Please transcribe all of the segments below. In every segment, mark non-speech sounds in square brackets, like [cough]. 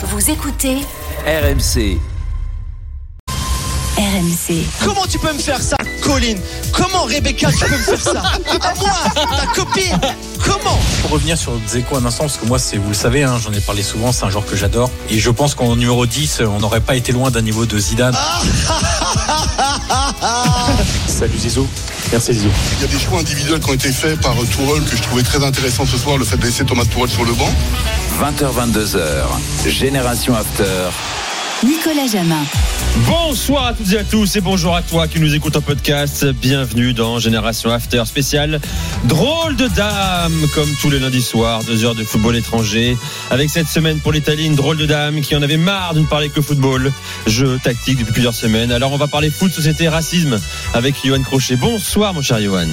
Vous écoutez RMC. RMC. Comment tu peux me faire ça, Colline? Comment, Rebecca, tu peux me faire ça? À moi, ta copine Comment? Pour revenir sur Dzeko un instant, parce que moi, c'est, vous le savez, hein, j'en ai parlé souvent, c'est un joueur que j'adore. Et je pense qu'en numéro 10, on n'aurait pas été loin d'un niveau de Zidane. Salut Zizou. Merci Zizou. Il y a des choix individuels qui ont été faits par Tourelle que je trouvais très intéressant ce soir, le fait de laisser Thomas Tourelle sur le banc. 20h22h. Génération After. Nicolas Jamin. Bonsoir à toutes et à tous et bonjour à toi qui nous écoute en podcast. Bienvenue dans Génération After spécial Drôle de dame, comme tous les lundis soirs, deux heures de football étranger. Avec cette semaine pour l'Italie, une drôle de dame qui en avait marre de ne parler que football. Jeu tactique depuis plusieurs semaines. Alors on va parler foot, société, racisme avec Johan Crochet. Bonsoir mon cher Johan.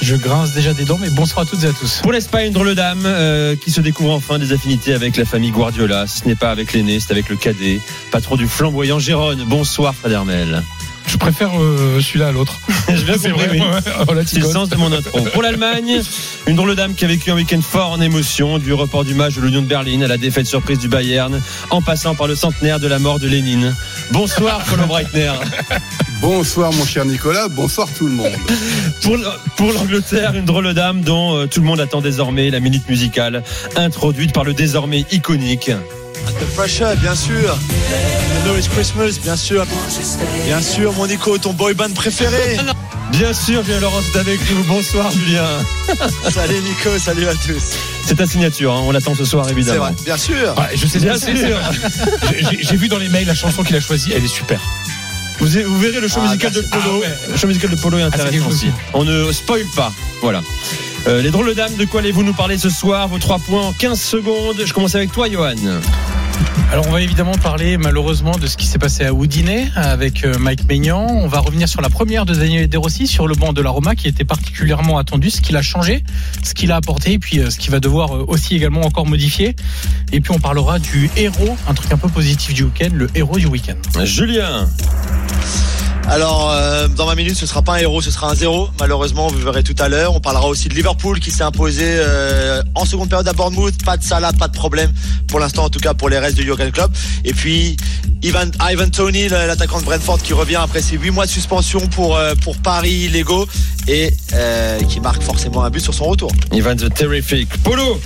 Je grince déjà des dents, mais bonsoir à toutes et à tous. Pour l'Espagne, une drôle de dame euh, qui se découvre enfin des affinités avec la famille Guardiola. Ce n'est pas avec l'aîné, c'est avec le cadet, patron du flamboyant Gérone. Bonsoir Fred. Je préfère euh, celui-là à l'autre. [laughs] Je viens C'est vrai, oui. ouais. Oh, C'est le sens de mon intro. Pour l'Allemagne, une drôle de dame qui a vécu un week-end fort en émotion, du report du match de l'Union de Berlin à la défaite surprise du Bayern, en passant par le centenaire de la mort de Lénine. Bonsoir, Polo Breitner. [laughs] Bonsoir mon cher Nicolas, bonsoir tout le monde. [laughs] Pour, pour l'Angleterre, une drôle de dame dont euh, tout le monde attend désormais la minute musicale, introduite par le désormais iconique. The Pressure, bien sûr. You know it's Christmas, bien sûr. Bien sûr, mon Nico, ton boy band préféré. [laughs] Bien sûr, Julien Laurence est avec nous. Bonsoir, Julien. [laughs] salut Nico, salut à tous. C'est ta signature, hein, on l'attend ce soir C'est évidemment. vrai, bien sûr. Ouais, je sais Bien bien, sûr. [laughs] j'ai- vu dans les mails la chanson qu'il a choisie, elle est super. Vous, vous verrez le show Ah, musical de merci. Polo. Ah ouais. Le show musical de Polo est quelque intéressant aussi. On ne spoil pas. Voilà. Euh, les drôles de dames, de quoi allez-vous nous parler ce soir Vos trois points en 15 secondes? Je commence avec toi, Johan. Alors on va évidemment parler malheureusement de ce qui s'est passé à Houdinay avec euh, Mike Maignan. On va revenir sur la première de Daniel De Rossi sur le banc de la Roma qui était particulièrement attendu, ce qu'il a changé, ce qu'il a apporté et puis euh, ce qu'il va devoir aussi également encore modifier. Et puis on parlera du héros, un truc un peu positif du week-end, le héros du week-end. Julien. Alors, euh, dans ma minute, ce sera pas un héros, ce sera un zéro. Malheureusement, vous verrez tout à l'heure. On parlera aussi de Liverpool qui s'est imposé euh, en seconde période à Bournemouth. Pas de Salah, pas de problème. Pour l'instant, en tout cas, pour les restes de Jurgen Klopp. Et puis, Ivan, Ivan Tony, l'attaquant de Brentford, qui revient après ses huit mois de suspension pour, euh, pour Paris Lego et euh, qui marque forcément un but sur son retour. Ivan the Terrific. Polo.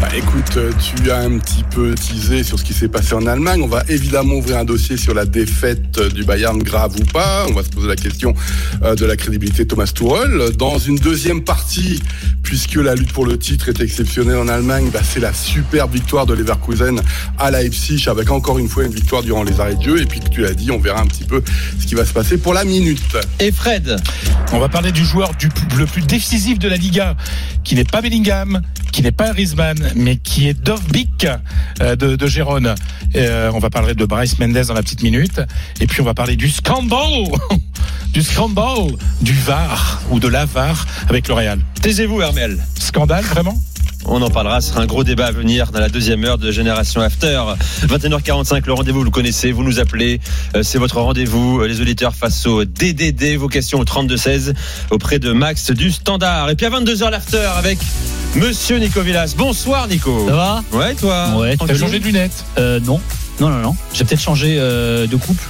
Bah, écoute, tu as un petit peu teasé sur ce qui s'est passé en Allemagne. On va évidemment ouvrir un dossier sur la défaite du Bayern, grave ou pas. On va se poser la question euh, de la crédibilité de Thomas Tuchel. Dans une deuxième partie, puisque la lutte pour le titre est exceptionnelle en Allemagne, bah, c'est la superbe victoire de Leverkusen à Leipzig, avec encore une fois une victoire durant les arrêts de jeu. Et puis, tu l'as dit, on verra un petit peu ce qui va se passer pour la minute. Et Fred? On va parler du joueur du, le plus décisif de la Liga, qui n'est pas Bellingham, qui n'est pas Griezmann, mais qui est Dovbik euh, de, de Gérone. Euh, on va parler de Bryce Mendes dans la petite minute. Et puis on va parler du scandale, [laughs] du scandale du VAR ou de la VAR avec le Real. Taisez-vous, Hermel. Scandale, vraiment? On en parlera, ce sera un gros débat à venir dans la deuxième heure de Génération After. 21h45, le rendez-vous, vous le connaissez, vous nous appelez, euh, c'est votre rendez-vous, euh, les auditeurs face au DDD, vos questions au 32-16 auprès de Max du Standard. Et puis à 22h l'After avec Monsieur Nico Villas. Bonsoir Nico. Ça va? Ouais, toi? Ouais, T'as changé de lunettes Euh, non. Non, non, non. J'ai peut-être changé euh, de coupe.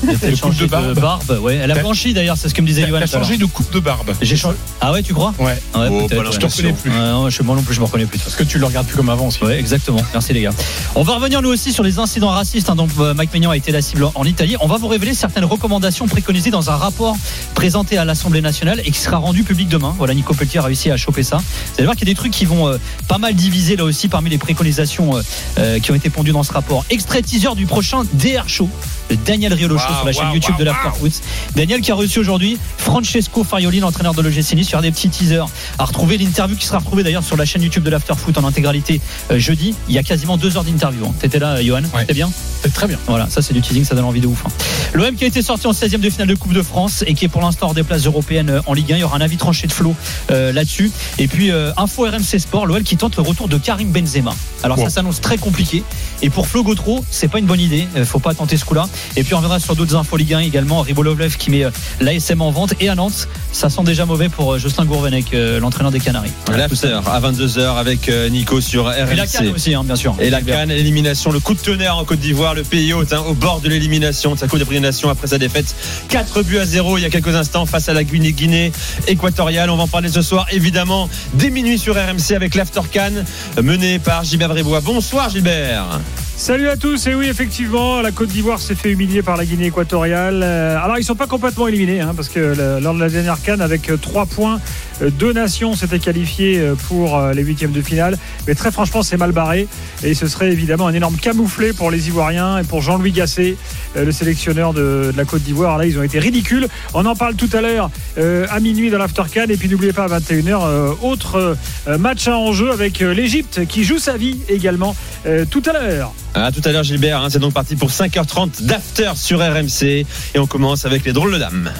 Peut-être coupe changé de barbe. Ouais, elle a blanchi d'ailleurs, c'est ce que me disait tout à l'heure. changé de coupe de barbe. J'ai changé. Ah ouais, tu crois? Ouais, Ouais, Oh, ouais. je te reconnais plus. Ouais, non, je, moi non plus, je me reconnais plus. de Parce que tu le regardes plus comme avant aussi. Ouais, exactement. Merci les gars. On va revenir nous aussi sur les incidents racistes hein, dont euh, Mike Maignan a été la cible en Italie. On va vous révéler certaines recommandations préconisées dans un rapport présenté à l'Assemblée nationale et qui sera rendu public demain. Voilà, Nico Pelletier a réussi à choper ça. Vous allez voir qu'il y a des trucs qui vont euh, pas mal diviser là aussi parmi les préconisations euh, euh, qui ont été pondues dans ce rapport. Extrait teaser du prochain DR Show de Daniel Riolo Show Waouh, sur la chaîne YouTube de l'Afterfoot. Daniel qui a reçu aujourd'hui Francesco Farioli, l'entraîneur de l'OGC Nice, sur des petits teasers à retrouver l'interview qui sera retrouvée d'ailleurs sur la chaîne YouTube de l'Afterfoot en intégralité euh, jeudi. Il y a quasiment deux heures d'interview. hein. T'étais là, Johan Ouais. C'était bien très bien. Voilà, ça c'est du teasing, ça donne envie de ouf. hein. L'OM qui a été sorti en 16e de finale de Coupe de France et qui est pour l'instant hors des places européennes euh, en Ligue 1. Il y aura un avis tranché de Flo euh, là-dessus. Et puis, euh, info RMC Sport, l'OL qui tente le retour de Karim Benzema. Alors Wow. ça s'annonce très compliqué. Et pour Flo Gautreau, c'est pas une bonne idée. Faut pas tenter ce coup-là. Et puis on reviendra sur d'autres infos Ligue 1 également. Ribolovlev qui met euh, l'ASM en vente. Et à Nantes, ça sent déjà mauvais pour euh, Jocelyn Gourvenec, euh, l'entraîneur des Canaries. L'after à 22h avec Nico sur RMC. Et la canne aussi, hein, bien sûr. Et la canne, l'élimination, le coup de tonnerre en Côte d'Ivoire, le pays hôte, hein, au bord de l'élimination de sa Coupe des Nations après sa défaite 4 buts à 0 il y a quelques instants face à la Guinée, Guinée équatoriale. On va en parler ce soir, évidemment, dès minuit sur RMC avec l'After Cannes mené par Gilbert Brébois. Bonsoir Gilbert. Salut à tous, et oui effectivement la Côte d'Ivoire s'est fait humilier par la Guinée équatoriale. Euh, Alors ils sont pas complètement éliminés hein, parce que lors de la dernière canne avec 3 points, euh, deux nations s'étaient qualifiées euh, pour euh, les huitièmes de finale. Mais très franchement c'est mal barré et ce serait évidemment un énorme camouflet pour les Ivoiriens et pour Jean-Louis Gasset, euh, le sélectionneur de, la Côte d'Ivoire. Là ils ont été ridicules. On en parle tout à l'heure euh, à minuit dans l'After Can et puis n'oubliez pas à 21h euh, autre euh, match à enjeu avec euh, l'Égypte qui joue sa vie également euh, tout à l'heure. À tout à l'heure Gilbert, hein, c'est donc parti pour 5h30 d'After sur RMC et on commence avec les drôles de dames.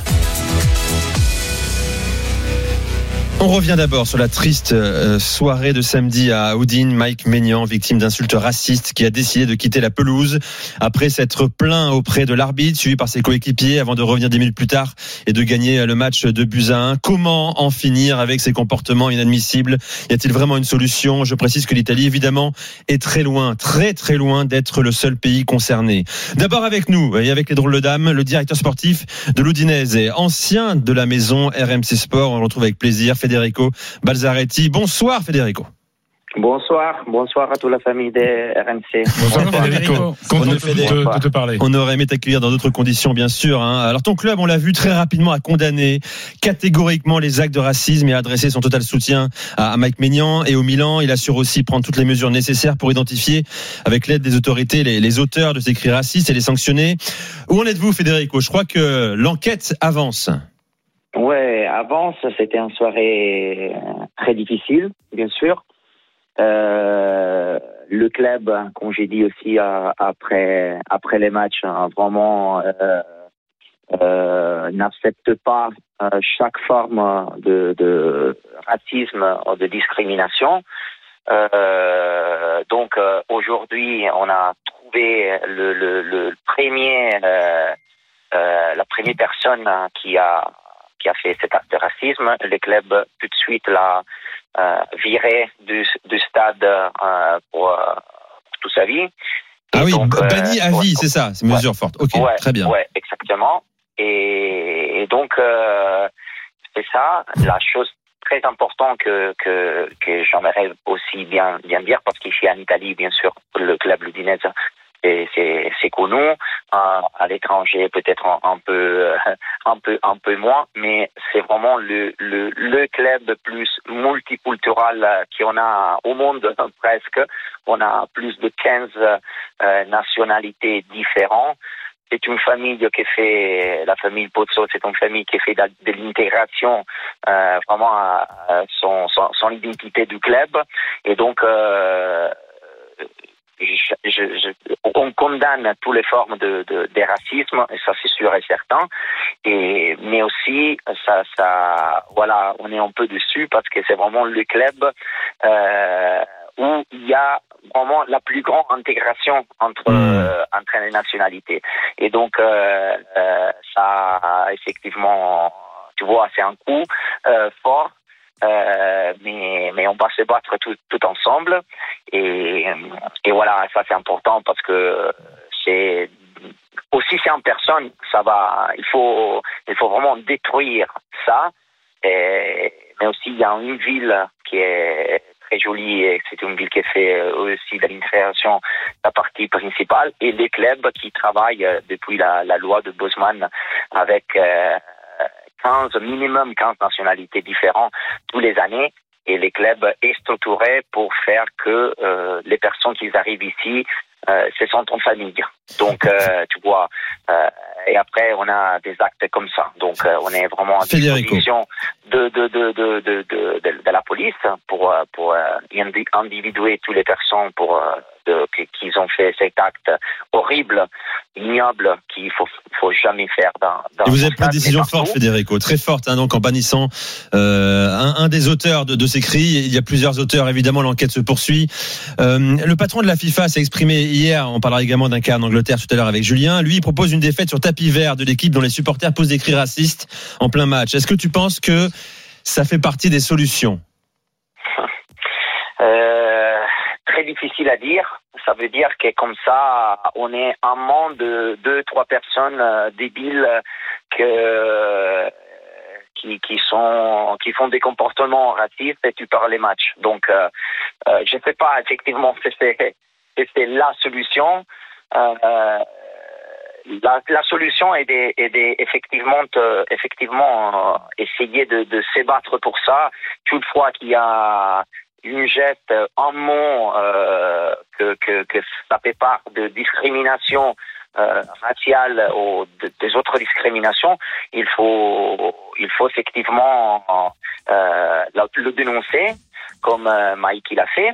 On revient d'abord sur la triste euh, soirée de samedi à Houdin. Mike Maignan, victime d'insultes racistes, qui a décidé de quitter la pelouse après s'être plaint auprès de l'arbitre, suivi par ses coéquipiers, avant de revenir dix minutes plus tard et de gagner le match de buts à 1. Comment en finir avec ces comportements inadmissibles? Y a-t-il vraiment une solution? Je précise que l'Italie, évidemment, est très loin, très très loin d'être le seul pays concerné. D'abord avec nous et avec les drôles de dames, le directeur sportif de l'Udinese, ancien de la maison RMC Sport. On le retrouve avec plaisir, Federico Balzaretti. Bonsoir Federico. Bonsoir, bonsoir à toute la famille des RMC. Bonsoir, Federico. Content On de, ne fait des- de- de te parler. On aurait aimé t'accueillir dans d'autres conditions, bien sûr. hein. Alors ton club, on l'a vu très rapidement, a condamné catégoriquement les actes de racisme et a adressé son total soutien à à Mike Maignan et au Milan. Il assure aussi prendre toutes les mesures nécessaires pour identifier, avec l'aide des autorités, les, les auteurs de ces cris racistes et les sanctionner. Où en êtes-vous, Federico? Je crois que l'enquête avance. Ouais, avant, c'était une soirée très difficile, bien sûr. Euh, le club, comme j'ai dit aussi euh, après après les matchs, hein, vraiment euh, euh, n'accepte pas euh, chaque forme de, racisme ou de discrimination. Euh, donc euh, aujourd'hui, on a trouvé le, le, le premier, euh, euh, la première personne qui a qui a fait cet acte de racisme. Le club tout de suite l'a euh, viré du, du stade euh, pour, euh, pour toute sa vie. Ah Et oui, donc, banni à vie, c'est ça, c'est ouais. mesure forte. Ok, ouais, très bien. Ouais, exactement. Et, et donc, c'est ça, la chose très importante que, que, que j'aimerais aussi bien, bien dire, parce qu'ici en Italie, bien sûr, le club Ludinese, c'est, c'est, connu. Euh, à l'étranger, peut-être un, peu, [laughs] un peu, un peu moins, mais c'est vraiment le, le, le club plus multiculturel euh, qu'on a au monde [laughs] presque. On a plus de 15 euh, nationalités différentes c'est une famille qui fait, la famille Pozzo, c'est une famille qui fait de, l'intégration euh, vraiment à, à son, son, son, identité du club. Et donc, euh, je, je, on condamne toutes les formes de, de, de racisme, et ça c'est sûr et certain. Et, mais aussi, ça, ça, voilà, on est un peu dessus parce que c'est vraiment le club euh, où il y a vraiment la plus grande intégration entre, Mmh. euh, entre les nationalités. Et donc, euh, euh, ça, effectivement, tu vois, c'est un coup euh, fort. Euh, mais, mais on va se battre tout, tout ensemble. Et, et voilà, ça c'est important parce que c'est aussi c'est en personne, ça va, il faut, il faut vraiment détruire ça. Et, mais aussi, il y a une ville qui est très jolie et c'est une ville qui fait aussi de l'intégration la partie principale et les clubs qui travaillent depuis la, loi de Bosman avec euh, 15, minimum 15 nationalités différentes tous les années et les clubs est structuré pour faire que euh, les personnes qui arrivent ici euh, se sentent en famille. Donc, euh, tu vois, euh, et après, on a des actes comme ça. Donc, euh, on est vraiment à disposition de, de, de, de, de, de, de, la police pour, euh, pour euh, individuer toutes les personnes pour, euh, de, qui, qui ont fait cet acte horrible ignoble qu'il faut faut jamais faire dans. dans Et vous avez pris une décision forte, Federico, très forte, hein, donc en bannissant euh, un, un des auteurs de, de ces cris. Il y a plusieurs auteurs, évidemment, l'enquête se poursuit. Euh, le patron de la FIFA s'est exprimé hier. On parlera également d'un cas en Angleterre tout à l'heure avec Julien. Lui, il propose une défaite sur tapis vert de l'équipe dont les supporters posent des cris racistes en plein match. Est-ce que tu penses que ça fait partie des solutions? [laughs] difficile à dire. Ça veut dire que comme ça, on est un monde de deux, trois personnes euh, débiles euh, qui, qui sont qui font des comportements racistes et tu parles les matchs. Donc, euh, euh, je ne sais pas effectivement si c'est la solution. Euh, la, solution est de, est de effectivement, te- effectivement euh, essayer de, de se battre pour ça. Toutefois qu'il y a une geste, un mot euh, que, que, que ça fait part de discrimination euh, raciale ou de- des autres discriminations, il faut, il faut effectivement euh, la- le dénoncer, comme euh, Mike il a fait,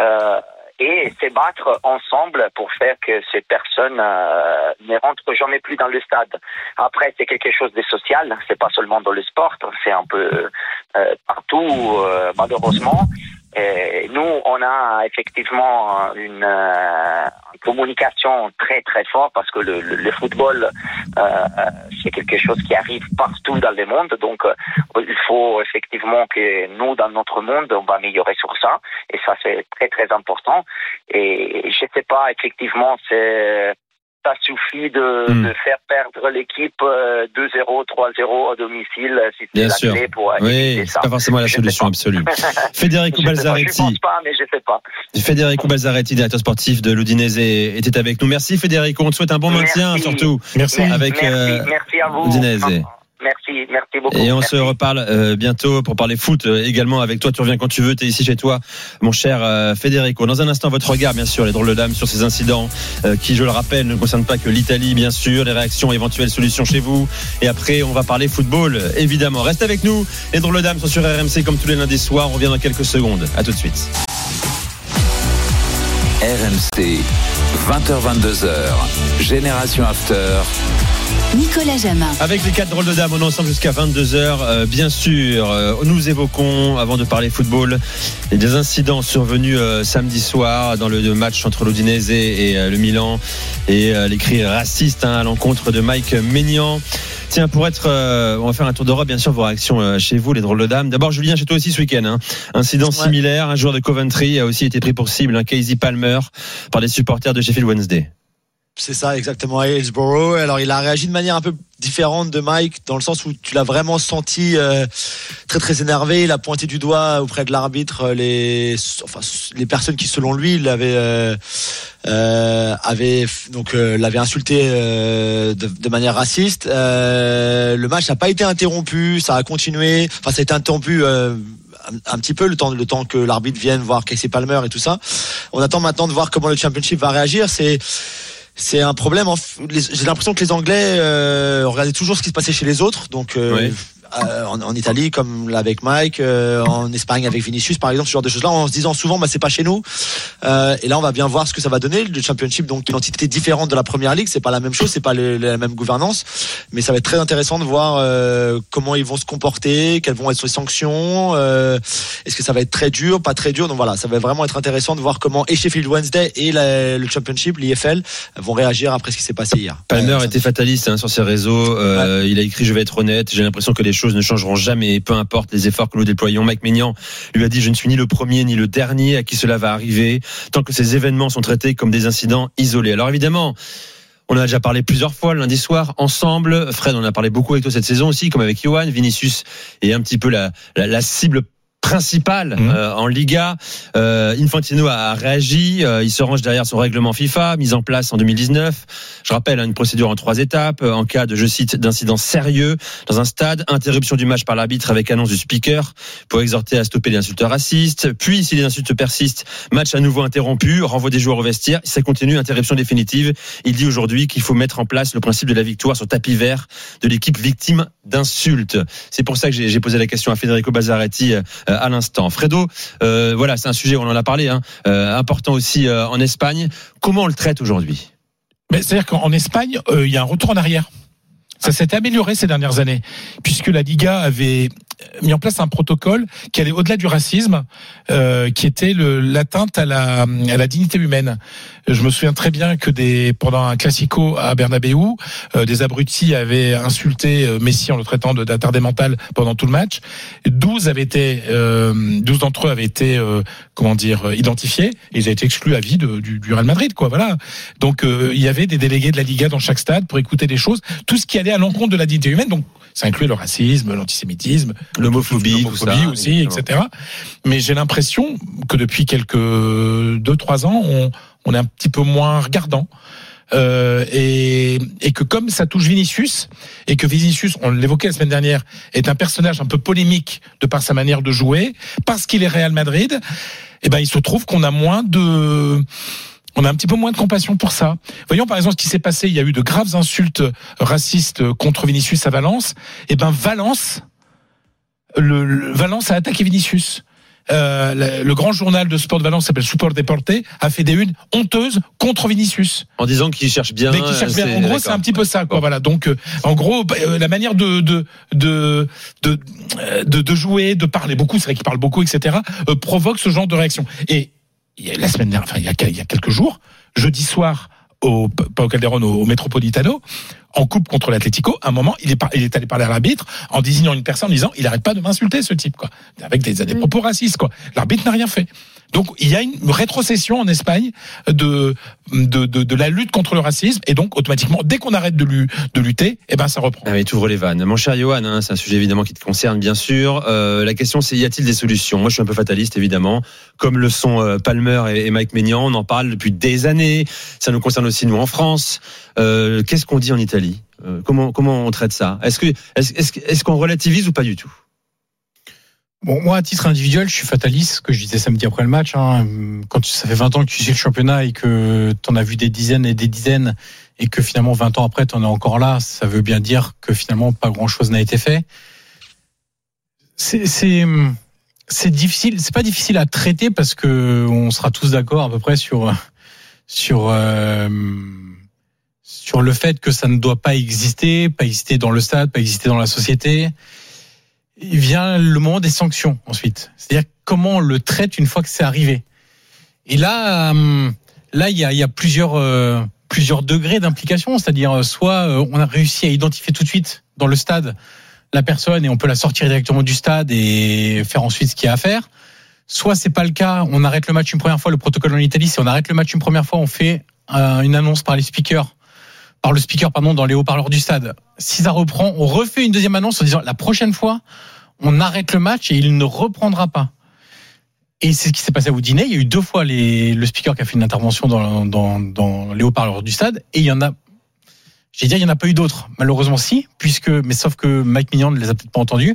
euh, et se battre ensemble pour faire que ces personnes euh, ne rentrent jamais plus dans le stade. Après, c'est quelque chose de social, c'est pas seulement dans le sport, c'est un peu euh, partout, euh, malheureusement. Nous, on a effectivement une, euh, une communication très très forte parce que le, le, le football, euh, euh, c'est quelque chose qui arrive partout dans le monde. Donc, euh, il faut effectivement que nous, dans notre monde, on va améliorer sur ça. Et ça, c'est très très important. Et je sais pas, effectivement, c'est ça suffit de, Hmm. de faire perdre l'équipe euh, 2-0, 3-0 à domicile euh, si Bien la sûr. clé pour Oui, c'est ça. pas forcément la solution pas. absolue. [laughs] Federico Je sais pas, Je Balzaretti. pense pas, mais je sais pas. Federico Balzaretti, directeur sportif de l'Udinese, était avec nous. Merci Federico, on te souhaite un bon Merci. maintien surtout. Merci. Avec, merci, euh, merci à vous. Udinese. Merci, merci beaucoup. Et on Merci. se reparle euh, bientôt pour parler foot euh, également avec toi. Tu reviens quand tu veux, tu es ici chez toi, mon cher euh, Federico. Dans un instant, votre regard, bien sûr, les drôles de dames sur ces incidents euh, qui, je le rappelle, ne concernent pas que l'Italie, bien sûr, les réactions, éventuelles solutions chez vous. Et après, on va parler football, évidemment. Reste avec nous. Les drôles de dames sont sur RMC comme tous les lundis soirs. On revient dans quelques secondes. À tout de suite. RMC, 20h22h, Génération After. Nicolas Jamin. Avec les quatre drôles de dames, on est ensemble jusqu'à 22h. Euh, bien sûr, euh, nous évoquons, avant de parler football, des incidents survenus euh, samedi soir dans le match entre l'Udinese et euh, le Milan et euh, les cris racistes hein, à l'encontre de Mike Maignan. Tiens, pour être, euh, on va faire un tour d'Europe, bien sûr, vos réactions euh, chez vous, les drôles de dames. D'abord, Julien, chez toi aussi ce week-end. Hein. Incident similaire, un joueur de Coventry a aussi été pris pour cible, un Casey Palmer, par des supporters de Sheffield Wednesday. C'est ça, exactement, à. Alors, il a réagi de manière un peu différente de Mike, dans le sens où tu l'as vraiment senti euh, très très énervé. Il a pointé du doigt auprès de l'arbitre euh, les, personnes qui, selon lui, l'avaient euh, insulté de, manière raciste. Le match n'a pas été interrompu, ça a continué. Enfin, ça a été interrompu. Un, un petit peu le temps le temps que l'arbitre vienne voir Casey Palmer et tout ça. On attend maintenant de voir comment le championship va réagir. C'est c'est un problème. J'ai l'impression que les Anglais euh, regardaient toujours ce qui se passait chez les autres. Donc, euh. Euh, en, en Italie, comme là avec Mike, euh, en Espagne avec Vinicius, par exemple, ce genre de choses-là, en se disant souvent, bah, c'est pas chez nous. Euh, et là, on va bien voir ce que ça va donner. Le Championship, donc une entité différente de la Première Ligue, c'est pas la même chose, c'est pas le- la même gouvernance, mais ça va être très intéressant de voir comment ils vont se comporter, quelles vont être les sanctions. Est-ce que ça va être très dur, pas très dur Donc voilà, ça va vraiment être intéressant de voir comment et Sheffield Wednesday et la- le Championship, l'IFL, vont réagir après ce qui s'est passé hier. Palmer était fataliste hein, sur ses réseaux. Il a écrit Je vais être honnête. J'ai l'impression que les choses ne changeront jamais, peu importe les efforts que nous déployons. Mike Maignan lui a dit Je ne suis ni le premier ni le dernier à qui cela va arriver, tant que ces événements sont traités comme des incidents isolés. Alors évidemment. On en a déjà parlé plusieurs fois lundi soir ensemble. Fred, on en a parlé beaucoup avec toi cette saison aussi, comme avec Johan. Vinicius est un petit peu la, la cible principale Mhm. euh, en Liga. Euh, Infantino a réagi. euh, il se range derrière son règlement FIFA, mis en place en 2019. Je rappelle, hein, une procédure en trois étapes. euh, En cas de, je cite, d'incident sérieux dans un stade, interruption du match par l'arbitre avec annonce du speaker pour exhorter à stopper les insultes racistes. Puis, si les insultes persistent, match à nouveau interrompu, renvoi des joueurs au vestiaire. Si ça continue, interruption définitive. Il dit aujourd'hui qu'il faut mettre en place le principe de la victoire sur tapis vert de l'équipe victime d'insultes. C'est pour ça que j'ai j'ai posé la question à Federico Bazzaretti euh, à l'instant. Fredo, euh, voilà, c'est un sujet, on en a parlé, hein, euh, important aussi euh, en Espagne. Comment on le traite aujourd'hui? C'est-à-dire qu'en Espagne, euh, il y a un retour en arrière. Ça s'est amélioré ces dernières années, puisque la Liga avait mis en place un protocole qui allait au-delà du racisme, euh, qui était l'atteinte à la, à la dignité humaine. Je me souviens très bien que des, pendant un classico à Bernabeu, euh, des abrutis avaient insulté euh, Messi en le traitant d'attardé mental pendant tout le match. 12 avaient été, euh, 12 d'entre eux avaient été, euh, comment dire, identifiés. Et ils avaient été exclus à vie du, du Real Madrid, quoi. Voilà. Donc euh, il y avait des délégués de la Liga dans chaque stade pour écouter des choses, tout ce qui allait à l'encontre de la dignité humaine. Donc ça incluait le racisme, l'antisémitisme, L'homophobie, tout ça. l'homophobie aussi, etc. Mais j'ai l'impression que depuis quelques deux trois ans, on, on est un petit peu moins regardant. Euh, et, et que comme ça touche Vinicius et que Vinicius, on l'évoquait la semaine dernière, est un personnage un peu polémique de par sa manière de jouer, parce qu'il est Real Madrid, eh ben il se trouve qu'on a moins de on a un petit peu moins de compassion pour ça. Voyons par exemple ce qui s'est passé. Il y a eu de graves insultes racistes contre Vinicius à Valence. Eh ben Valence, le, le- Valence a attaqué Vinicius. Euh, le, le grand journal de sport de Valence s'appelle Super Deporte a fait des unes honteuses contre Vinicius. En disant qu'il cherche bien. Mais qui cherche bien. En gros, c'est un petit peu ça, quoi. Voilà. Donc, euh, en gros, bah, euh, la manière de de de de euh, de, de jouer, de parler beaucoup, c'est vrai qu'il parle beaucoup, etc., euh, provoque ce genre de réaction. Et il y a- la semaine dernière, enfin, il y a, il y a quelques jours, jeudi soir, au pas au Calderon, au, au Metropolitano, en coupe contre l'Atlético, à un moment, il est, par- il est allé parler à l'arbitre en désignant une personne en disant, il arrête pas de m'insulter, ce type, quoi, avec des, des propos racistes, quoi. L'arbitre n'a rien fait. Donc, il y a une rétrocession en Espagne de, de, de, de la lutte contre le racisme, et donc, automatiquement, dès qu'on arrête de, de lutter, eh ben, ça reprend. Ah tu ouvres les vannes. Mon cher Johan, hein, c'est un sujet évidemment qui te concerne bien sûr. Euh, la question c'est y a-t-il des solutions? Moi je suis un peu fataliste évidemment, comme le sont euh, Palmer et, Mike Maignan. On en parle depuis des années. Ça nous concerne aussi nous en France. Euh, Qu'est-ce qu'on dit en Italie? Euh, Comment comment on traite ça? Est-ce que est-ce qu'on relativise ou pas du tout? Bon, moi, à titre individuel, je suis fataliste, ce que je disais samedi après le match. Hein, quand ça fait 20 ans que tu suis le championnat et que tu en as vu des dizaines et des dizaines, et que finalement 20 ans après, tu en es encore là, ça veut bien dire que finalement pas grand-chose n'a été fait. C'est difficile, c'est pas difficile à traiter parce que on sera tous d'accord à peu près sur sur euh, sur le fait que ça ne doit pas exister, pas exister dans le stade, pas exister dans la société vient le moment des sanctions ensuite. C'est-à-dire comment on le traite une fois que c'est arrivé. Et là, euh, là, il y a, il y a plusieurs, euh, plusieurs degrés d'implication. C'est-à-dire, euh, soit on a réussi à identifier tout de suite dans le stade la personne et on peut la sortir directement du stade et faire ensuite ce qu'il y a à faire. Soit c'est pas le cas, on arrête le match une première fois. Le protocole en Italie, c'est on arrête le match une première fois, on fait une annonce par les speakers, par le speaker pardon, dans les haut-parleurs du stade. Si ça reprend, on refait une deuxième annonce en disant la prochaine fois, on arrête le match et il ne reprendra pas. Et c'est ce qui s'est passé à Woudinet. Il y a eu deux fois le speaker qui a fait une intervention dans, les haut-parleurs du stade. Et il y en a, j'ai dit, il n'y en a pas eu d'autres. Malheureusement, si, puisque, mais sauf que Mike Mignon ne les a peut-être pas entendus.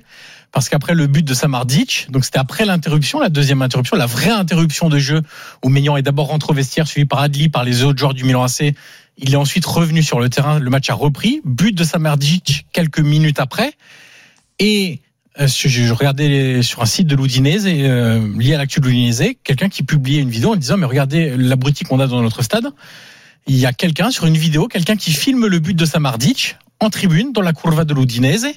Parce qu'après le but de Samardzic, donc c'était après l'interruption, la deuxième interruption, la vraie interruption de jeu, où Mignon est d'abord rentré au vestiaire, suivi par Adli, par les autres joueurs du Milan AC. Il est ensuite revenu sur le terrain, le match a repris. But de Samardzic quelques minutes après. Et euh, je, regardais sur un site de l'Udinese, euh, lié à l'actu de l'Udinese, quelqu'un qui publiait une vidéo en disant, mais regardez l'abruti qu'on a dans notre stade. Il y a quelqu'un sur une vidéo, quelqu'un qui filme le but de Samardzic en tribune dans la curva de l'Udinese.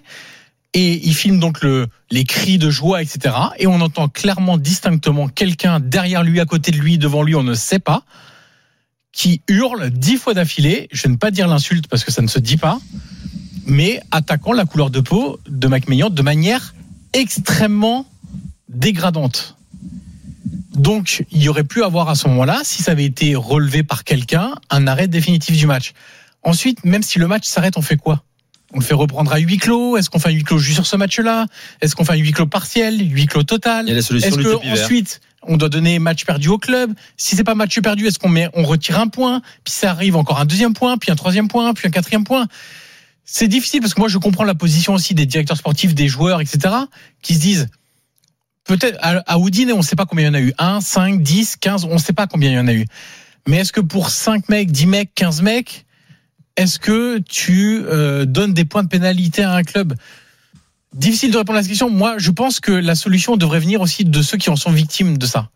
Et il filme donc le, les cris de joie, etc. Et on entend clairement, distinctement, quelqu'un derrière lui, à côté de lui, devant lui, on ne sait pas, qui hurle dix fois d'affilée. Je ne vais pas dire l'insulte parce que ça ne se dit pas, mais attaquant la couleur de peau de Mac Maignan de manière extrêmement dégradante. Donc, il y aurait pu avoir à ce moment-là, si ça avait été relevé par quelqu'un, un arrêt définitif du match. Ensuite, même si le match s'arrête, on fait quoi? On le fait reprendre à huis clos? Est-ce qu'on fait un huis clos juste sur ce match-là? Est-ce qu'on fait un huis clos partiel, huis clos total? Il y a la solution Est-ce que ensuite on doit donner match perdu au club Si c'est pas match perdu, est-ce qu'on met, on retire un point Puis ça arrive encore un deuxième point, puis un troisième point, puis un quatrième point? C'est difficile parce que moi je comprends la position aussi des directeurs sportifs, des joueurs, etc. qui se disent peut-être à, Houdin, on ne sait pas combien il y en a eu. 1, 5, 10, 15, on ne sait pas combien il y en a eu. Mais est-ce que pour 5 mecs, 10 mecs, 15 mecs, est-ce que tu euh, donnes des points de pénalité à un club? Difficile de répondre à cette question. Moi, je pense que la solution devrait venir aussi de ceux qui en sont victimes de ça.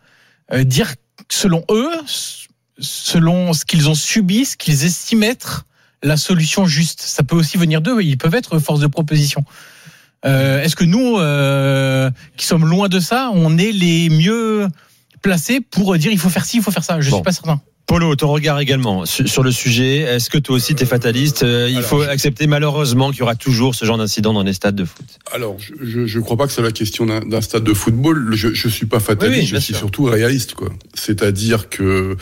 Euh, dire, selon eux, selon ce qu'ils ont subi, ce qu'ils estiment être la solution juste. Ça peut aussi venir d'eux. Ils peuvent être force de proposition. Euh, Est-ce que nous, euh, qui sommes loin de ça, on est les mieux placés pour dire il faut faire ci, il faut faire ça? Je Bon. suis pas certain. Polo, ton regard également su- sur le sujet. Est-ce que toi aussi t'es fataliste? Euh, Il alors, faut accepter malheureusement qu'il y aura toujours ce genre d'incident dans les stades de foot. Alors, je ne crois pas que c'est la question d'un stade de football. Je ne suis pas fataliste, Oui, je suis sûr. surtout réaliste. quoi. C'est-à-dire que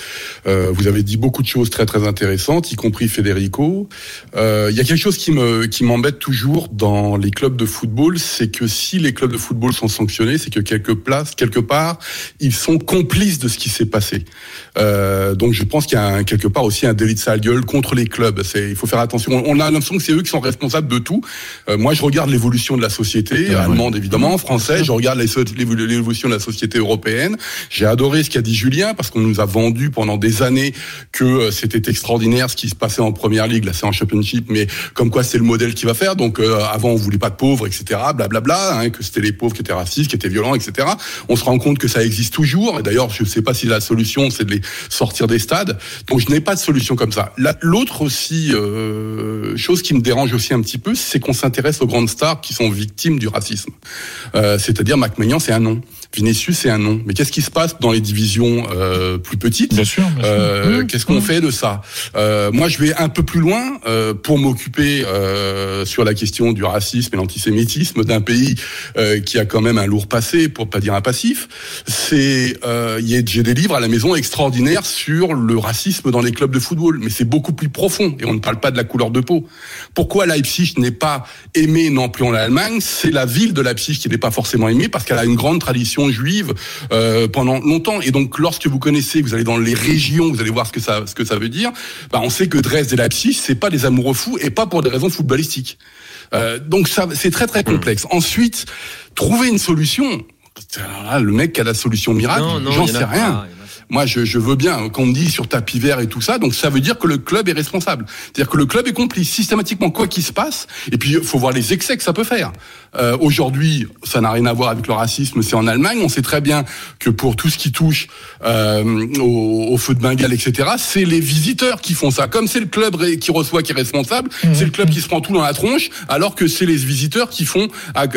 euh, vous avez dit beaucoup de choses très très intéressantes, y compris Federico. Euh, Il y a quelque chose qui me qui m'embête toujours dans les clubs de football, c'est que si les clubs de football sont sanctionnés, c'est que quelque place, quelque part, ils sont complices de ce qui s'est passé. Euh, donc je pense qu'il y a un- quelque part aussi un délit de sale gueule contre les clubs. C'est, il faut faire attention. On a l'impression que c'est eux qui sont responsables de tout. Euh, moi, je regarde l'évolution de la société allemande évidemment, française. Je regarde l'évolution de la société européenne. J'ai adoré ce qu'a dit Julien parce qu'on nous a vendu pendant des années que euh, c'était extraordinaire ce qui se passait en première ligue. Là, c'est en championship, mais comme quoi c'est le modèle qui va faire. Donc euh, avant, on voulait pas de pauvres, etc. Blablabla, hein, que c'était les pauvres qui étaient racistes, qui étaient violents, etc. On se rend compte que ça existe toujours. Et d'ailleurs, je ne sais pas si la solution c'est de les sortir des stades. Donc je n'ai pas de solution comme ça. La- L'autre aussi euh, chose qui me dérange aussi un petit peu, c'est qu'on s'intéresse aux grandes stars qui sont victimes du racisme. Euh, C'est-à-dire Mac c'est un nom. Vinicius, c'est un nom. Mais qu'est-ce qui se passe dans les divisions euh, plus petites? Bien sûr. bien sûr. euh, Mmh, Qu'est-ce qu'on mmh. fait de ça? Euh, Moi, je vais un peu plus loin euh, pour m'occuper euh, sur la question du racisme et l'antisémitisme d'un pays euh, qui a quand même un lourd passé, pour pas dire un passif. C'est euh, j'ai des livres à la maison extraordinaires sur le racisme dans les clubs de football, mais c'est beaucoup plus profond et on ne parle pas de la couleur de peau. Pourquoi Leipzig n'est pas aimé non plus en Allemagne? C'est la ville de Leipzig qui n'est pas forcément aimée parce qu'elle a une grande tradition juive euh, pendant longtemps. Et donc, lorsque vous connaissez, vous allez dans les régions, vous allez voir ce que ça, ce que ça veut dire. Bah, on sait que Dresde et Leipzig, c'est pas des amoureux fous et pas pour des raisons footballistiques. Euh, donc, ça, c'est très très complexe. Ensuite, trouver une solution. Là, le mec qui a la solution miracle, j'en sais rien. pas. Moi, je, je veux bien qu'on me dise sur tapis vert et tout ça. Donc, ça veut dire que le club est responsable. C'est-à-dire que le club est complice systématiquement, quoi qu'il se passe. Et puis, il faut voir les excès que ça peut faire. Euh, Aujourd'hui, ça n'a rien à voir avec le racisme. C'est en Allemagne. On sait très bien que pour tout ce qui touche euh, au, au feu de Bengale, etc., c'est les visiteurs qui font ça. Comme c'est le club qui reçoit qui est responsable, c'est le club qui se prend tout dans la tronche, alors que c'est les visiteurs qui font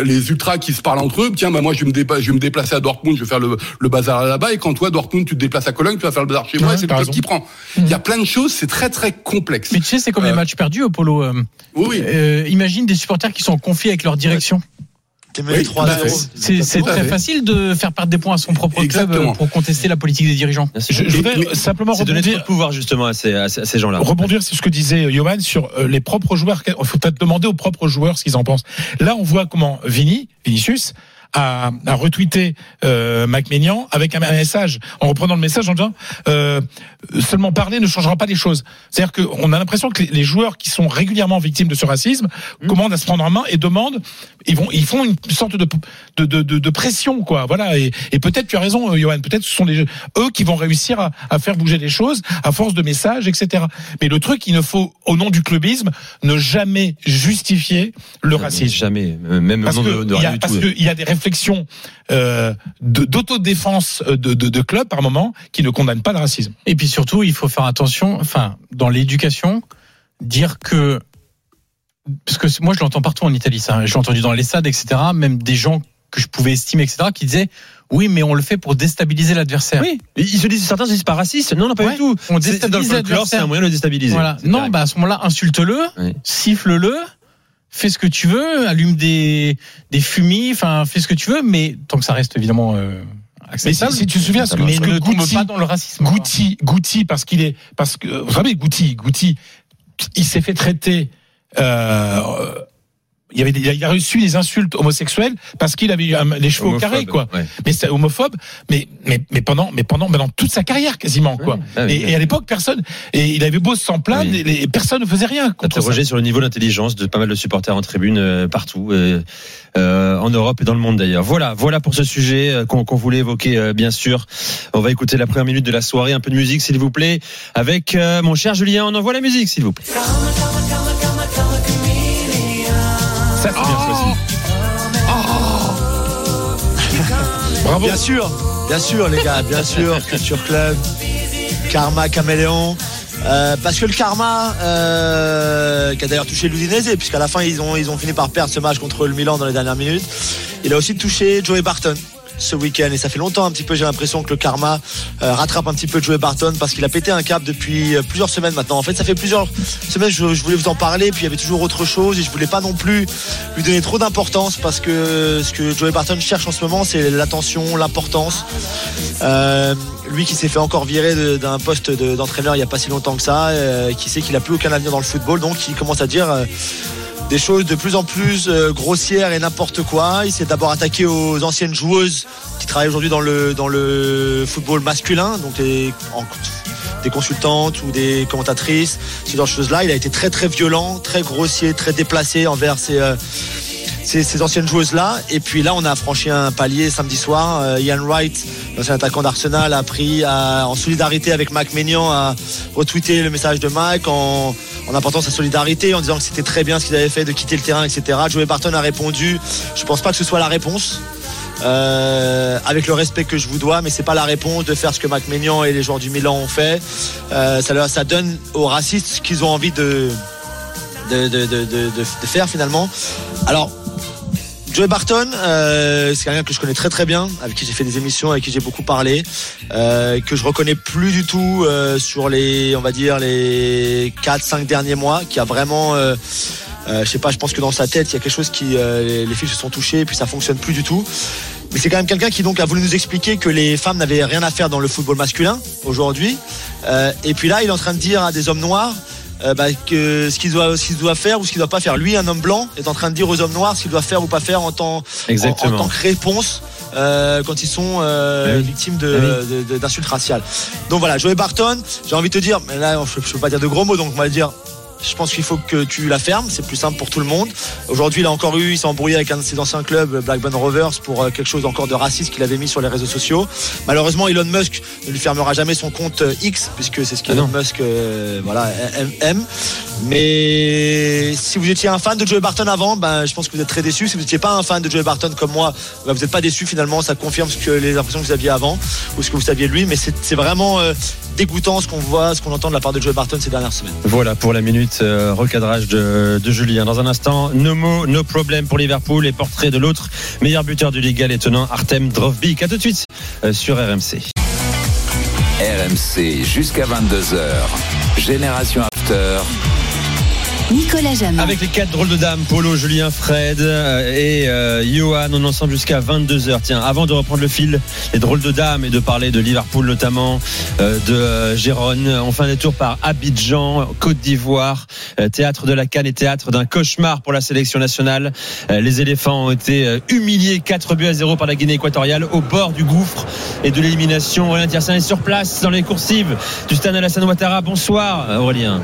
les ultras qui se parlent entre eux. Tiens, bah moi, je vais me, dépa- je vais me déplacer à Dortmund, je vais faire le, le bazar là-bas. Et quand toi, Dortmund, tu te déplaces à Cologne, tu vas faire le bazar chez moi. Ouais, et c'est le club raison. qui prend. Il y a plein de choses. C'est très très complexe. Mais tu sais, c'est comme les Euh, matchs perdus au polo. euh, Oui, oui. euh, imagine des supporters qui sont en conflit avec leur direction. T'es mené Oui, 3 tout à 0 fait. C'est très fait. facile de faire perdre des points à son propre club Exactement. euh, pour contester la politique des dirigeants. Je, je voudrais mais- simplement C'est donner trop de rebondir, pouvoir justement à ces, à ces, à ces gens-là. rebondir sur ce que disait Johan sur euh, les propres joueurs. Il faut peut-être demander aux propres joueurs ce qu'ils en pensent. Là, on voit comment Vini, Vinicius, a, a retweeté euh, Mac Maignan avec un, message, en reprenant le message en disant euh, seulement parler ne changera pas les choses. C'est-à-dire qu'on a l'impression que les, joueurs qui sont régulièrement victimes de ce racisme commandent à se prendre en main et demandent, ils vont, ils font une sorte de de, de, de, de pression, quoi. Voilà. Et, et peut-être tu as raison, euh, Johan. Peut-être ce sont les, eux qui vont réussir à, à faire bouger les choses à force de messages, etc. Mais le truc, il ne faut, au nom du clubisme, ne jamais justifier le racisme. Jamais, euh, même Parce au nom de, rien du parce tout. qu'il y a des réflexions euh, d'autodéfense euh, de, de, de clubs par moment qui ne condamnent pas le racisme. Et puis surtout, il faut faire attention, enfin, dans l'éducation, dire que parce que moi je l'entends partout en Italie, ça. Je l'ai entendu dans les stades, etc. Même des gens que je pouvais estimer, etc. qui disaient oui, mais on le fait pour déstabiliser l'adversaire. Oui, ils se disent, certains se disent pas racistes. Non, non, pas Ouais. du tout. On déstabilise folklore, c'est l'adversaire. un moyen de le déstabiliser. Voilà. Non, bah à ce moment-là, insulte-le, Oui. siffle-le, fais ce que tu veux, allume des des fumis, enfin fais ce que tu veux, mais tant que ça reste évidemment euh, Mais si, acceptable. si tu te souviens, ce que, mais ce que ne tombe Guti- pas dans le racisme. Goutti, Goutti, parce qu'il est, parce que vous savez, Goutti, Goutti, il s'est fait traiter. Euh, il, y avait des- il a reçu des insultes homosexuelles parce qu'il avait eu un- les cheveux au Homophobe, carré, quoi. ouais. Mais c'est homophobe, mais mais mais pendant mais pendant pendant toute sa carrière quasiment, quoi. Ah oui, et, et à l'époque, personne et il avait beau s'en plaindre, Oui. et les- personne ne faisait rien. Interrogé sur le niveau d'intelligence de pas mal de supporters en tribune euh, partout, euh, euh, en Europe et dans le monde d'ailleurs. Voilà, voilà pour ce sujet euh, qu'on qu'on voulait évoquer euh, bien sûr. On va écouter la première minute de la soirée, un peu de musique s'il vous plaît, avec euh, mon cher Julien. On envoie la musique s'il vous plaît. C'est bien choisi. Bravo. Bien sûr, bien sûr, les gars, bien sûr. [laughs] Culture Club. Karma caméléon. Euh, parce que le karma, euh, qui a d'ailleurs touché l'Udinese, puisqu'à la fin ils ont, ils ont fini par perdre ce match contre le Milan dans les dernières minutes, il a aussi touché Joey Barton ce week-end. Et ça fait longtemps un petit peu j'ai l'impression que le karma euh, rattrape un petit peu Joey Barton parce qu'il a pété un cap depuis euh, plusieurs semaines maintenant. En fait ça fait plusieurs semaines je, je voulais vous en parler puis il y avait toujours autre chose et je voulais pas non plus lui donner trop d'importance parce que ce que Joey Barton cherche en ce moment c'est l'attention l'importance. Euh, lui qui s'est fait encore virer d'un poste de- d'entraîneur il y a pas si longtemps que ça qui sait qu'il a plus aucun avenir dans le football donc il commence à dire des choses de plus en plus euh, grossières et n'importe quoi. Il s'est d'abord attaqué aux anciennes joueuses qui travaillent aujourd'hui dans le, dans le football masculin, donc des, en- des consultantes ou des commentatrices, ce genre de choses-là. Il a été très très violent, très grossier, très déplacé envers ces, euh, ces, ces anciennes joueuses-là. Et puis là, on a franchi un palier samedi soir. Euh, Ian Wright, l'ancien attaquant d'Arsenal, a pris en solidarité avec Mac Maignan, a retweeté le message de Mac en, en apportant sa solidarité, en disant que c'était très bien ce qu'il avait fait de quitter le terrain, etc. Joey Barton a répondu, je pense pas que ce soit la réponse. Euh, avec le respect que je vous dois, mais c'est pas la réponse de faire ce que Mac Maignan et les joueurs du Milan ont fait. Euh, ça, donne aux racistes ce qu'ils ont envie de faire finalement. Alors, Joey Barton, euh, c'est quelqu'un que je connais très très bien, avec qui j'ai fait des émissions, avec qui j'ai beaucoup parlé, euh, que je reconnais plus du tout euh, sur les, on va dire les 4-5 derniers mois, qui a vraiment, je sais pas, je pense que dans sa tête il y a quelque chose qui, les, les fils se sont touchés, et puis ça fonctionne plus du tout. Mais c'est quand même quelqu'un qui donc a voulu nous expliquer que les femmes n'avaient rien à faire dans le football masculin aujourd'hui. Et puis là, il est en train de dire à des hommes noirs euh, bah, que ce qu'ils doivent, ce qu'ils doivent faire ou ce qu'ils doivent pas faire. Lui, un homme blanc, est en train de dire aux hommes noirs ce qu'ils doivent faire ou pas faire en tant, en, en tant que réponse euh, quand ils sont euh, oui. victimes de- Eh de- de- d'insultes raciales. Donc voilà, Joey Barton, j'ai envie de te dire, mais là, je, je peux pas dire de gros mots, donc on va dire. Je pense qu'il faut que tu la fermes, c'est plus simple pour tout le monde. Aujourd'hui, il a encore eu, il s'est embrouillé avec un de ses anciens clubs, Blackburn Rovers, pour euh, quelque chose encore de raciste qu'il avait mis sur les réseaux sociaux. Malheureusement, Elon Musk ne lui fermera jamais son compte euh, X, puisque c'est ce Ah qu'Elon. Musk euh, voilà, aime- aime. Mais si vous étiez un fan de Joey Barton avant, ben, je pense que vous êtes très déçu. Si vous n'étiez pas un fan de Joey Barton comme moi, ben, vous n'êtes pas déçu finalement. Ça confirme ce que les impressions que vous aviez avant ou ce que vous saviez de lui. Mais c'est c'est vraiment euh, dégoûtant ce qu'on voit, ce qu'on entend de la part de Joey Barton ces dernières semaines. Voilà pour la minute euh, recadrage de, de Julien. Dans un instant, no mots, no problème pour Liverpool et portrait de l'autre meilleur buteur du Liga, l'étonnant Artem Drovbik. À tout de suite euh, sur RMC. RMC jusqu'à 22h. Génération After. Nicolas Jamin. Avec les quatre drôles de dames, Polo, Julien, Fred euh, et euh, Johan, on ensemble jusqu'à 22h. Tiens, avant de reprendre le fil, les drôles de dames et de parler de Liverpool notamment, euh, de euh, Gérone, on fait un détour par Abidjan, Côte d'Ivoire, euh, théâtre de la Cannes et théâtre d'un cauchemar pour la sélection nationale. Euh, les éléphants ont été humiliés 4 buts à 0 par la Guinée équatoriale au bord du gouffre et de l'élimination. Aurélien Tiersin est sur place dans les coursives du stade Alassane Ouattara. Bonsoir Aurélien.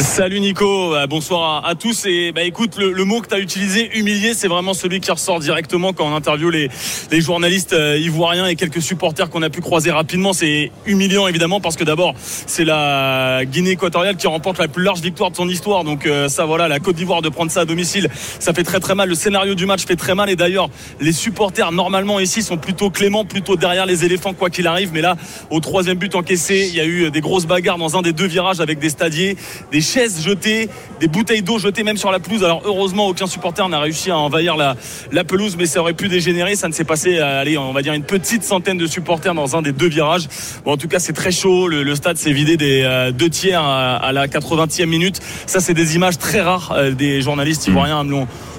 Salut Nico, Euh, bonsoir à, tous. Et bah écoute, le, mot que tu as utilisé, humilié, c'est vraiment celui qui ressort directement quand on interviewe les, les journalistes euh, ivoiriens et quelques supporters qu'on a pu croiser rapidement. C'est humiliant évidemment parce que d'abord c'est la Guinée équatoriale qui remporte la plus large victoire de son histoire. Donc euh, ça voilà, la Côte d'Ivoire de prendre ça à domicile, ça fait très très mal. Le scénario du match fait très mal et d'ailleurs les supporters normalement ici sont plutôt cléments, plutôt derrière les éléphants quoi qu'il arrive. Mais là, au troisième but encaissé, il y a eu des grosses bagarres dans un des deux virages avec des stadiers, des chaises jetées, des bouteilles d'eau jetées même sur la pelouse. Alors heureusement, aucun supporter n'a réussi à envahir la, pelouse, mais ça aurait pu dégénérer. Ça ne s'est passé, à, allez, on va dire une petite centaine de supporters dans un des deux virages. Bon, en tout cas, c'est très chaud. Le, stade s'est vidé des euh, deux tiers à, la 80e minute. Ça, c'est des images très rares euh, des journalistes ivoiriens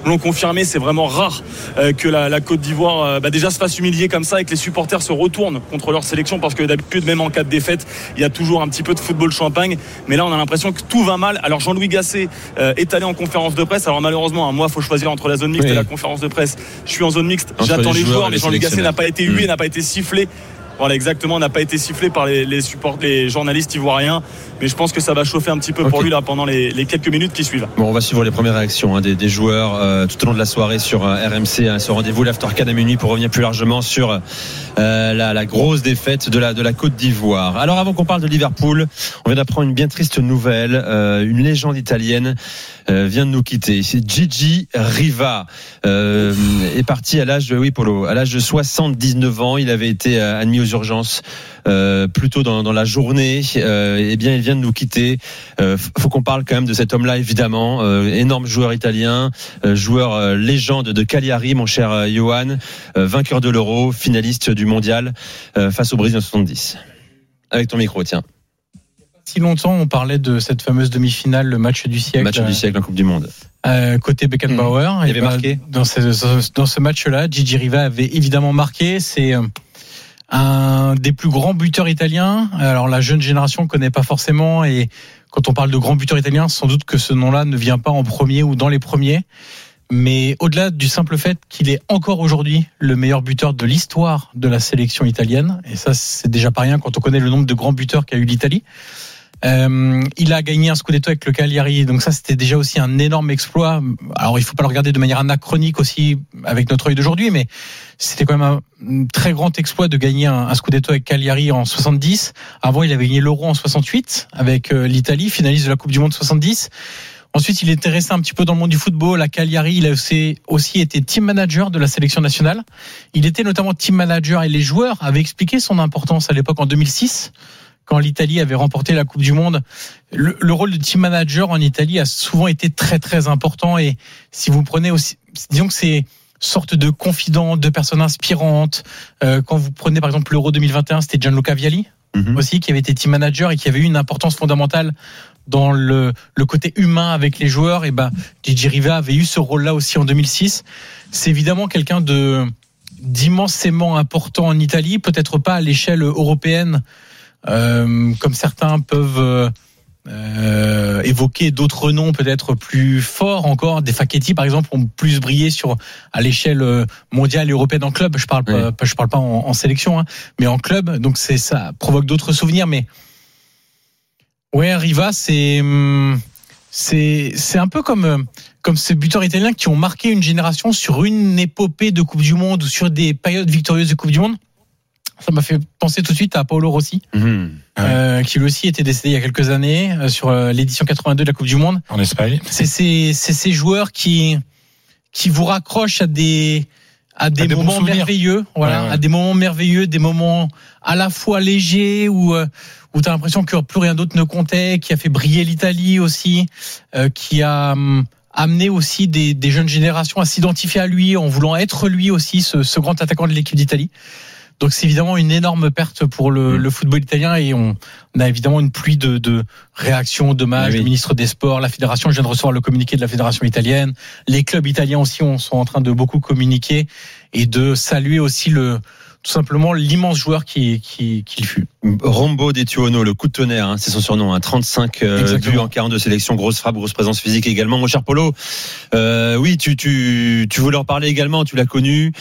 l'ont confirmé, c'est vraiment rare euh, que la, Côte d'Ivoire euh, bah, déjà se fasse humilier comme ça et que les supporters se retournent contre leur sélection parce que d'habitude, même en cas de défaite, il y a toujours un petit peu de football champagne. Mais là, on a l'impression que tout va mal. Alors Jean-Louis Gasset euh, est allé en conférence de presse. Alors malheureusement, hein, moi, il faut choisir entre la zone mixte Oui. et la conférence de presse. Je suis en zone mixte, j'attends les les joueurs mais Jean-Louis Gasset n'a pas été hué, Mm. n'a pas été sifflé. Voilà, exactement, n'a pas été sifflé par les, les, support- les journalistes ivoiriens. Mais je pense que ça va chauffer un petit peu pour lui là pendant les, les quelques minutes qui suivent. Bon, on va suivre les premières réactions hein, des, des joueurs euh, tout au long de la soirée sur euh, RMC, hein, ce rendez-vous l'After à minuit pour revenir plus largement sur euh, la, la grosse défaite de la, de la Côte d'Ivoire. Alors avant qu'on parle de Liverpool, on vient d'apprendre une bien triste nouvelle. Euh, une légende italienne euh, vient de nous quitter. Gigi Riva. Euh, est parti à l'âge de oui Polo, à l'âge de 79 ans. Il avait été euh, admis au quelques urgences euh, plus dans, dans la journée. Euh, eh bien, il vient de nous quitter. Euh, faut qu'on parle quand même de cet homme-là, évidemment. Énorme joueur italien, joueur légende de Cagliari, mon cher Johan, vainqueur de l'Euro, finaliste du Mondial face au Brésil en 70. Avec ton micro, tiens. Si longtemps, on parlait de cette fameuse demi-finale, le match du siècle. Match du siècle en Coupe du Monde. euh, côté Beckenbauer. Il Et avait ben, marqué dans ce, dans ce match-là. Gigi Riva avait évidemment marqué. C'est euh, un des plus grands buteurs italiens. Alors la jeune génération ne connaît pas forcément et quand on parle de grands buteurs italiens, sans doute que ce nom-là ne vient pas en premier ou dans les premiers. Mais au-delà du simple fait qu'il est encore aujourd'hui le meilleur buteur de l'histoire de la sélection italienne, et ça c'est déjà pas rien quand on connaît le nombre de grands buteurs qu'a eu l'Italie. Euh, il a gagné un scudetto avec le Cagliari, donc ça c'était déjà aussi un énorme exploit. Alors il faut pas le regarder de manière anachronique aussi avec notre œil d'aujourd'hui, mais c'était quand même un très grand exploit de gagner un, un scudetto avec Cagliari en 70. Avant il avait gagné l'Euro en 68 avec euh, l'Italie, finaliste de la Coupe du Monde 70. Ensuite, il était resté un petit peu dans le monde du football. À Cagliari, il a aussi, aussi été team manager de la sélection nationale. Il était notamment team manager et les joueurs avaient expliqué son importance à l'époque en 2006 quand l'Italie avait remporté la Coupe du Monde. Le, le, rôle de team manager en Italie a souvent été très très important et si vous prenez aussi, disons que c'est sorte de confident, de personnes inspirantes. Euh, quand vous prenez par exemple l'Euro 2021, c'était Gianluca Vialli mmh. aussi qui avait été team manager et qui avait eu une importance fondamentale dans le, le côté humain avec les joueurs. Et ben, Gigi Riva avait eu ce rôle-là aussi en 2006. C'est évidemment quelqu'un de d'immensément important en Italie, peut-être pas à l'échelle européenne comme certains peuvent euh, évoquer d'autres noms peut-être plus forts encore. Des Facchetti, par exemple, ont plus brillé sur à l'échelle mondiale et européenne en club. Je parle oui. pas, je parle pas en, en sélection, hein, mais en club. Donc c'est ça provoque d'autres souvenirs. Mais ouais, Riva, c'est c'est c'est un peu comme comme ces buteurs italiens qui ont marqué une génération sur une épopée de Coupe du Monde ou sur des périodes victorieuses de Coupe du Monde ça m'a fait penser tout de suite à Paolo Rossi, mmh. euh, qui lui aussi était décédé il y a quelques années euh, sur l'édition 82 de la Coupe du Monde. En Espagne. C'est ces, ces joueurs qui, qui vous raccrochent à des, à des, à des moments merveilleux, voilà, ouais, ouais. à des moments merveilleux, des moments à la fois légers où, où tu as l'impression que plus rien d'autre ne comptait, qui a fait briller l'Italie aussi, euh, qui a hum, amené aussi des, des, jeunes générations à s'identifier à lui en voulant être lui aussi ce, ce grand attaquant de l'équipe d'Italie. Donc c'est évidemment une énorme perte pour le, le football italien et on, on, a évidemment une pluie de, de réactions, d'hommages. Oui. Le ministre des Sports, la fédération, je viens de recevoir le communiqué de la fédération italienne. Les clubs italiens aussi on, sont en train de beaucoup communiquer et de saluer aussi le tout simplement l'immense joueur qui, qui, qui fut. Rombo Detuono, le coup de tonnerre, hein, c'est son surnom, hein, 35 euh, buts en 42 sélections, grosse frappe, grosse présence physique également. Mon cher Polo, euh, oui, tu, tu, tu voulais en parler également, tu l'as connu.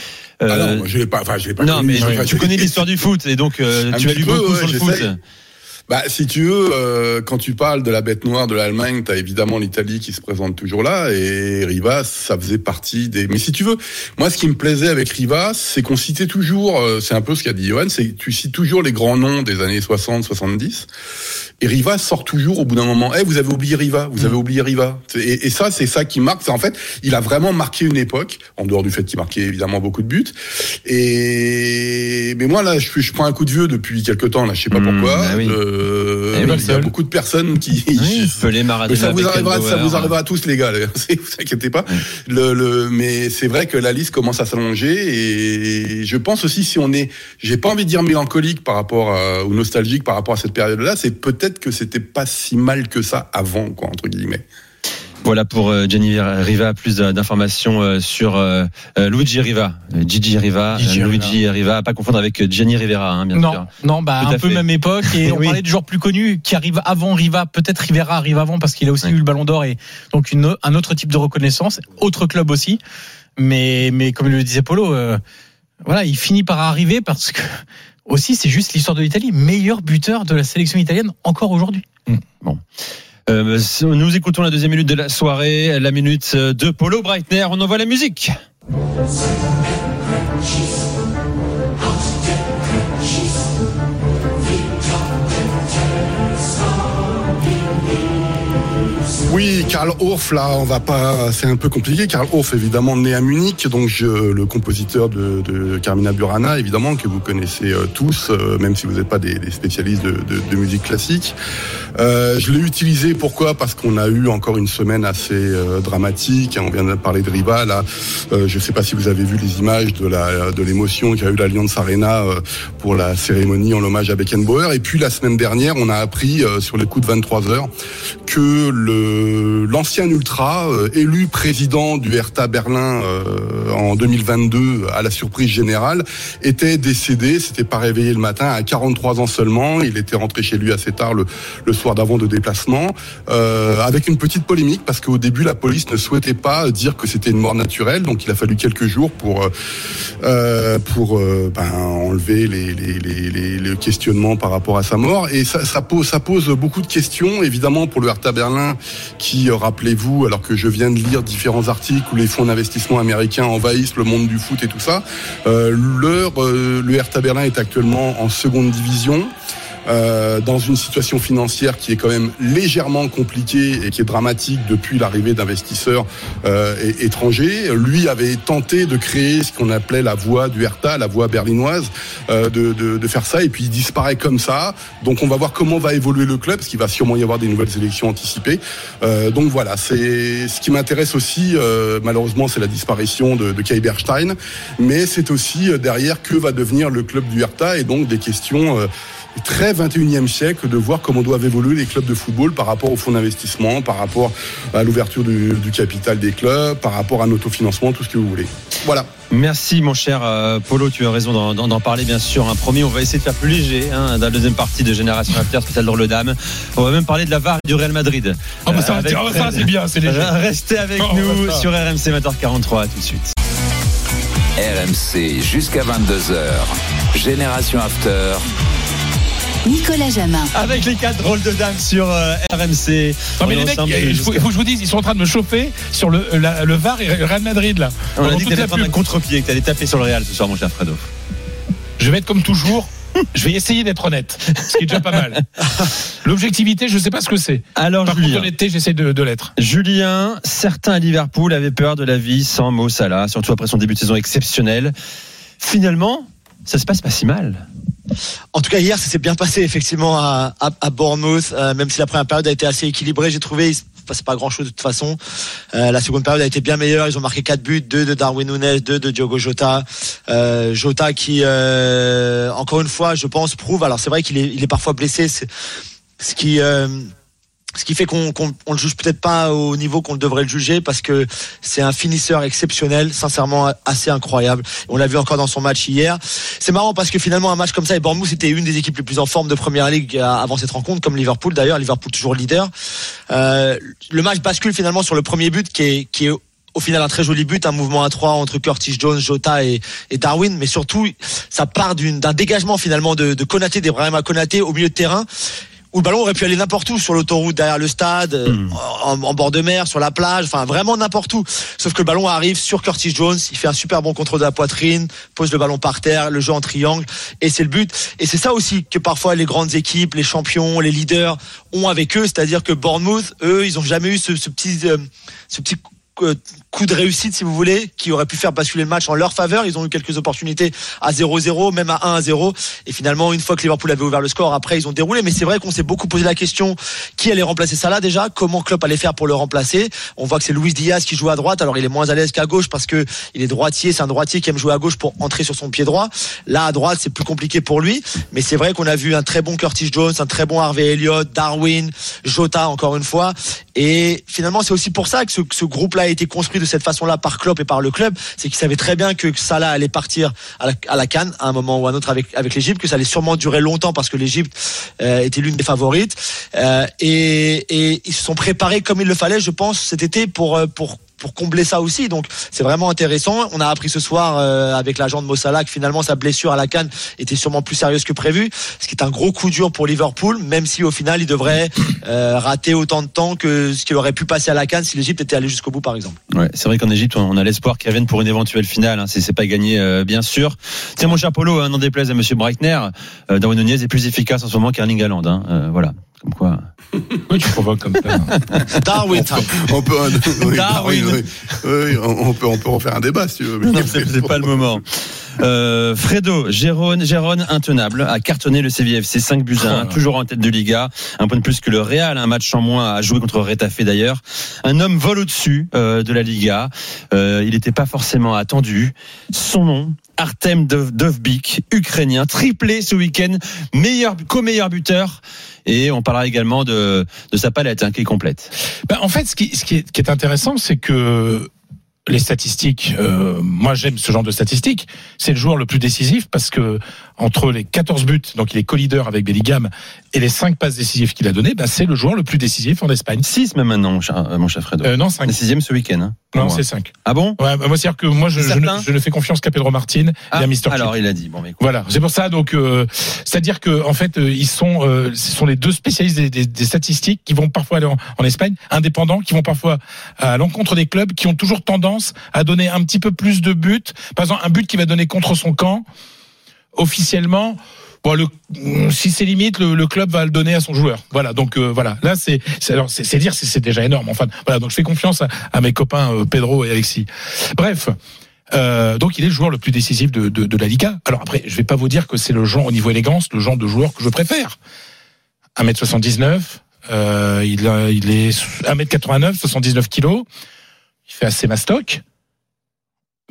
Euh, ah non, je l'ai pas, enfin, je l'ai pas non, connu. mais tu connais l'histoire du foot et donc euh, tu as lu beaucoup ouais, sur le foot. Bah, si tu veux, euh, quand tu parles de la bête noire de l'Allemagne, t'as évidemment l'Italie qui se présente toujours là, et Rivas, ça faisait partie des. Mais si tu veux, moi, ce qui me plaisait avec Rivas, c'est qu'on citait toujours, euh, c'est un peu ce qu'a dit Johan, c'est tu cites toujours les grands noms des années 60, 70, et Riva sort toujours au bout d'un moment. Eh, hey, vous avez oublié Riva, vous avez oublié Riva. Et, et ça, c'est ça qui marque. C'est en fait, il a vraiment marqué une époque, en dehors du fait qu'il marquait évidemment beaucoup de buts. Et mais moi là, je, je prends un coup de vieux depuis quelques temps. Là, je sais pas mmh, pourquoi. Bah oui. euh, il y a beaucoup de personnes qui. Oui, [laughs] Pelé, Maradona, ça vous arrivera, ça vous arrivera à tous les gars. Là. [laughs] vous inquiétez pas. Le, le, mais c'est vrai que la liste commence à s'allonger et je pense aussi si on est, j'ai pas envie de dire mélancolique par rapport à, ou nostalgique par rapport à cette période-là, c'est peut-être que c'était pas si mal que ça avant, quoi, entre guillemets. Voilà pour euh, Gianni Riva, plus d'informations euh, sur euh, Luigi Riva, Gigi Riva, Gigi Luigi Riva, pas confondre avec Gianni Rivera, hein, bien non, sûr. Non, bah Tout un peu fait. même époque. Et [laughs] on oui. parlait de joueurs plus connus qui arrivent avant Riva. Peut-être Rivera arrive avant parce qu'il a aussi oui. eu le Ballon d'Or et donc une, un autre type de reconnaissance, autre club aussi. Mais, mais comme le disait Polo, euh, voilà, il finit par arriver parce que aussi c'est juste l'histoire de l'Italie, meilleur buteur de la sélection italienne encore aujourd'hui. Mmh. Bon. Euh, nous écoutons la deuxième minute de la soirée, la minute de Polo Breitner. On envoie la musique. Oui, Karl Orff, là, on va pas, c'est un peu compliqué. Karl Orff, évidemment, né à Munich, donc je, le compositeur de, de, Carmina Burana, évidemment, que vous connaissez euh, tous, euh, même si vous n'êtes pas des, des spécialistes de, de, de, musique classique. Euh, je l'ai utilisé, pourquoi? Parce qu'on a eu encore une semaine assez euh, dramatique. On vient de parler de Riva, là. je sais pas si vous avez vu les images de la de l'émotion qu'a eu l'Alliance Arena pour la cérémonie en hommage à Beckenbauer. Et puis la semaine dernière, on a appris sur les coups de 23 heures que l'ancien ultra euh, élu président du Hertha Berlin euh, en 2022 à la surprise générale était décédé, s'était pas réveillé le matin à 43 ans seulement, il était rentré chez lui assez tard le, le soir d'avant de déplacement euh, avec une petite polémique parce qu'au début la police ne souhaitait pas dire que c'était une mort naturelle, donc il a fallu quelques jours pour euh, pour ben, enlever les, les, les, les, questionnements par rapport à sa mort et ça, ça pose ça pose beaucoup de questions évidemment pour le Hertha Berlin qui, euh, rappelez-vous, alors que je viens de lire différents articles où les fonds d'investissement américains envahissent le monde du foot et tout ça, euh, euh, le Hertha Berlin est actuellement en seconde division. Euh, dans une situation financière qui est quand même légèrement compliquée et qui est dramatique depuis l'arrivée d'investisseurs euh, étrangers. Lui avait tenté de créer ce qu'on appelait la voie du Hertha, la voie berlinoise, euh, de, de, de, faire ça, et puis il disparaît comme ça. Donc on va voir comment va évoluer le club, parce qu'il va sûrement y avoir des nouvelles élections anticipées. Euh, donc voilà, c'est ce qui m'intéresse aussi. Euh, malheureusement, c'est la disparition de, de Kai Berstein, mais c'est aussi derrière que va devenir le club du Hertha, et donc des questions très 21e siècle de voir comment doivent évoluer les clubs de football par rapport au fonds d'investissement, par rapport à l'ouverture du, du, capital des clubs, par rapport à l'autofinancement, tout ce que vous voulez. Voilà. Merci mon cher euh, Polo, tu as raison d'en parler bien sûr. Un premier, on va essayer de faire plus léger hein, dans la deuxième partie de Génération After spécial dans le Dame. On va même parler de la VAR du Real Madrid. Oh, bah ça, euh, ça c'est bien, c'est léger. [laughs] Restez avec oh, nous sur RMC 20h43 tout de suite. RMC jusqu'à 22h. Génération After. Nicolas Jamin. Avec les quatre drôles de dames sur euh, RMC. Non, mais les mecs, il faut, que je vous dise, ils sont en train de me chauffer sur le, la, le VAR et le Real Madrid là. On a dit que t'allais prendre un contre-pied, que t'allais taper sur le Real ce soir, mon cher Fredo. Je vais être comme toujours. Je vais essayer d'être honnête, [laughs] ce qui est déjà pas mal. L'objectivité, je ne sais pas ce que c'est. Alors, Par Julien, contre, l'honnêteté, j'essaie de, de l'être. Julien, certains à Liverpool avaient peur de la vie sans Mo Salah, surtout après son début de saison exceptionnel. Finalement, ça se passe pas si mal. En tout cas, hier, ça s'est bien passé, effectivement, à, Bournemouth. Euh, même si la première période a été assez équilibrée, j'ai trouvé, il se passait pas grand chose de toute façon. Euh, la seconde période a été bien meilleure. Ils ont marqué quatre buts, deux de Darwin Nunes, deux de Diogo Jota. Euh, Jota qui, encore une fois, je pense, prouve. Alors c'est vrai qu'il est, est parfois blessé. Ce qui ce qui fait qu'on qu on le juge peut-être pas au niveau qu'on devrait le juger parce que c'est un finisseur exceptionnel, sincèrement assez incroyable. On l'a vu encore dans son match hier. C'est marrant parce que finalement un match comme ça et Bournemouth c'était une des équipes les plus en forme de première ligue avant cette rencontre, comme Liverpool d'ailleurs. Liverpool toujours leader. Euh, le match bascule finalement sur le premier but qui est au final un très joli but, un mouvement à trois entre Curtis Jones, Jota et, Darwin, mais surtout ça part d'un dégagement finalement de, de Konaté, d'Ibrahima Konaté au milieu de terrain où le ballon aurait pu aller n'importe où sur l'autoroute derrière le stade, mmh. en, en, bord de mer, sur la plage, enfin vraiment n'importe où. Sauf que le ballon arrive sur Curtis Jones, il fait un super bon contrôle de la poitrine, pose le ballon par terre, le jeu en triangle, et c'est le but. Et c'est ça aussi que parfois les grandes équipes, les champions, les leaders ont avec eux, c'est-à-dire que Bournemouth, eux, ils ont jamais eu ce, ce petit, euh, ce petit coup de réussite, si vous voulez, qui aurait pu faire basculer le match en leur faveur. Ils ont eu quelques opportunités à 0-0, même à 1-0. Et finalement, une fois que Liverpool avait ouvert le score, après, ils ont déroulé. Mais c'est vrai qu'on s'est beaucoup posé la question qui allait remplacer Salah déjà, comment Klopp allait faire pour le remplacer? On voit que c'est Luis Diaz qui joue à droite. Alors, il est moins à l'aise qu'à gauche parce que il est droitier. C'est un droitier qui aime jouer à gauche pour entrer sur son pied droit. Là, à droite, c'est plus compliqué pour lui. Mais c'est vrai qu'on a vu un très bon Curtis Jones, un très bon Harvey Elliott, Darwin, Jota, encore une fois. Et finalement, c'est aussi pour ça que ce, ce groupe-là a été construit cette façon-là par Klopp et par le club, c'est qu'ils savaient très bien que Salah allait partir à la, à Cannes à un moment ou à un autre avec l'Égypte, que ça allait sûrement durer longtemps parce que l'Égypte euh, était l'une des favorites. Euh, et, et ils se sont préparés comme il le fallait, je pense, cet été pour pour pour combler ça aussi. Donc c'est vraiment intéressant. On a appris ce soir euh, avec l'agent de Mossala que finalement sa blessure à la canne était sûrement plus sérieuse que prévu, ce qui est un gros coup dur pour Liverpool, même si au final il devrait euh, rater autant de temps que ce qu'il aurait pu passer à la canne si l'Égypte était allée jusqu'au bout par exemple. Ouais, c'est vrai qu'en Égypte on a l'espoir qu'il revienne pour une éventuelle finale. Hein, c'est pas gagné euh, bien sûr. Tiens mon cher Polo, hein, n'en déplaise à Monsieur Breitner, euh, Darwin Nunez est plus efficace en ce moment qu'Erling Haaland. Hein, euh, voilà, comme quoi. Pourquoi tu provoques comme ça [laughs] Darwin time. On peut, oui, Darwin. oui, oui, on, on peut, on peut refaire un débat si tu veux. mais- Non, [laughs] c'est c'est pas le moment. Euh, Fredo, Gérone, Gérone intenable, a cartonné le CVFC 5 buts à 1, toujours en tête de Liga, un point de plus que le Real, un match en moins à jouer contre Retafe d'ailleurs. Un homme vole au-dessus euh, de la Liga, euh, il n'était pas forcément attendu. Son nom, Artem Dov- Dovbik, ukrainien, triplé ce week-end, meilleur, co-meilleur buteur. Et on parlera également de, de sa palette hein, qui est complète. Ben, en fait, ce qui, ce qui est, qui est intéressant, c'est que les statistiques, euh, moi j'aime ce genre de statistiques, c'est le joueur le plus décisif parce que entre les 14 buts, donc il est co-leader avec Bellingham, et les 5 passes décisives qu'il a données, ben, c'est le joueur le plus décisif en Espagne. 6 même maintenant, mon cher, euh, mon cher Fredo. Euh, non, 5. Le sixième ce week-end. hein, Non, c'est 5. Ah bon? Ouais, bah, moi, c'est-à-dire que moi, je, je, ne, Certain? je ne fais confiance qu'à Pedro Martin Ah, et à Mister Alors il a dit. Bon, mais. Voilà, c'est pour ça. Donc, euh, c'est-à-dire que en fait, euh, ils sont, euh, ce sont les deux spécialistes des, des- des statistiques qui vont parfois aller en, en Espagne, indépendants, qui vont parfois à l'encontre des clubs, qui ont toujours tendance à donner un petit peu plus de buts. Par exemple, un but qui va donner contre son camp, officiellement. Bon, le, si c'est limite, le, le club va le donner à son joueur. Voilà. Donc euh, voilà. Là, c'est, c'est dire, c'est, déjà énorme. Enfin, voilà. Donc je fais confiance à, à mes copains euh, Pedro et Alexis. Bref. Euh, donc il est le joueur le plus décisif de, de, de la Liga. Alors après, je vais pas vous dire que c'est le genre au niveau élégance, le genre de joueur que je préfère. 1m79, euh, il, a- il est 1m89, 79 kilos. Il fait assez mastoc,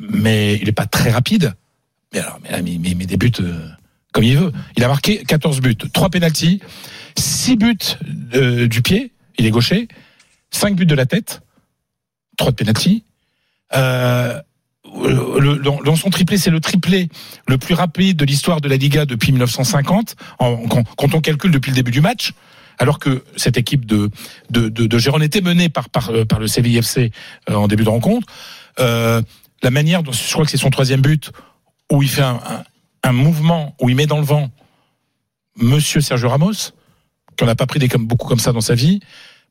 mais il est pas très rapide. Mais alors, mais, mais des buts euh, comme il veut. Il a marqué 14 buts, 3 pénalties, 6 buts euh, du pied, il est gaucher, 5 buts de la tête, 3 de pénalties. Euh, dans, son triplé, c'est le triplé le plus rapide de l'histoire de la Liga depuis 1950, en- quand, on calcule depuis le début du match. Alors que cette équipe de de, de, était menée par par, par le euh, en début de rencontre, la manière dont je crois que c'est son troisième but où il fait un, mouvement où il met dans le vent Monsieur Sergio Ramos, qu'on n'a pas pris des beaucoup comme ça dans sa vie.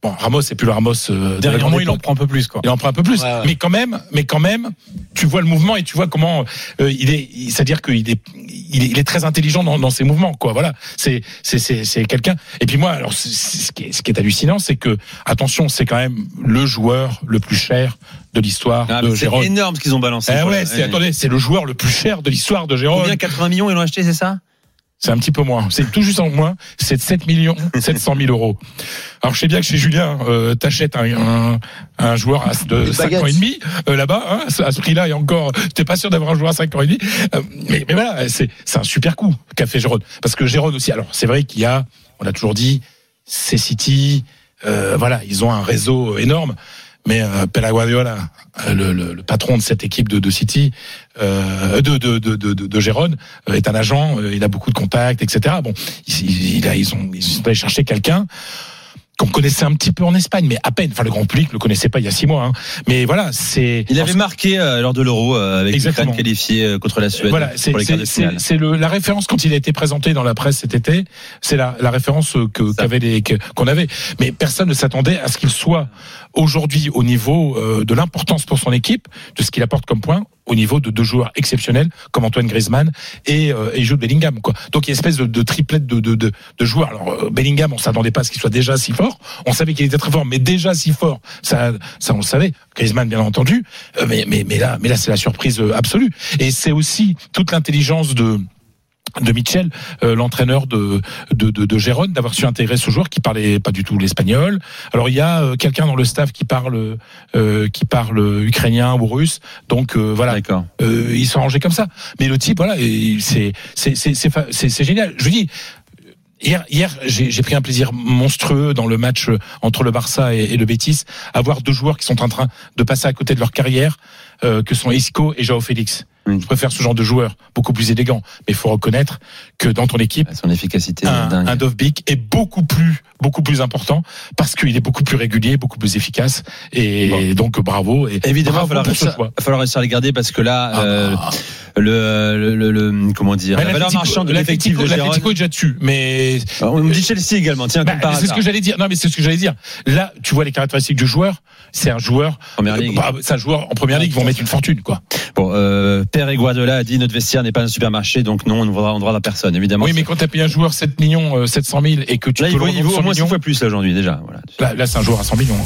Bon, Ramos, c'est plus le Ramos. euh, Dernièrement, il en prend un peu plus, quoi. Il en prend un peu plus, Ouais, ouais. mais quand même, mais quand même, tu vois le mouvement et tu vois comment euh, il est. C'est-à-dire qu'il est, il est, il est très intelligent dans, dans ses mouvements, quoi. Voilà, c'est, c'est, c'est, c'est quelqu'un. Et puis moi, alors, c'est- c'est- ce qui est, ce qui est hallucinant, c'est que attention, c'est quand même le joueur le plus cher de l'histoire Ah, de c'est Gérone. énorme ce qu'ils ont balancé. Eh ouais, c'est, attendez, c'est le joueur le plus cher de l'histoire de Gérone. Combien 80 millions ils l'ont acheté, c'est ça? C'est un petit peu moins. C'est tout juste en moins. C'est 7 millions 700 000 euros. Alors je sais bien que chez Julien, euh, t'achètes un, un, un joueur à, de Une 5 baguette. ans et demi euh, là-bas, hein, à ce prix-là et encore, t'es pas sûr d'avoir un joueur à 5 ans et demi. Euh, mais, mais voilà, c'est un super coup qu'a fait Gérone. Parce que Gérone aussi, alors c'est vrai qu'il y a, on l'a toujours dit, c'est City, euh, voilà, ils ont un réseau énorme. Mais euh, Guardiola, euh, le, le, le patron de cette équipe de, de City, euh, de, de, de, de, de Gérone, euh, est un agent, euh, il a beaucoup de contacts, etc. Bon, il, il ils, ont, ils sont allés chercher quelqu'un qu'on connaissait un petit peu en Espagne, mais à peine. Enfin, le grand public le connaissait pas il y a six mois. Hein. Mais voilà, c'est. Il avait marqué euh, lors de l'Euro euh, avec l'Ukraine qualifiée euh, contre la Suède Voilà, c'est la référence quand il a été présenté dans la presse cet été. C'est la, la référence que les que- qu'on avait. Mais personne ne s'attendait à ce qu'il soit aujourd'hui au niveau euh, de l'importance pour son équipe, de ce qu'il apporte comme point, au niveau de deux joueurs exceptionnels comme Antoine Griezmann et, euh, et Jude Bellingham. Quoi. Donc il y a une espèce de, de triplette de, de, de, de joueurs. Alors euh, Bellingham, on s'attendait pas à ce qu'il soit déjà si fort. On savait qu'il était très fort, mais déjà si fort, ça, ça on le savait. Griezmann, bien entendu. Euh, mais, mais, mais là, mais là c'est la surprise euh, absolue. Et c'est aussi toute l'intelligence de de Mitchell, euh, l'entraîneur de, de, de, de Gérone, d'avoir su intégrer ce joueur qui parlait pas du tout l'espagnol. Alors il y a euh, quelqu'un dans le staff qui parle euh, qui parle ukrainien ou russe, donc euh, voilà, D'accord. euh, ils sont rangés comme ça. Mais le type, voilà, c'est c'est c'est c'est génial. Je vous dis. Hier, hier j'ai pris un plaisir monstrueux dans le match entre le Barça et, et le Betis, à voir deux joueurs qui sont en train de passer à côté de leur carrière, euh, que sont Isco et Joao Félix. Oui. Je préfère ce genre de joueur, beaucoup plus élégant. Mais il faut reconnaître que dans ton équipe, Son efficacité un, dingue. un Dovbik est beaucoup plus, beaucoup plus important parce qu'il est beaucoup plus régulier, beaucoup plus efficace. Et donc bravo. Et Évidemment, il va bravo falloir, réussir, choix. va falloir réussir à les garder parce que là, Ah, euh, le, le, le, le- comment dire, Mais la valeur marchande de l'effectif de l'Atlético est déjà dessus, mais On me dit Chelsea également. Tiens, Bah, c'est ce que j'allais dire. Non, mais c'est ce que j'allais dire. Là, tu vois les caractéristiques du joueur. C'est un joueur. Première ligue. bah, c'est un joueur en première ligue. Ils vont mettre une fortune, quoi. Bon, euh, Père et Guardiola a dit notre vestiaire n'est pas un supermarché, donc non, on ne vendra, on vendra personne, évidemment. Oui, mais quand t'as payé un joueur 7 millions, euh, 700 000 et que tu là, peux il le il vaut 100 au moins six millions. fois plus là aujourd'hui déjà. Voilà. Là, là, c'est un joueur à 100 millions. hein.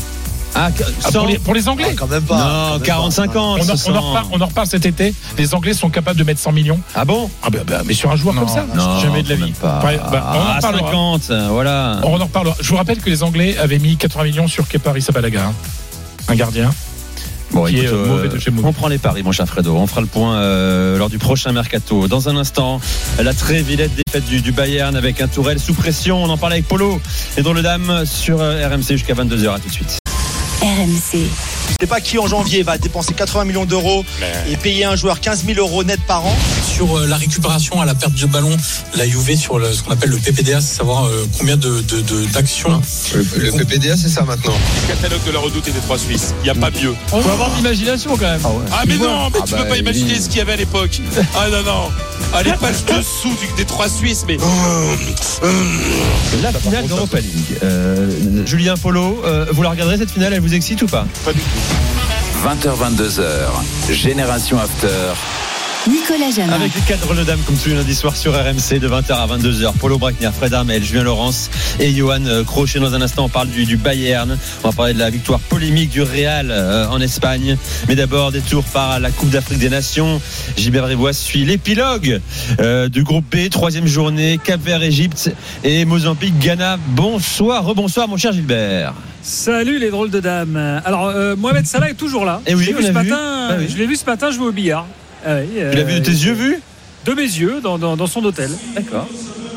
Ah, Ah, pour, les, pour les Anglais Ah, quand même pas. Non, 40-50. on, en, on, en reparle, on en reparle cet été. Les Anglais sont capables de mettre 100 millions. Ah bon? Ah bah, bah, mais sur un joueur comme ça Non, Jamais de la vie. pas. Bah, on en Ah, reparlera. 50, voilà. On en reparlera. Je vous rappelle que les Anglais avaient mis 80 millions sur Kepa Arrizabalaga, hein. un gardien. Bon, qui est, écoute, euh, euh, mauvais de chez mauvais. on prend les paris, mon cher Fredo. On fera le point euh, lors du prochain mercato. Dans un instant, la très vilaine défaite du, du Bayern avec un Tourelle sous pression. On en parle avec Polo et dans le dame sur euh, RMC jusqu'à 22h. À tout de suite. RMC. Je sais pas qui en janvier va dépenser 80 millions d'euros et payer un joueur 15 000 euros net par an. Sur euh, la récupération à la perte de ballon, la Juve sur le- ce qu'on appelle le PPDA, c'est savoir euh, combien de- de- de- d'actions. Le PPDA, c'est ça maintenant. catalogue de la redoute et des trois Suisses. Il n'y a pas mieux. Faut avoir de l'imagination quand même. Ah mais non, mais Ah tu bah, peux pas imaginer oui. ce qu'il y avait à l'époque. Ah non, non. Ah, les pages dessous du- des trois Suisses, mais... La finale d'Europa League. Euh, Julien Polo, euh, vous la regarderez cette finale Elle vous excite ou pas? 20h22h, Génération After. Nicolas Jamin. Avec les cadres de dames comme tous les lundis soirs sur RMC de 20h à 22h. Polo Brackner, Fred Armel, Julien Laurence et Johan euh, Crochet. Dans un instant, on parle du, du Bayern. On va parler de la victoire polémique du Real euh, en Espagne. Mais d'abord, des tours par la Coupe d'Afrique des Nations. Gilbert Rivois suit l'épilogue euh, du groupe B. Troisième journée, Cap Vert, Égypte et Mozambique, Ghana. Bonsoir, rebonsoir mon cher Gilbert. Salut les drôles de dames. Alors euh, Mohamed Salah est toujours là. Eh oui, je l'ai vu, ce matin. Ah oui. Je l'ai vu ce matin jouer au billard. Ah oui, Tu l'as euh, vu de tes yeux vus De mes yeux, dans, dans- dans son hôtel. D'accord.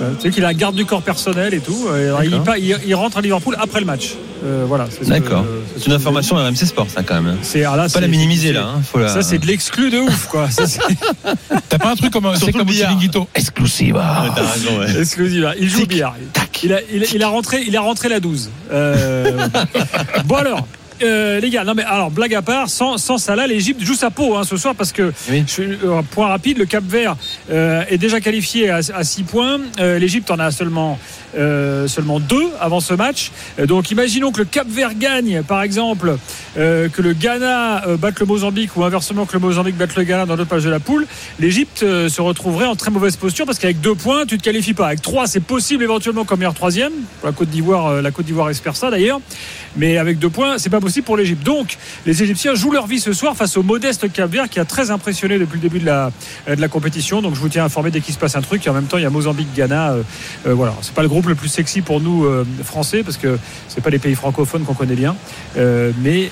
Euh, tu sais qu'il a un garde du corps personnel et tout. Euh, il, il- il rentre à Liverpool après le match. Euh, voilà. D'accord. c'est ce C'est une information RMC Sport, ça quand même. C'est Faut pas la minimiser c'est- là. hein. Faut la- Ça c'est de l'exclu de ouf quoi. [laughs] T'as pas un truc comme, c'est Surtout comme. Chiringuito Exclusiva. T'as raison, ouais. exclusif. Il joue au billard. Il a, il, a- il a rentré, il a rentré la 12. Euh, [laughs] bon alors. Euh, les gars, non mais alors blague à part, sans, sans Salah, l'Égypte joue sa peau hein, ce soir parce que Oui. euh, point rapide, le Cap Vert euh, est déjà qualifié à, 6 points. L'Égypte en a seulement seulement deux avant ce match. Donc imaginons que le Cap Vert gagne, par exemple, que le Ghana batte le Mozambique ou inversement que le Mozambique batte le Ghana dans l'autre page de la poule. L'Égypte se retrouverait en très mauvaise posture parce qu'avec deux points, tu te qualifies pas. Avec trois, c'est possible éventuellement comme meilleur troisième. La Côte d'Ivoire, la Côte d'Ivoire espère ça d'ailleurs. Mais avec deux points, c'est pas possible pour l'Égypte. Donc, les Égyptiens jouent leur vie ce soir face au modeste Cap Vert qui a très impressionné depuis le début de la, euh, de la compétition. Donc, je vous tiens informé dès qu'il se passe un truc. Et en même temps, il y a Mozambique, Ghana. Euh, euh, voilà, c'est pas le groupe le plus sexy pour nous euh, français parce que c'est pas les pays francophones qu'on connaît bien. Euh, mais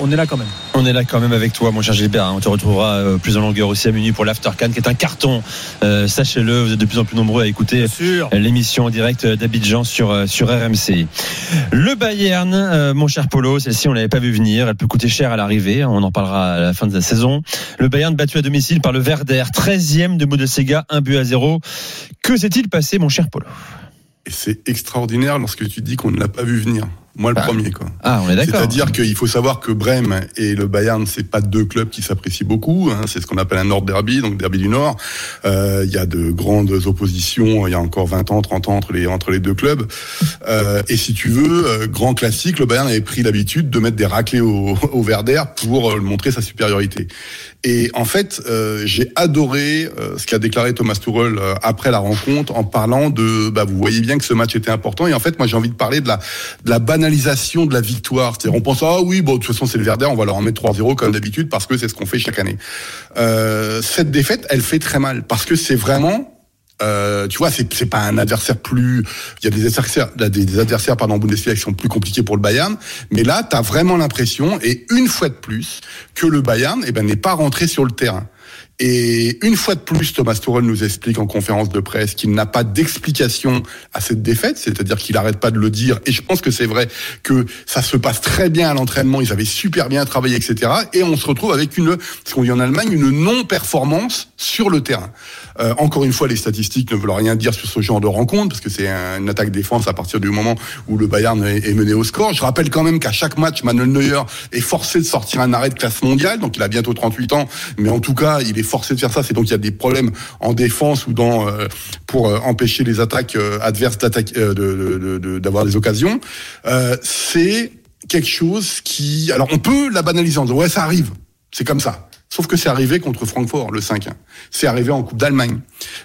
on est là quand même. On est là quand même avec toi, mon cher Gilbert. hein. On te retrouvera plus en longueur aussi à minuit pour l'After Can, qui est un carton. Sachez-le, vous êtes de plus en plus nombreux à écouter l'émission en direct d'Abidjan sur, sur RMC. Le Bayern, mon cher Polo, celle-ci, on l'avait pas vu venir. Elle peut coûter cher à l'arrivée. On en parlera à la fin de la saison. Le Bayern battu à domicile par le Verder, 13e de Bundesliga, un but à zéro. Que s'est-il passé, mon cher Polo? C'est extraordinaire lorsque tu dis qu'on ne l'a pas vu venir. Moi, le Bah, premier, quoi. Ah, on est d'accord. C'est-à-dire qu'il faut savoir que Brême et le Bayern, c'est pas deux clubs qui s'apprécient beaucoup. hein. C'est ce qu'on appelle un Nord Derby, donc Derby du Nord. Euh, Il y a de grandes oppositions. Il y a encore 20 ans, 30 ans entre les entre les deux clubs. Euh, et si tu veux, euh, grand classique, le Bayern avait pris l'habitude de mettre des raclés au, au Verder pour montrer sa supériorité. Et en fait, j'ai adoré ce qu'a déclaré Thomas Tuchel après la rencontre en parlant de, bah, vous voyez bien que ce match était important. Et en fait, moi, j'ai envie de parler de la, de la banalisation de la victoire. C'est-à-dire, on pense, ah oui, bon, de toute façon, c'est le Verder, on va leur en mettre 3-0 comme d'habitude parce que c'est ce qu'on fait chaque année. Euh, cette défaite, elle fait très mal parce que c'est vraiment euh, tu vois, c'est c'est pas un adversaire plus. Il y a des adversaires, des adversaires pardon Bundesliga qui sont plus compliqués pour le Bayern, mais là, tu as vraiment l'impression, et une fois de plus, que le Bayern, eh ben, n'est pas rentré sur le terrain. Et une fois de plus, Thomas Tuchel nous explique en conférence de presse qu'il n'a pas d'explication à cette défaite, c'est-à-dire qu'il n'arrête pas de le dire. Et je pense que c'est vrai que ça se passe très bien à l'entraînement, ils avaient super bien travaillé, etc. Et on se retrouve avec une, ce qu'on dit en Allemagne, une non-performance sur le terrain. Euh, encore une fois, les statistiques ne veulent rien dire sur ce genre de rencontre, parce que c'est un- une attaque-défense à partir du moment où le Bayern est mené au score. Je rappelle quand même qu'à chaque match, Manuel Neuer est forcé de sortir un arrêt de classe mondiale, donc il a bientôt 38 ans, mais en tout cas, il est forcé de faire ça. C'est donc il y a des problèmes en défense ou dans euh, pour euh, empêcher les attaques euh, adverses euh, de- de- de- d'avoir des occasions. C'est quelque chose qui, alors on peut la banaliser en disant ouais ça arrive, c'est comme ça. Sauf que c'est arrivé contre Francfort, le 5-1. C'est arrivé en Coupe d'Allemagne.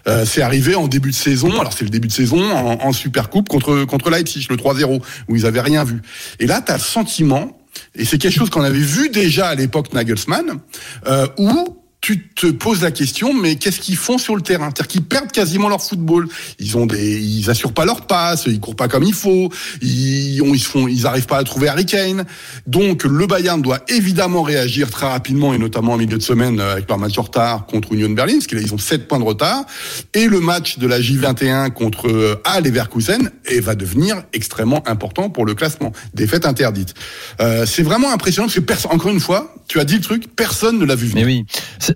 Euh, c'est arrivé en début de saison, alors c'est le début de saison, en, en Super Coupe contre, contre Leipzig, le 3-0, où ils avaient rien vu. Et là, tu as le sentiment, et c'est quelque chose qu'on avait vu déjà à l'époque Nagelsmann, euh, où tu te poses la question, mais qu'est-ce qu'ils font sur le terrain? C'est-à-dire qu'ils perdent quasiment leur football. Ils ont des, ils assurent pas leur passe, ils courent pas comme il faut, ils, ont, ils se font, ils arrivent pas à trouver Harry Kane. Donc le Bayern doit évidemment réagir très rapidement et notamment en milieu de semaine euh, avec leur match en retard contre Union Berlin, parce qu'ils ont 7 points de retard. Et le match de la J21 contre euh, Halle Leverkusen et va devenir extrêmement important pour le classement. Défaite interdite. Euh, c'est vraiment impressionnant parce que encore une fois, tu as dit le truc, personne ne l'a vu venir.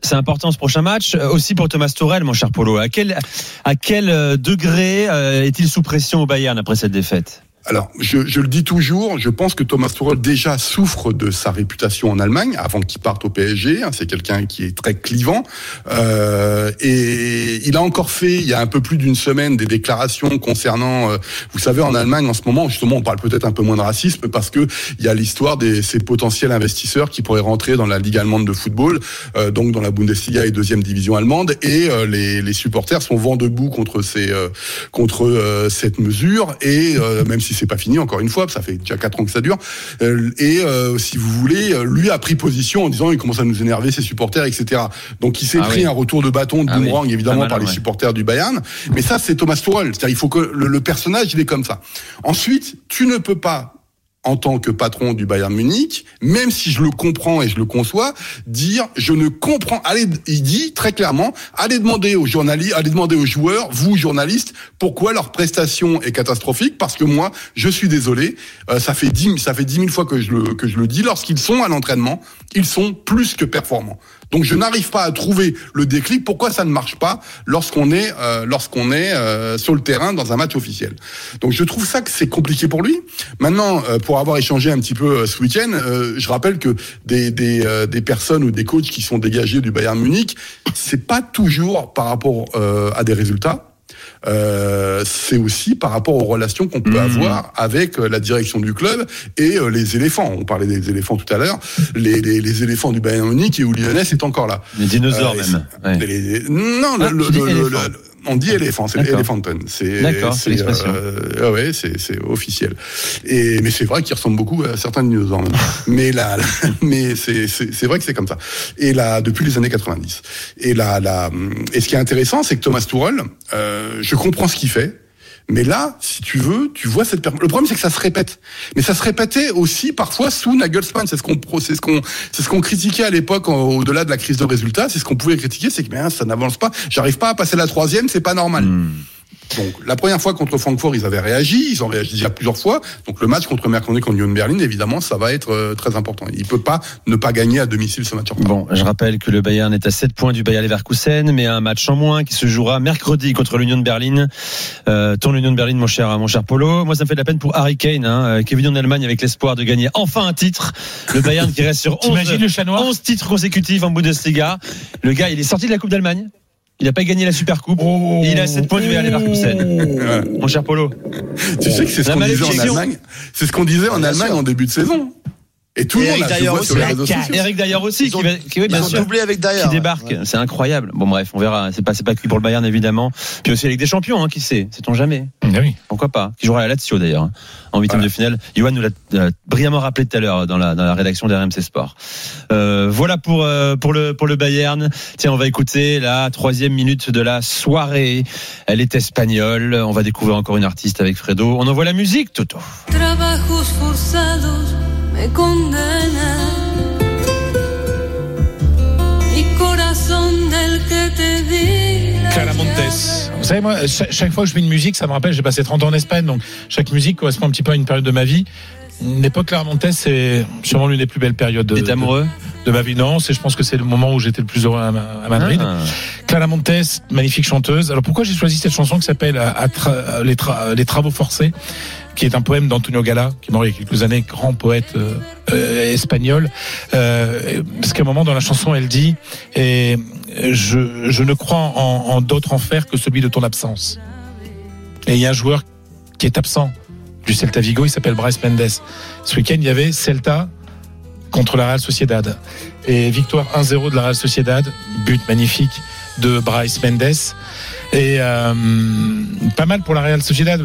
C'est important ce prochain match. Euh, Aussi pour Thomas Tourel, mon cher Polo. À quel, à quel euh, degré euh, est-il sous pression au Bayern après cette défaite? Alors, je, je le dis toujours, je pense que Thomas Tuchel déjà souffre de sa réputation en Allemagne avant qu'il parte au PSG. hein, C'est quelqu'un qui est très clivant euh, et il a encore fait il y a un peu plus d'une semaine des déclarations concernant, euh, vous savez, en Allemagne en ce moment, justement, on parle peut-être un peu moins de racisme parce que il y a l'histoire des ces potentiels investisseurs qui pourraient rentrer dans la ligue allemande de football, euh, donc dans la Bundesliga et deuxième division allemande, et euh, les, les supporters sont vent debout contre ces euh, contre euh, cette mesure et même si c'est pas fini encore une fois, ça fait déjà quatre ans que ça dure. euh, et euh, si vous voulez, euh, lui a pris position en disant il commence à nous énerver ses supporters, etc. Donc il s'est Ah pris oui. un retour de bâton de Ah oui. boomerang évidemment mal, par les ouais. supporters du Bayern. Mais ça c'est Thomas Tuchel. C'est-à-dire il faut que le, le personnage il est comme ça. Ensuite, tu ne peux pas en tant que patron du Bayern Munich, même si je le comprends et je le conçois, dire je ne comprends. Allez, il dit très clairement, allez demander aux journalistes, allez demander aux joueurs, vous journalistes, pourquoi leur prestation est catastrophique. Parce que moi, je suis désolé, euh, ça fait dix, ça fait dix mille fois que je le que je le dis. Lorsqu'ils sont à l'entraînement, ils sont plus que performants. Donc je n'arrive pas à trouver le déclic. Pourquoi ça ne marche pas lorsqu'on est euh, lorsqu'on est euh, sur le terrain dans un match officiel? Donc je trouve ça que c'est compliqué pour lui. Maintenant, euh, pour avoir échangé un petit peu ce week-end, euh, je rappelle que des des, euh, des personnes ou des coachs qui sont dégagés du Bayern Munich, c'est pas toujours par rapport euh, à des résultats. Euh, c'est aussi par rapport aux relations qu'on peut avoir avec euh, la direction du club et euh, les éléphants. On parlait des éléphants tout à l'heure. Les, les, les éléphants du Bayern Munich et où Lionel est encore là. Les dinosaures Euh, même. c'est- Ouais. les- non, Ah, le, le- le- on dit éléphant, c'est D'accord. l'Elephanton. C'est euh, ah ouais, c'est officiel. Et mais c'est vrai qu'il ressemble beaucoup à certains dinosaures. même. [laughs] mais là, mais c'est c'est c'est vrai que c'est comme ça. Et là, depuis les années 90. Et là, là, et ce qui est intéressant, c'est que Thomas Tuchel, euh, je comprends ce qu'il fait. Mais là, si tu veux, tu vois cette le problème c'est que ça se répète. Mais ça se répétait aussi parfois sous Nagelsmann, c'est ce qu'on c'est ce qu'on ce qu'on critiquait à l'époque au-delà de la crise de résultats, c'est ce qu'on pouvait critiquer, c'est que ben, ça n'avance pas, j'arrive pas à passer la troisième, c'est pas normal. Hmm. Donc la première fois contre Francfort, ils avaient réagi, ils ont réagi déjà plusieurs fois. Donc le match contre Mercredi contre Union Berlin, évidemment, ça va être euh, très important. Il peut pas ne pas gagner à domicile ce match. en. Bon, je rappelle que le Bayern est à 7 points du Bayer Leverkusen, mais un match en moins qui se jouera mercredi contre l'Union de Berlin. Euh, ton Union de Berlin, mon cher, mon cher Polo. Moi, ça me fait de la peine pour Harry Kane, hein, qui est venu en Allemagne avec l'espoir de gagner enfin un titre. Le Bayern qui reste sur [laughs] 11, T'imagines le chat noir 11 titres consécutifs en Bundesliga. Le gars, il est sorti de la Coupe d'Allemagne. Il n'a pas gagné la Super Coupe. Oh. Et il a 7 points du Bayer Leverkusen. Mon cher Polo. Tu sais que c'est ce qu'on disait en. Allemagne. C'est ce qu'on disait en Allemagne en début de saison. Et tout le monde sur les aussi. réseaux sociaux. Eric d'ailleurs aussi, qui, va- qui- oui, bien Ils ont sûr. doublé avec Dyer. qui débarque. C'est incroyable. Bon bref, on verra. C'est pas c'est pas que pour le Bayern évidemment. Puis aussi avec des champions, hein, qui sait, sait-on jamais. Ah oui. Pourquoi pas Qui jouera à la Lazio d'ailleurs hein, en huitième de finale. Johan nous l'a euh, brillamment rappelé tout à l'heure dans la dans la rédaction d'RMC Sport. Euh, voilà pour euh, pour le pour le Bayern. Tiens, on va écouter la troisième minute de la soirée. Elle est espagnole. On va découvrir encore une artiste avec Fredo. On envoie la musique, Toto. Trabajos forzados me condenan. Mi corazón del que te di. la Clara Montes. Vous savez, moi, chaque, fois que je mets une musique, ça me rappelle, j'ai passé 30 ans en Espagne, donc chaque musique correspond un petit peu à une période de ma vie. L'époque Clara Montes, c'est sûrement l'une des plus belles périodes de, T'es amoureux de, de ma vie. Non, c'est, je pense que c'est le moment où j'étais le plus heureux à, Ma- à Madrid. Ah. Clara Montes, magnifique chanteuse. Alors pourquoi j'ai choisi cette chanson qui s'appelle à- à tra- les, tra- les Travaux forcés? Qui est un poème d'Antonio Gala, qui est mort il y a quelques années, grand poète euh, euh, espagnol. Euh, parce qu'à un moment dans la chanson, elle dit et je, je ne crois en, en d'autres enfers que celui de ton absence. Et il y a un joueur qui est absent du Celta Vigo, il s'appelle Bryce Mendes. Ce week-end, il y avait Celta contre la Real Sociedad. et victoire 1-0 de la Real Sociedad, but magnifique de Bryce Mendes et euh, pas mal pour la Real Sociedad.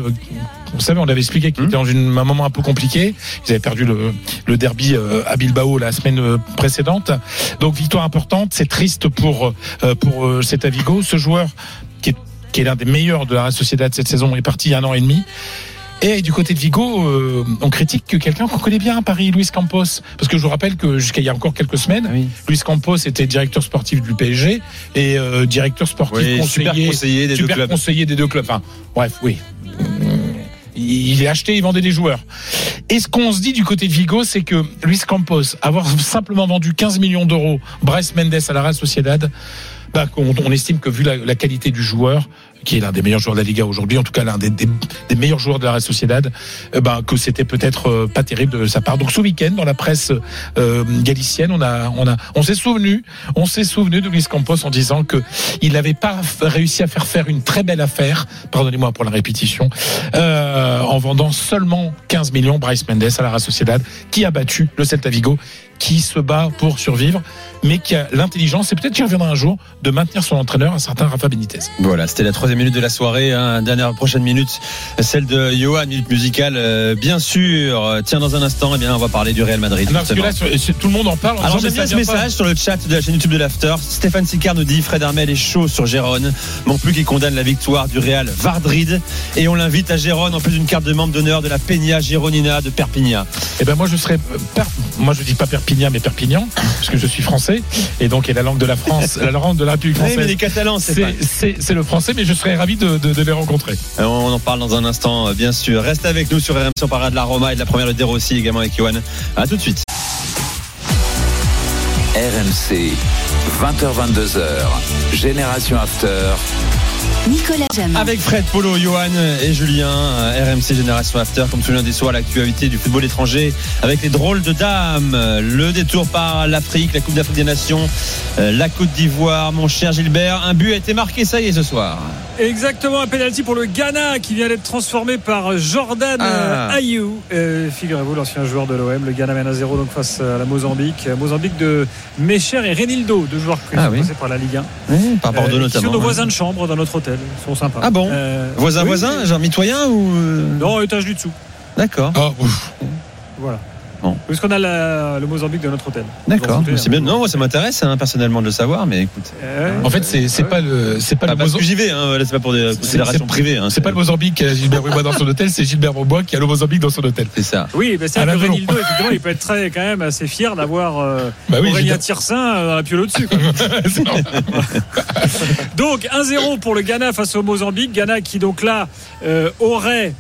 Vous savez, on l'avait expliqué qu'ils étaient dans une- un moment un peu compliqué. Ils avaient perdu le, le derby euh, à Bilbao la semaine euh, précédente. Donc victoire importante. C'est triste pour euh, pour euh, Celta Vigo. Ce joueur qui est, qui est l'un des meilleurs de la Sociedad cette saison est parti il y a un an et demi. Et du côté de Vigo, euh, on critique que quelqu'un qu'on connaît bien à Paris, Luis Campos. Parce que je vous rappelle que jusqu'à il y a encore quelques semaines, Luis Campos était directeur sportif du PSG et euh, directeur sportif Oui, conseiller, super conseiller des deux super conseiller des deux clubs. Enfin, bref, oui. Il est acheté, il vendait des joueurs. Et ce qu'on se dit du côté de Vigo, c'est que Luis Campos, avoir simplement vendu 15 millions d'euros Bryce Mendes à la Real Sociedad, bah, on, estime que vu la qualité du joueur, qui est l'un des meilleurs joueurs de la Liga aujourd'hui, en tout cas l'un des, des- des meilleurs joueurs de la Real Sociedad, ben, que c'était peut-être euh, pas terrible de sa part. Donc ce week-end, dans la presse euh, galicienne, on a, on a, on s'est souvenu, on s'est souvenu de Luis Campos en disant que il n'avait pas réussi à faire faire une très belle affaire, pardonnez-moi pour la répétition, euh, en vendant seulement 15 millions Bryce Mendes à la Real Sociedad, qui a battu le Celta Vigo, qui se bat pour survivre, mais qui a l'intelligence, et peut-être qu'il reviendra un jour, de maintenir son entraîneur, un certain Rafa Benitez. Voilà, c'était la troisième minute de la soirée. Hein. Dernière prochaine minute, celle de Johan, minute musicale, euh, bien sûr. Tiens, dans un instant, eh bien, on va parler du Real Madrid. Non, parce que justement. là, sur- sur- tout le monde en parle. en Alors j'aime bien ce pas. message sur le chat de la chaîne YouTube de l'After. Stéphane Sicard nous dit Fred Armel est chaud sur Gérone, non plus qu'il condamne la victoire du Real Vardrid et on l'invite à Gérone en plus d'une carte de membre d'honneur de la Peña Gironina de Perpignan. Eh ben moi je serais euh, Per- moi je dis pas Perpignan mais Perpignan parce que je suis français et donc et la langue de la France la langue de la République Oui, mais les Catalans, c'est c'est pas- c'est c'est le français mais je serais ravi de, de, de les rencontrer Euh, On en parle dans un instant, euh, bien sûr. Reste avec nous sur RMC, on parlera de la Roma et de la première de De Rossi également avec Johan. À tout de suite. RMC, 20h22h, Génération After. Nicolas Jamin. Avec Fred, Polo, Johan et Julien, euh, RMC Génération After, comme tous les lundis soirs, l'actualité du football étranger avec les drôles de dames, le détour par l'Afrique, la Coupe d'Afrique des Nations, euh, la Côte d'Ivoire, mon cher Gilbert. Un but a été marqué, ça y est, ce soir. Exactement, un penalty pour le Ghana qui vient d'être transformé par Jordan Ah. euh, Ayew. Euh, Figurez-vous, l'ancien joueur de l'OM. Le Ghana mène à 0 donc face à la Mozambique. Mozambique de Mecher et Renildo, deux joueurs qui Ah sont oui. passés par la Ligue 1. par Bordeaux Euh, qui notamment. sont nos voisins de chambre dans notre hôtel. Ils sont sympas. Ah bon Euh, Voisin, oui, voisin, genre mitoyen ou. euh, Non, étage du dessous. D'accord. oh, ouf. Voilà. Bon. Parce qu'on a la- le Mozambique de notre hôtel. D'accord. C'est bien. Non, moi, ça m'intéresse hein, personnellement de le savoir, mais écoute. Euh, en fait c'est c'est pas le c'est pas Ah, le parce Mozo- que j'y vais, hein, là, c'est pas pour des considérations c'est- privées. hein, c'est pas le Mozambique qui a Gilbert Bribois dans son hôtel c'est Gilbert Bribois qui a le Mozambique dans son hôtel C'est ça. Oui, mais c'est vélo. Renildo, effectivement, il peut être très, quand même assez fier d'avoir euh, [laughs] Bah oui, Aurélien. Tirsin euh, dans la piole au-dessus. [laughs] [laughs] Donc 1-0 pour le Ghana face au Mozambique. Ghana qui donc là euh, aurait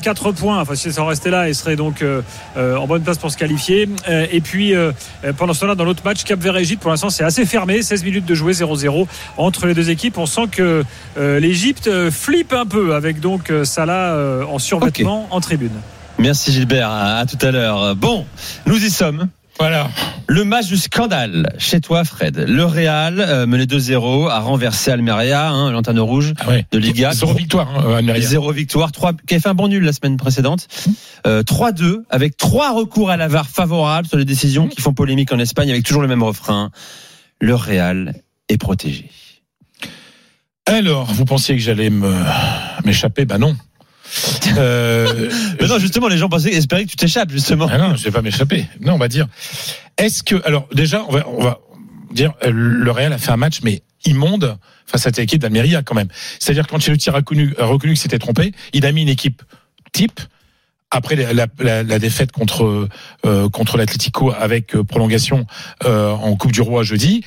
4 points, enfin si ça en restait là, il serait donc euh, euh, en bonne place pour se qualifier. Euh, et puis euh, euh, pendant ce temps-là, dans l'autre match, Cap Vert Égypte, pour l'instant c'est assez fermé, 16 minutes de jouer 0-0 entre les deux équipes. On sent que euh, l'Égypte euh, flippe un peu avec donc euh, Salah euh, en survêtement en tribune. Merci Gilbert, à tout à l'heure. Bon, nous y sommes. Voilà Le match du scandale chez toi, Fred. Le Real, euh, mené 2-0, a renversé Almeria, hein, lanterne rouge Ah ouais. de Liga. zéro victoire hein, Almeria. Zéro victoire, 3, qui avait fait un bon nul la semaine précédente. Euh, 3-2, avec trois recours à la VAR favorables sur les décisions qui font polémique en Espagne, avec toujours le même refrain. Le Real est protégé. alors vous pensiez que j'allais m'échapper? Bah non euh, Mais non, justement, les gens pensaient, espéraient que tu t'échappes, justement. Ah non, je vais pas m'échapper. Non, on va dire. Est-ce que alors déjà on va on va dire euh, le Real a fait un match mais immonde face à cette équipe d'Almeria quand même. C'est-à-dire quand Ancelotti a reconnu qu'il s'était trompé, il a mis une équipe type après la défaite contre euh, contre l'Atlético avec euh, prolongation euh, en Coupe du Roi jeudi.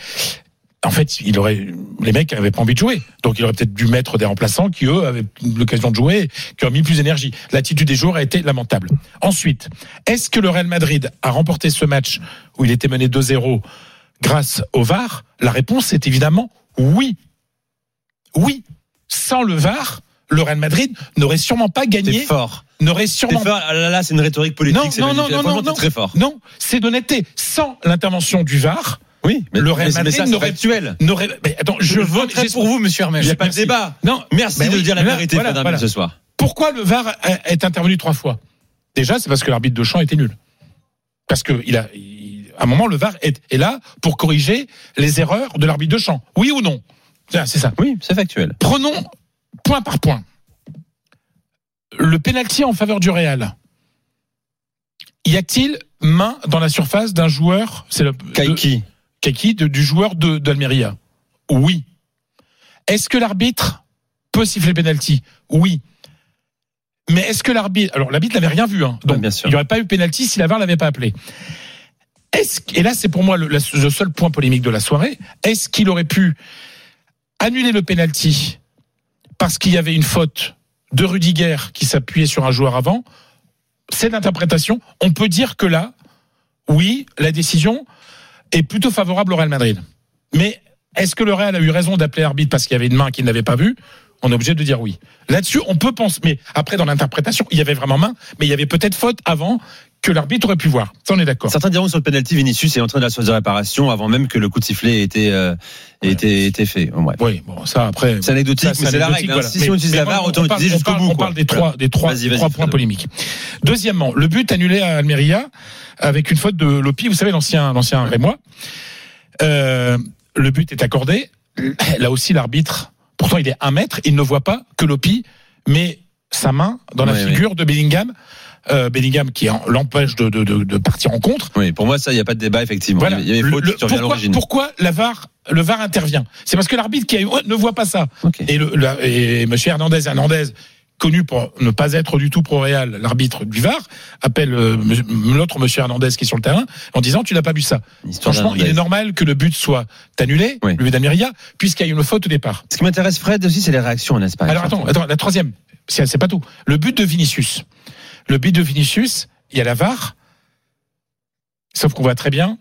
En fait, il aurait les mecs avaient pas envie de jouer, donc il aurait peut-être dû mettre des remplaçants qui eux avaient l'occasion de jouer, qui ont mis plus d'énergie. L'attitude des joueurs a été lamentable. Ensuite, est-ce que le Real Madrid a remporté ce match où il était mené 2-0 grâce au VAR? La réponse est évidemment oui. Oui. Sans le VAR, le Real Madrid n'aurait sûrement pas gagné. fort. N'aurait C'est sûrement fort. Ah là, là, c'est une rhétorique politique. Non, non, non, magnifique. non, Franchement, non, t'es non. très fort. Non, c'est d'honnêteté. Sans l'intervention du VAR, Oui, mais le Real Madrid n'aurait factuel. n'aurait. Mais attends, je, Je voterai pour vous, monsieur Hermès. Il n'y a pas de débat. Non, Merci Ben de oui, dire la vérité, voilà, ce soir. Pourquoi le VAR est intervenu trois fois? Déjà, c'est parce que l'arbitre de champ était nul. Parce que il a, il- à un moment, le VAR est, est là pour corriger les erreurs de l'arbitre de champ. Oui ou non? Tiens, C'est ça. Oui, c'est factuel. Prenons point par point. Le pénalty en faveur du Real. Y a-t-il main dans la surface d'un joueur? C'est le Kaiki. Kaiki de- du joueur de d'Almeria. Oui. Est-ce que l'arbitre peut siffler le penalty? Oui. Mais est-ce que l'arbitre alors l'arbitre n'avait rien vu hein, donc bien sûr. il n'y aurait pas eu penalty si la VAR l'avait pas appelé. Est-ce et là c'est pour moi le seul point polémique de la soirée, est-ce qu'il aurait pu annuler le penalty parce qu'il y avait une faute de Rudiger qui s'appuyait sur un joueur avant? C'est l'interprétation. On peut dire que là, oui, la décision est plutôt favorable au Real Madrid. Mais est-ce que le Real a eu raison d'appeler l'arbitre parce qu'il y avait une main qu'il n'avait pas vue? On est obligé de dire oui. Là-dessus, on peut penser. Mais après, dans l'interprétation, il y avait vraiment main, mais il y avait peut-être faute avant que l'arbitre aurait pu voir. Ça, on est d'accord. Certains diront que sur le penalty, Vinicius est entré dans la surface de réparation avant même que le coup de sifflet ait été, euh, ait été, été fait. Bon, bref. Oui, bon, ça après. C'est anecdotique, ça, mais c'est la règle. hein. Si, Mais- on utilise la on autant on jusqu'au bout. On parle des trois, des trois, trois points polémiques. Deuxièmement, le but annulé à Almeria avec une faute de Lopi, vous savez l'ancien, l'ancien Rémois. Euh, le but est accordé. Là aussi, l'arbitre, pourtant il est un mètre, il ne voit pas que Lopi met sa main dans la Ouais, figure de Bellingham. Euh, Bellingham qui l'empêche de, de, de, de partir en contre. Oui, pour moi, ça, il n'y a pas de débat, effectivement. Voilà. Il y avait faute le- à pourquoi, pourquoi la VAR, le VAR intervient? C'est parce que l'arbitre qui a eu, oh, ne voit pas ça. Et, le, et Monsieur Hernandez, Hernandez, connu pour ne pas être du tout pro Real, l'arbitre du VAR, appelle euh, l'autre Monsieur Hernandez qui est sur le terrain en disant tu n'as pas vu ça. Histoire Franchement, il est normal que le but soit annulé, le but d'Amiria, puisqu'il y a eu une faute au départ. Ce qui m'intéresse, Fred, aussi, c'est les réactions en Espagne. Alors attends, attends, la troisième, c'est pas tout. Le but de Vinicius. Le but de Vinicius, il y a la VAR, sauf qu'on voit très bien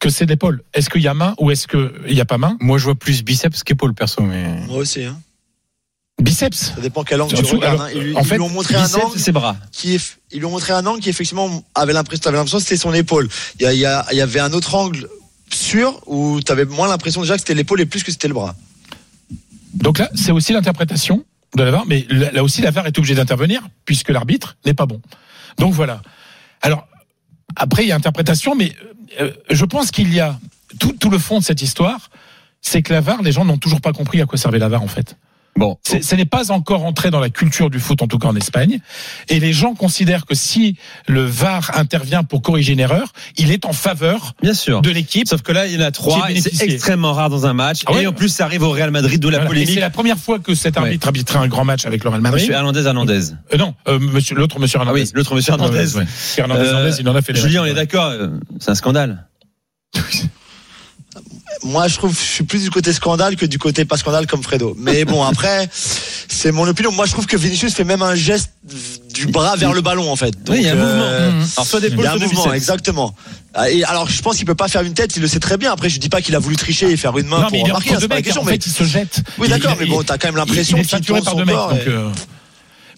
que c'est l'épaule. Est-ce qu'il y a main ou est-ce qu'il n'y a pas main? Moi, je vois plus biceps qu'épaule, perso. Mais... Moi aussi. Hein. Biceps? Ça dépend quel angle En tu regardes. alors, hein. Ils, lui- en ils fait, lui ont montré un angle. c'est bras. Qui est, ils lui ont montré un angle qui effectivement avait l'impression, que c'était son épaule. Il y, a- il y, a- il y avait un autre angle sûr où tu avais moins l'impression déjà que c'était l'épaule et plus que c'était le bras. Donc là, c'est aussi l'interprétation de la VAR, mais là aussi, la VAR est obligée d'intervenir puisque l'arbitre n'est pas bon. Donc voilà. Alors, après, il y a interprétation, mais euh, je pense qu'il y a tout, tout le fond de cette histoire, c'est que la VAR, les gens n'ont toujours pas compris à quoi servait la VAR en fait. Bon, C'est- ce n'est pas encore entré dans la culture du foot, en tout cas en Espagne. Et les gens considèrent que si le VAR intervient pour corriger une erreur, il est en faveur Bien sûr. de l'équipe. Sauf que là, il y en a trois, c'est extrêmement rare dans un match. Ah ouais et en plus, ça arrive au Real Madrid, d'où la Voilà. Polémique. c'est la première fois que cet arbitre arbitrait un grand match avec le Real Madrid. Monsieur Hernandez, Hernandez. Euh, non, euh, monsieur, l'autre monsieur Ah Hernandez. oui, l'autre monsieur Hernandez. Ouais, ouais. Hernandez, Euh, Hernandez, il en a fait Julien, on est d'accord, euh, c'est un scandale. [laughs] Moi, je trouve, je suis plus du côté scandale que du côté pas scandale comme Fredo. Mais bon, après, c'est mon opinion. Moi, je trouve que Vinicius fait même un geste du bras vers le ballon, en fait. Oui, il y a un mouvement. euh, Alors, soit Il d'épaule, y a un mouvement, exactement. Ah, Et alors, je pense qu'il peut pas faire une tête, il le sait très bien. Après, je dis pas qu'il a voulu tricher et faire une main Non, mais pour il marquer, c'est pas la question. en mais fait, il se jette. Oui, Il- d'accord, il- mais bon, t'as quand même l'impression il est qu'il tourne par son deux mecs. corps donc, et- euh,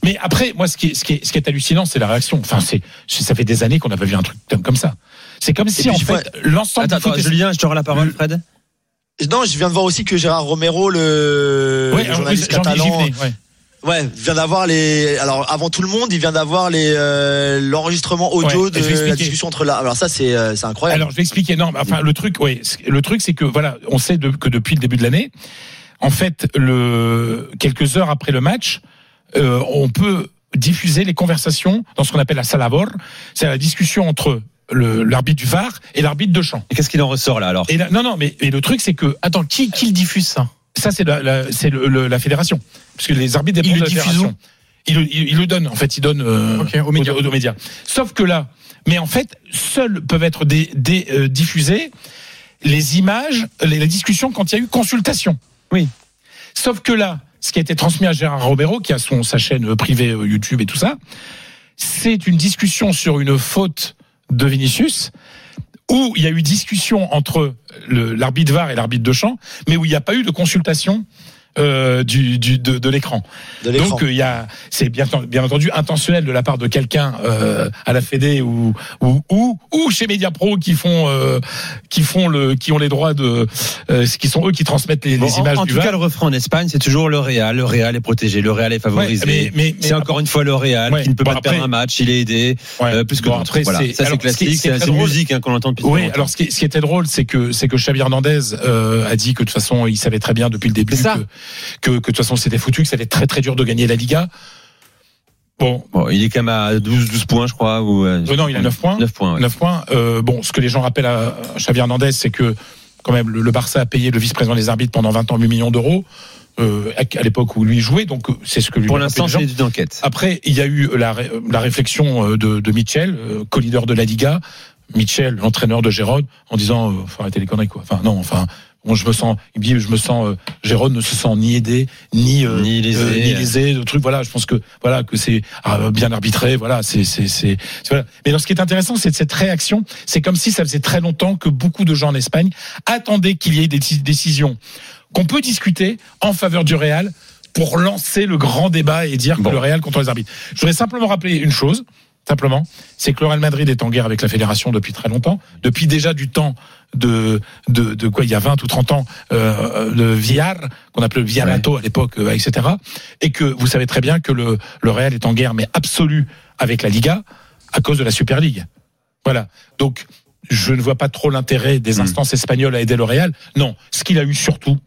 Mais après, moi, ce qui est, ce qui est, ce qui est hallucinant, c'est la réaction. Enfin, c'est, ça fait des années qu'on n'a pas vu un truc comme ça. C'est comme si, en fait, l'ensemble Attends, du foot attends, est- Julien, je te rends la parole, Fred. Non, je viens de voir aussi que Gérard Romero, le, Ouais, le journaliste oui, catalan, ouais. ouais, vient d'avoir les. Alors, avant tout le monde, il vient d'avoir les euh, l'enregistrement audio Ouais, de la discussion entre là. Alors ça, c'est euh, c'est incroyable. Alors, je vais expliquer. Non, mais enfin, le truc, oui, le truc, c'est que voilà, on sait de- que depuis le début de l'année, en fait, le quelques heures après le match, euh, on peut diffuser les conversations dans ce qu'on appelle la salabor, c'est la discussion entre l'arbitre du VAR et l'arbitre de champ. Et qu'est-ce qu'il en ressort là alors? Et là, non, non, mais et le truc, c'est que Attends, qui, qui le diffuse ça? Ça, c'est la, la- c'est le- le- la fédération, parce que les arbitres dépendent le de la fédération. Il, le- il, il le donne, en fait, il donne euh, aux médias. aux médias. Sauf que là, mais en fait, seuls peuvent être des, des, euh, diffusées les images, les, les discussions quand il y a eu consultation. Oui. Sauf que là, ce qui a été transmis à Gérard Romero, qui a son sa chaîne privée euh, YouTube et tout ça, c'est une discussion sur une faute de Vinicius où il y a eu discussion entre l'arbitre VAR et l'arbitre de champ, mais où il n'y a pas eu de consultation euh, du, du de, de l'écran. De l'écran. Donc euh, il y a, c'est bien, bien entendu intentionnel de la part de quelqu'un euh, à la Fédé ou ou ou, ou chez Mediapro qui font euh, qui font le qui ont les droits de euh, qui sont eux qui transmettent les, Bon, les en- images en, du tout VAR. cas, le refrain en Espagne, c'est toujours le Real. Le Real est protégé, le Real est favorisé. Ouais, mais- mais- mais- c'est encore une fois le Real Ouais, qui ne peut bon, pas après- perdre un match. Il est aidé euh, plus que Bon, après, Voilà. c'est- Ça, c'est ce classique. ce C'est drôle- musique hein, qu'on entend depuis Oui, alors ce qui, ce qui était drôle, c'est que c'est que Xavi Hernandez euh, a dit que de toute façon, il savait très bien depuis le début C'est ça. Que, de toute façon c'était foutu, que ça allait être très très dur de gagner la Liga. Bon, Bon, il est quand même à 12, 12 points, je crois. Ou, euh, Euh, non, il a 9 points. 9 points. ouais. 9 points. Euh, bon, ce que les gens rappellent à Xavi Hernandez, c'est que quand même le, Barça a payé le vice-président des arbitres pendant 20 ans 8 millions d'euros euh, à, l'époque où lui jouait. Donc c'est ce que lui Pour l'instant, c'est une enquête. Après, il y a eu la, ré- la réflexion de, de Mitchell, co-leader de la Liga. Mitchell, l'entraîneur de Gérone, en disant, faut arrêter les conneries quoi. Enfin non, enfin. Bon, je me sens, il me dit, je me sens, euh, Gérone ne se sent ni aidé, ni euh, Ni lésé. euh, ni lésé, le truc. Voilà, je pense que voilà que c'est euh, bien arbitré. Voilà, c'est c'est c'est. voilà. Mais alors, ce qui est intéressant, c'est de cette réaction. C'est comme si ça faisait très longtemps que beaucoup de gens en Espagne attendaient qu'il y ait des déci- décisions qu'on peut discuter en faveur du Real pour lancer le grand débat et dire que le Real contre les arbitres. Je voudrais simplement rappeler une chose, simplement, c'est que le Real Madrid est en guerre avec la fédération depuis très longtemps, depuis déjà du temps de de, de quoi il y a 20 ou 30 ans euh, le Villar qu'on appelait le Villarato à l'époque euh, etc et que vous savez très bien que le le Real est en guerre mais absolue avec la Liga à cause de la Super League. Voilà. Donc je ne vois pas trop l'intérêt des instances espagnoles à aider le Real. Non, ce qu'il a eu surtout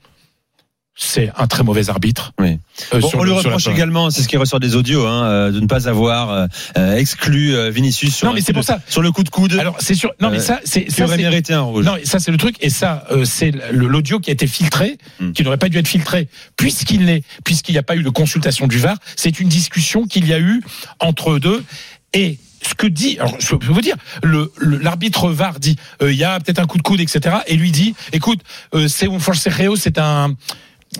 c'est un très mauvais arbitre. Oui. Euh, Bon, on le- lui reproche également, c'est ce qui ressort des audios, hein, euh, de ne pas avoir euh, exclu Vinicius sur, Non, mais c'est pour ça. sur le coup de coude. Alors c'est sûr. Non mais ça c'est ça aurait mérité un rouge. Non, ça c'est le truc et ça c'est l'audio qui a été filtré, Hmm. qui n'aurait pas dû être filtré puisqu'il n'est puisqu'il n'y a pas eu de consultation du VAR. C'est une discussion qu'il y a eu entre eux deux et ce que dit, alors je peux vous dire, le le- l'arbitre VAR dit, il y a peut-être un coup de coude, etc. Et lui dit, écoute, c'est un c'est un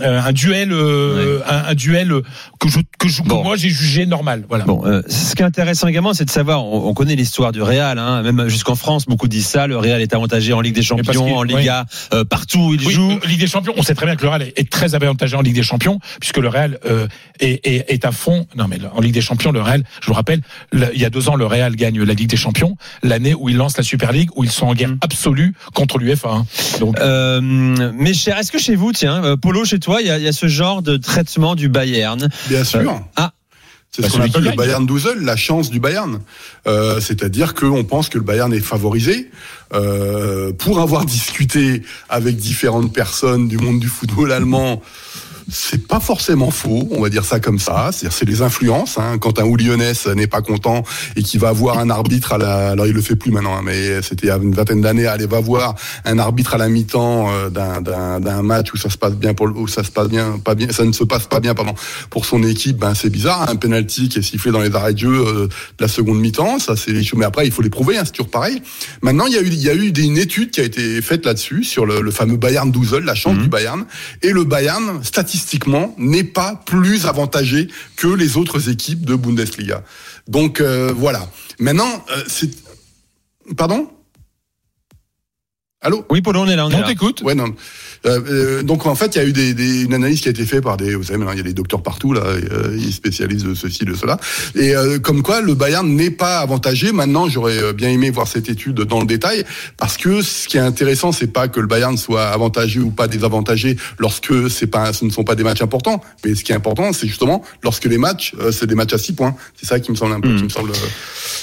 euh, un duel, euh, un, un duel que je que, je, que moi j'ai jugé normal. Voilà. Bon, euh, ce qui est intéressant également, c'est de savoir, on, on connaît l'histoire du Real, hein, même jusqu'en France, beaucoup disent ça, le Real est avantagé en Ligue des Champions, en Liga, euh, partout où il Oui, joue. Ligue des Champions, on sait très bien que le Real est, très avantagé en Ligue des Champions, puisque le Real euh, est, est, est à fond. Non, mais en Ligue des Champions, le Real, je vous rappelle, le- il y a deux ans, le Real gagne la Ligue des Champions, l'année où il lance la Super League, où ils sont en guerre absolue contre l'UEFA. hein. Donc, Euh, mais cher, est-ce que chez vous, tiens, Polo, chez toi, il y a, il y a ce genre de traitement du Bayern Bien sûr. Euh, ah, C'est Bah, ce qu'on appelle le. Bayern Douzel, la chance du Bayern. Euh, C'est-à-dire qu'on pense que le Bayern est favorisé. Euh, pour avoir [laughs] discuté avec différentes personnes du monde du football allemand, c'est pas forcément faux, on va dire ça comme ça. C'est-à-dire c'est les influences. Hein. Quand un Lyonnais n'est pas content et qui va voir un arbitre à la, alors il le fait plus maintenant, hein, mais c'était il y a une vingtaine d'années, aller va voir un arbitre à la mi-temps euh, d'un- d'un d'un match où ça se passe bien pour le- où ça se passe bien, pas bien, ça ne se passe pas bien, pardon, pour son équipe. Ben c'est bizarre, hein, un penalty qui est sifflé dans les arrêts de jeu euh, de la seconde mi-temps, ça c'est les choses. Mais après il faut les prouver, hein, c'est toujours pareil. Maintenant il y a eu il y a eu des- une étude qui a été faite là-dessus sur le, le fameux Bayern Douzel, la chance du Bayern, et le Bayern statistiquement n'est pas plus avantagé que les autres équipes de Bundesliga. Donc euh, voilà. Maintenant euh, c'est pardon? Allô oui, Polo, on est là, on est on t'écoute. Ouais, non. Euh, euh, donc en fait, il y a eu des, des- une analyse qui a été faite par des, vous savez, maintenant il y a des docteurs partout là, et, euh, ils spécialisent de ceci, de cela, et euh, comme quoi le Bayern n'est pas avantagé. Maintenant, j'aurais euh, bien aimé voir cette étude dans le détail, parce que ce qui est intéressant, c'est pas que le Bayern soit avantagé ou pas désavantagé lorsque c'est pas, ce ne sont pas des matchs importants, mais ce qui est important, c'est justement lorsque les matchs, euh, c'est des matchs à six points. C'est ça qui me semble un peu, qui me semble euh,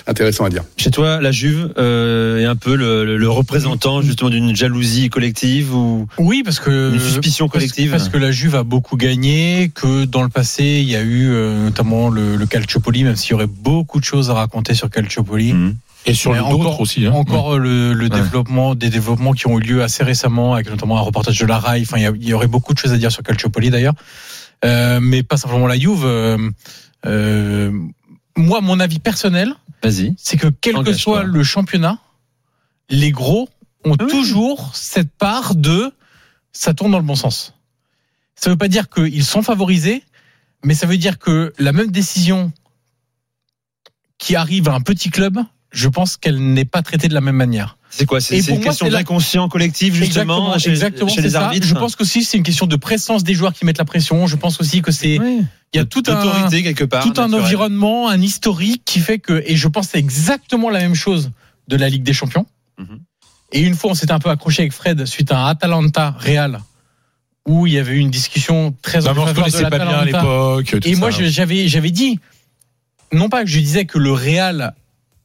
intéressant à dire. Chez toi, la Juve euh, est un peu le, le- le représentant justement d'une jalousie collective ou Oui, parce que Une suspicion parce- collective. Parce, que la Juve a beaucoup gagné, que dans le passé il y a eu euh, notamment le, le Calciopoli, même s'il y aurait beaucoup de choses à raconter sur Calciopoli. Mhm. Et sur Mais le encore- d'autres aussi. Hein. Encore le, le développement, des développements qui ont eu lieu assez récemment, avec notamment un reportage de la RAI. Enfin, il y, aurait beaucoup de choses à dire sur Calciopoli d'ailleurs, Euh, mais pas simplement la Juve. euh, euh, moi, mon avis personnel, Vas-y. c'est que quel que soit le championnat, les gros ont toujours cette part de ça tourne dans le bon sens. Ça veut pas dire qu'ils sont favorisés, mais ça veut dire que la même décision qui arrive à un petit club je pense qu'elle n'est pas traitée de la même manière. C'est quoi C'est une moi, question c'est la- d'inconscient collectif justement exactement, chez, exactement, chez les ça. arbitres. Je pense qu'aussi c'est une question de présence des joueurs qui mettent la pression. Je pense aussi que c'est il y a tout un quelque part. tout un environnement, un historique qui fait que et je pense que c'est exactement la même chose de la Ligue des Champions. Mhm. Et une fois on s'était un peu accroché avec Fred suite à un Atalanta Real où il y avait eu une discussion très Non, en faveur de pas bien à l'époque. Et moi, j'avais, j'avais dit, non pas que je disais que le Real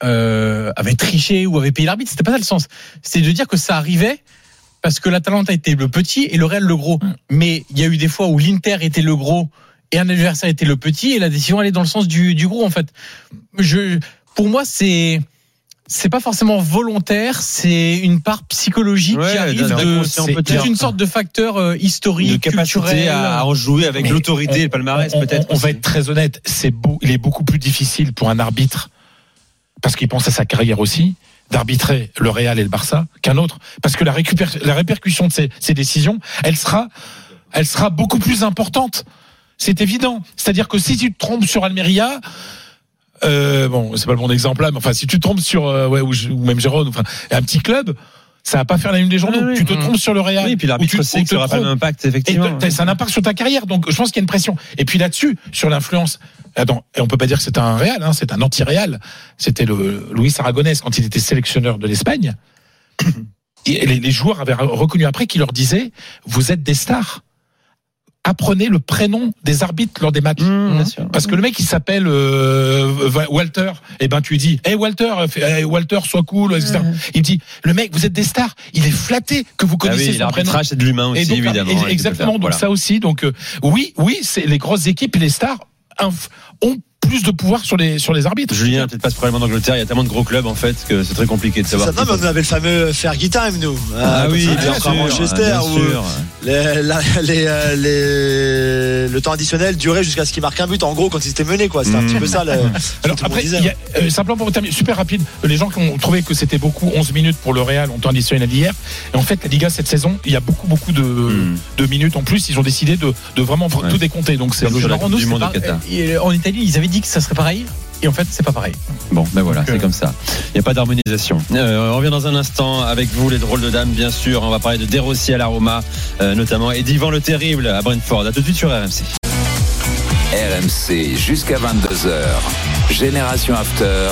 euh, avait triché ou avait payé l'arbitre, c'était pas ça le sens. C'était de dire que ça arrivait parce que l'Atalanta était le petit et le Real le gros. Mais il y a eu des fois où l'Inter était le gros et un adversaire était le petit et la décision allait dans le sens du, du gros en fait. Je, pour moi, c'est c'est pas forcément volontaire, c'est une part psychologique Ouais, qui arrive de c'est une sorte de facteur euh, historique, de capacité culturel. à, à en jouer avec Mais l'autorité le palmarès on- peut-être. On, va être très honnête, c'est beau, il est beaucoup plus difficile pour un arbitre parce qu'il pense à sa carrière aussi d'arbitrer le Real et le Barça qu'un autre parce que la, récupér- la répercussion de ces, ces décisions, elle sera, elle sera beaucoup plus importante. C'est évident. C'est-à-dire que si tu te trompes sur Almeria, euh, bon, c'est pas le bon exemple là, mais enfin, si tu te trompes sur, euh, ouais, ou, ou même Gérone, enfin, un petit club, ça va pas faire la une des journaux. Tu te trompes sur le Real. Oui, et puis l'arbitre tu- sait que ça aura pas le trompes. même impact Et effectivement. t'as- c'est un impact sur ta carrière, donc je pense qu'il y a une pression. Et puis là-dessus, sur l'influence, attends, et on peut pas dire que c'est un Real, hein, c'est un anti-Real. C'était le Louis Aragonès quand il était sélectionneur de l'Espagne. [coughs] Et les, les joueurs avaient reconnu après qu'il leur disait vous êtes des stars. Apprenez le prénom des arbitres lors des matchs. Mmh, sûr. Parce que le mec il s'appelle euh, Walter, et ben tu lui dis, hey Walter, fais- hey, Walter, sois cool, etc. Il dit, le mec, vous êtes des stars, il est flatté que vous Ah connaissez oui, son prénom. l'arbitrage c'est de l'humain aussi donc, évidemment. peux Exactement, faire, donc voilà. ça aussi. Donc euh, oui, oui, c'est les grosses équipes et les stars ont plus de pouvoir sur les sur les arbitres. Julien a peut-être pas ce problème en Angleterre, il y a tellement de gros clubs en fait que c'est très compliqué de Ça, savoir. non, mais on avait le fameux Fergie Time, nous. Ah Euh, oui, bien sûr, à Manchester, bien où sûr. les- la- les, euh, les- le temps additionnel durait jusqu'à ce qu'il marque un but. En gros, quand il s'était mené, quoi. C'était un petit peu ça. Le, [laughs] ce que Alors après, disait. y a, euh, simplement pour terminer, super rapide, les gens qui ont trouvé que c'était beaucoup, 11 minutes pour le Real en temps additionnel hier. Et en fait, la Liga cette saison, il y a beaucoup, beaucoup de, Mmh. de minutes en plus. Ils ont décidé de, de vraiment Ouais. tout décompter. Donc c'est en Italie, ils avaient dit que ça serait pareil. Et en fait, c'est pas pareil. Bon, ben voilà, c'est euh, comme ça. Il n'y a pas d'harmonisation. Euh, on revient dans un instant avec vous, les drôles de dames, bien sûr. On va parler de Derossi à l'Aroma, euh, notamment, et d'Ivan le Terrible à Brentford. À tout de suite sur RMC. RMC jusqu'à 22h. Génération After.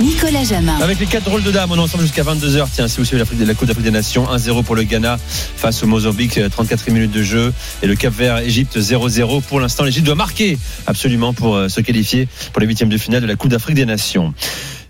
Nicolas Jamin. Avec les quatre drôles de dames, on est ensemble jusqu'à 22h. Tiens, si vous suivez la Coupe d'Afrique des Nations, 1-0 pour le Ghana face au Mozambique, euh, 34 minutes de jeu. Et le Cap Vert, Égypte, 0-0. Pour l'instant, l'Égypte doit marquer absolument pour euh, se qualifier pour les huitièmes de finale de la Coupe d'Afrique des Nations.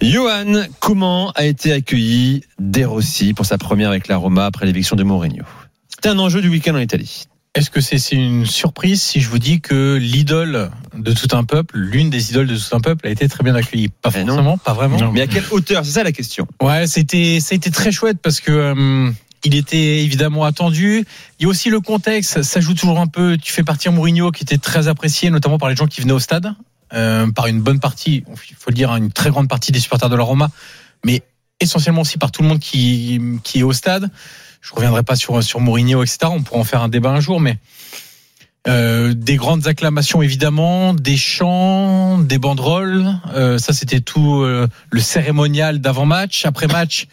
Johan, comment a été accueilli Derossi pour sa première avec la Roma après l'éviction de Mourinho? C'était un enjeu du week-end en Italie. Est-ce que c'est c'est une surprise si je vous dis que l'idole de tout un peuple, l'une des idoles de tout un peuple, a été très bien accueillie? Pas Eh non. forcément, pas vraiment. Mais à quelle hauteur? C'est ça la question. Ouais, c'était ça a été très chouette parce que euh, il était évidemment attendu. Il y a aussi le contexte, ça joue toujours un peu. Tu fais partir Mourinho qui était très apprécié, notamment par les gens qui venaient au stade, euh, par une bonne partie, il faut le dire, hein, une très grande partie des supporters de la Roma, mais essentiellement aussi par tout le monde qui qui est au stade. Je reviendrai pas sur sur Mourinho, etc. On pourra en faire un débat un jour, mais euh, des grandes acclamations évidemment, des chants, des banderoles. Euh, ça, c'était tout euh, le cérémonial d'avant-match. Après match,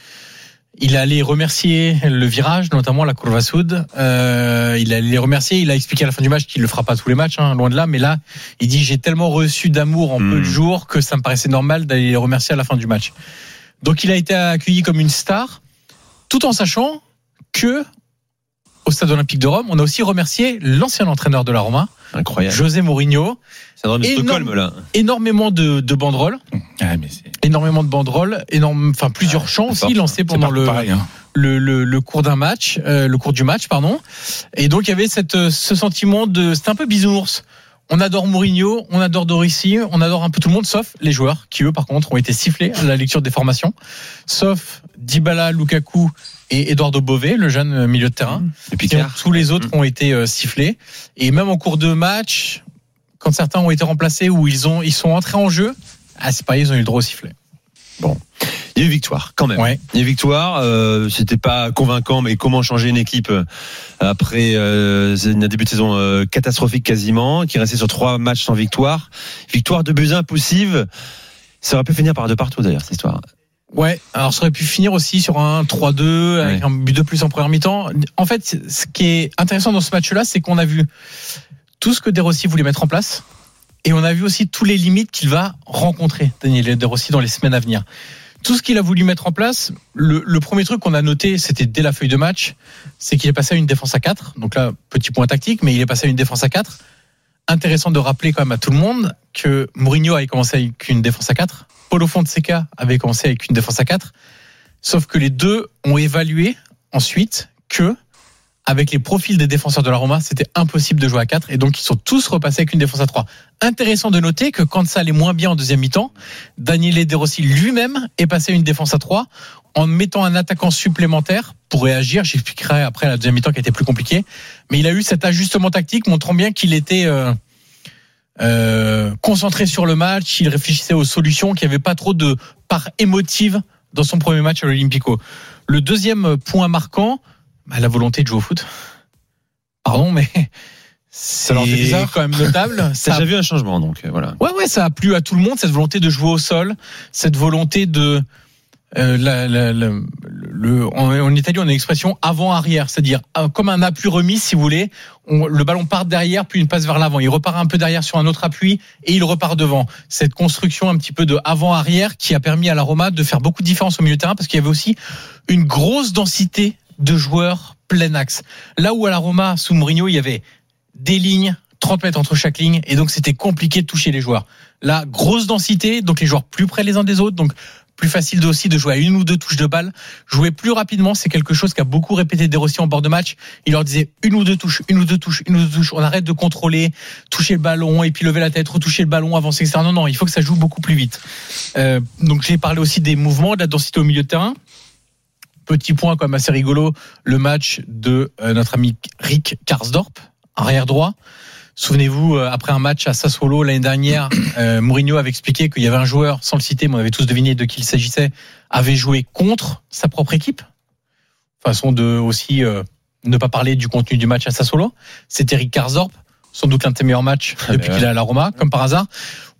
il allait remercier le virage, notamment la Curva Sud. Euh, il allait les remercier. Il a expliqué à la fin du match qu'il le fera pas tous les matchs, hein, loin de là. Mais là, il dit j'ai tellement reçu d'amour en peu de jours que ça me paraissait normal d'aller les remercier à la fin du match. Donc, il a été accueilli comme une star, tout en sachant que au stade olympique de Rome, on a aussi remercié l'ancien entraîneur de la Roma, Incroyable. José Mourinho. Syndrome de Énorme- Stockholm, là. Énormément de, de banderoles, Ah, mais c'est énormément de banderoles, énorme, enfin plusieurs chants c'est aussi fort, lancés c'est pendant le, pareil. Hein. le, le, le cours d'un match, euh, le cours du match, pardon. Et donc il y avait cette, euh, ce sentiment de, c'était un peu bisounours. On adore Mourinho, on adore Dorissi, on adore un peu tout le monde, sauf les joueurs qui eux par contre ont été sifflés à la lecture des formations, sauf Dybala, Lukaku et Eduardo Bové, le jeune euh, milieu de terrain. Et puis Sinon, tous les autres ont été euh, sifflés. Et même en cours de match, quand certains ont été remplacés ou ils ont ils sont entrés en jeu, ah c'est pas ils ont eu le droit au sifflet. Il y a eu victoire, quand même. Ouais. Il y a eu victoire. Euh, C'était pas convaincant, mais comment changer une équipe après euh, un début de saison euh, catastrophique quasiment, qui restait sur trois matchs sans victoire. Victoire de buts impossibles. Ça aurait pu finir par deux partout d'ailleurs cette histoire. Ouais, alors ça aurait pu finir aussi sur un 3-2 avec un but de plus en première mi-temps. En fait, ce qui est intéressant dans ce match-là, c'est qu'on a vu tout ce que De Rossi voulait mettre en place et on a vu aussi tous les limites qu'il va rencontrer, Daniel De Rossi, dans les semaines à venir. Tout ce qu'il a voulu mettre en place, le, le premier truc qu'on a noté, c'était dès la feuille de match, c'est qu'il est passé à une défense à 4. Donc là, petit point tactique, mais il est passé à une défense à 4. Intéressant de rappeler quand même à tout le monde que Mourinho avait commencé avec une défense à 4. Paulo Fonseca avait commencé avec une défense à 4. Sauf que les deux ont évalué ensuite que, avec les profils des défenseurs de la Roma, c'était impossible de jouer à 4 et donc ils sont tous repassés avec une défense à 3. Intéressant de noter que quand ça allait moins bien en deuxième mi-temps, Daniele De Rossi lui-même est passé une défense à 3 en mettant un attaquant supplémentaire pour réagir. J'expliquerai après la deuxième mi-temps qui était plus compliquée. Mais il a eu cet ajustement tactique montrant bien qu'il était euh, euh, concentré sur le match, il réfléchissait aux solutions, qu'il n'y avait pas trop de part émotive dans son premier match à l'Olympico. Le deuxième point marquant, bah, la volonté de jouer au foot. Pardon, mais c'est quand même notable. [laughs] Ça déjà vu un changement donc euh, voilà. Ouais, ouais, ça a plu à tout le monde, cette volonté de jouer au sol, cette volonté de. Euh, la- la- la- le, en, en Italie, on a une expression avant-arrière, c'est-à-dire euh, comme un appui remis, si vous voulez. On- le ballon part derrière, puis une passe vers l'avant. Il repart un peu derrière sur un autre appui et il repart devant. Cette construction un petit peu de avant-arrière qui a permis à la Roma de faire beaucoup de différence au milieu de terrain parce qu'il y avait aussi une grosse densité de joueurs plein axe. Là où à la Roma, sous Mourinho, il y avait des lignes, 30 mètres entre chaque ligne, et donc c'était compliqué de toucher les joueurs. Là, grosse densité, donc les joueurs plus près les uns des autres, donc plus facile aussi de jouer à une ou deux touches de balle. Jouer plus rapidement, c'est quelque chose qu'a beaucoup répété De Rossi en bord de match. Il leur disait une ou deux touches, une ou deux touches, une ou deux touches. On arrête de contrôler, toucher le ballon et puis lever la tête, retoucher le ballon, avancer, etc. Non, non, il faut que ça joue beaucoup plus vite. Euh, donc j'ai parlé aussi des mouvements, de la densité au milieu de terrain. Petit point quand même assez rigolo, le match de euh, notre ami Rick Karsdorp, arrière droit. Souvenez-vous, euh, après un match à Sassuolo l'année dernière, euh, Mourinho avait expliqué qu'il y avait un joueur, sans le citer, mais on avait tous deviné de qui il s'agissait, avait joué contre sa propre équipe. Façon de aussi euh, ne pas parler du contenu du match à Sassuolo. C'était Rick Karsdorp, sans doute l'un de ses meilleurs matchs Ah, depuis qu'il est à la Roma, comme par hasard.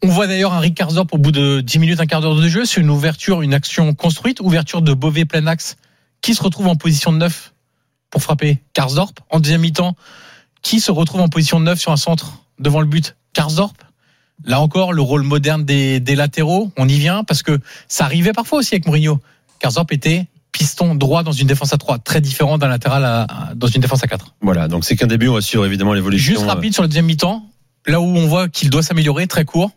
On voit d'ailleurs un Rick Karsdorp au bout de 10 minutes, un quart d'heure de jeu. C'est une ouverture, une action construite, ouverture de Beauvais plein axe, qui se retrouve en position de neuf pour frapper Karsdorp. En deuxième mi-temps, qui se retrouve en position de neuf sur un centre devant le but Karsdorp. Là encore, le rôle moderne des, des latéraux, on y vient parce que ça arrivait parfois aussi avec Mourinho. Karsdorp était piston droit dans une défense à 3, très différent d'un latéral à- dans une défense à 4. Voilà, donc c'est qu'un début, on va suivre évidemment l'évolution. Juste rapide sur le deuxième mi-temps, là où on voit qu'il doit s'améliorer, très court.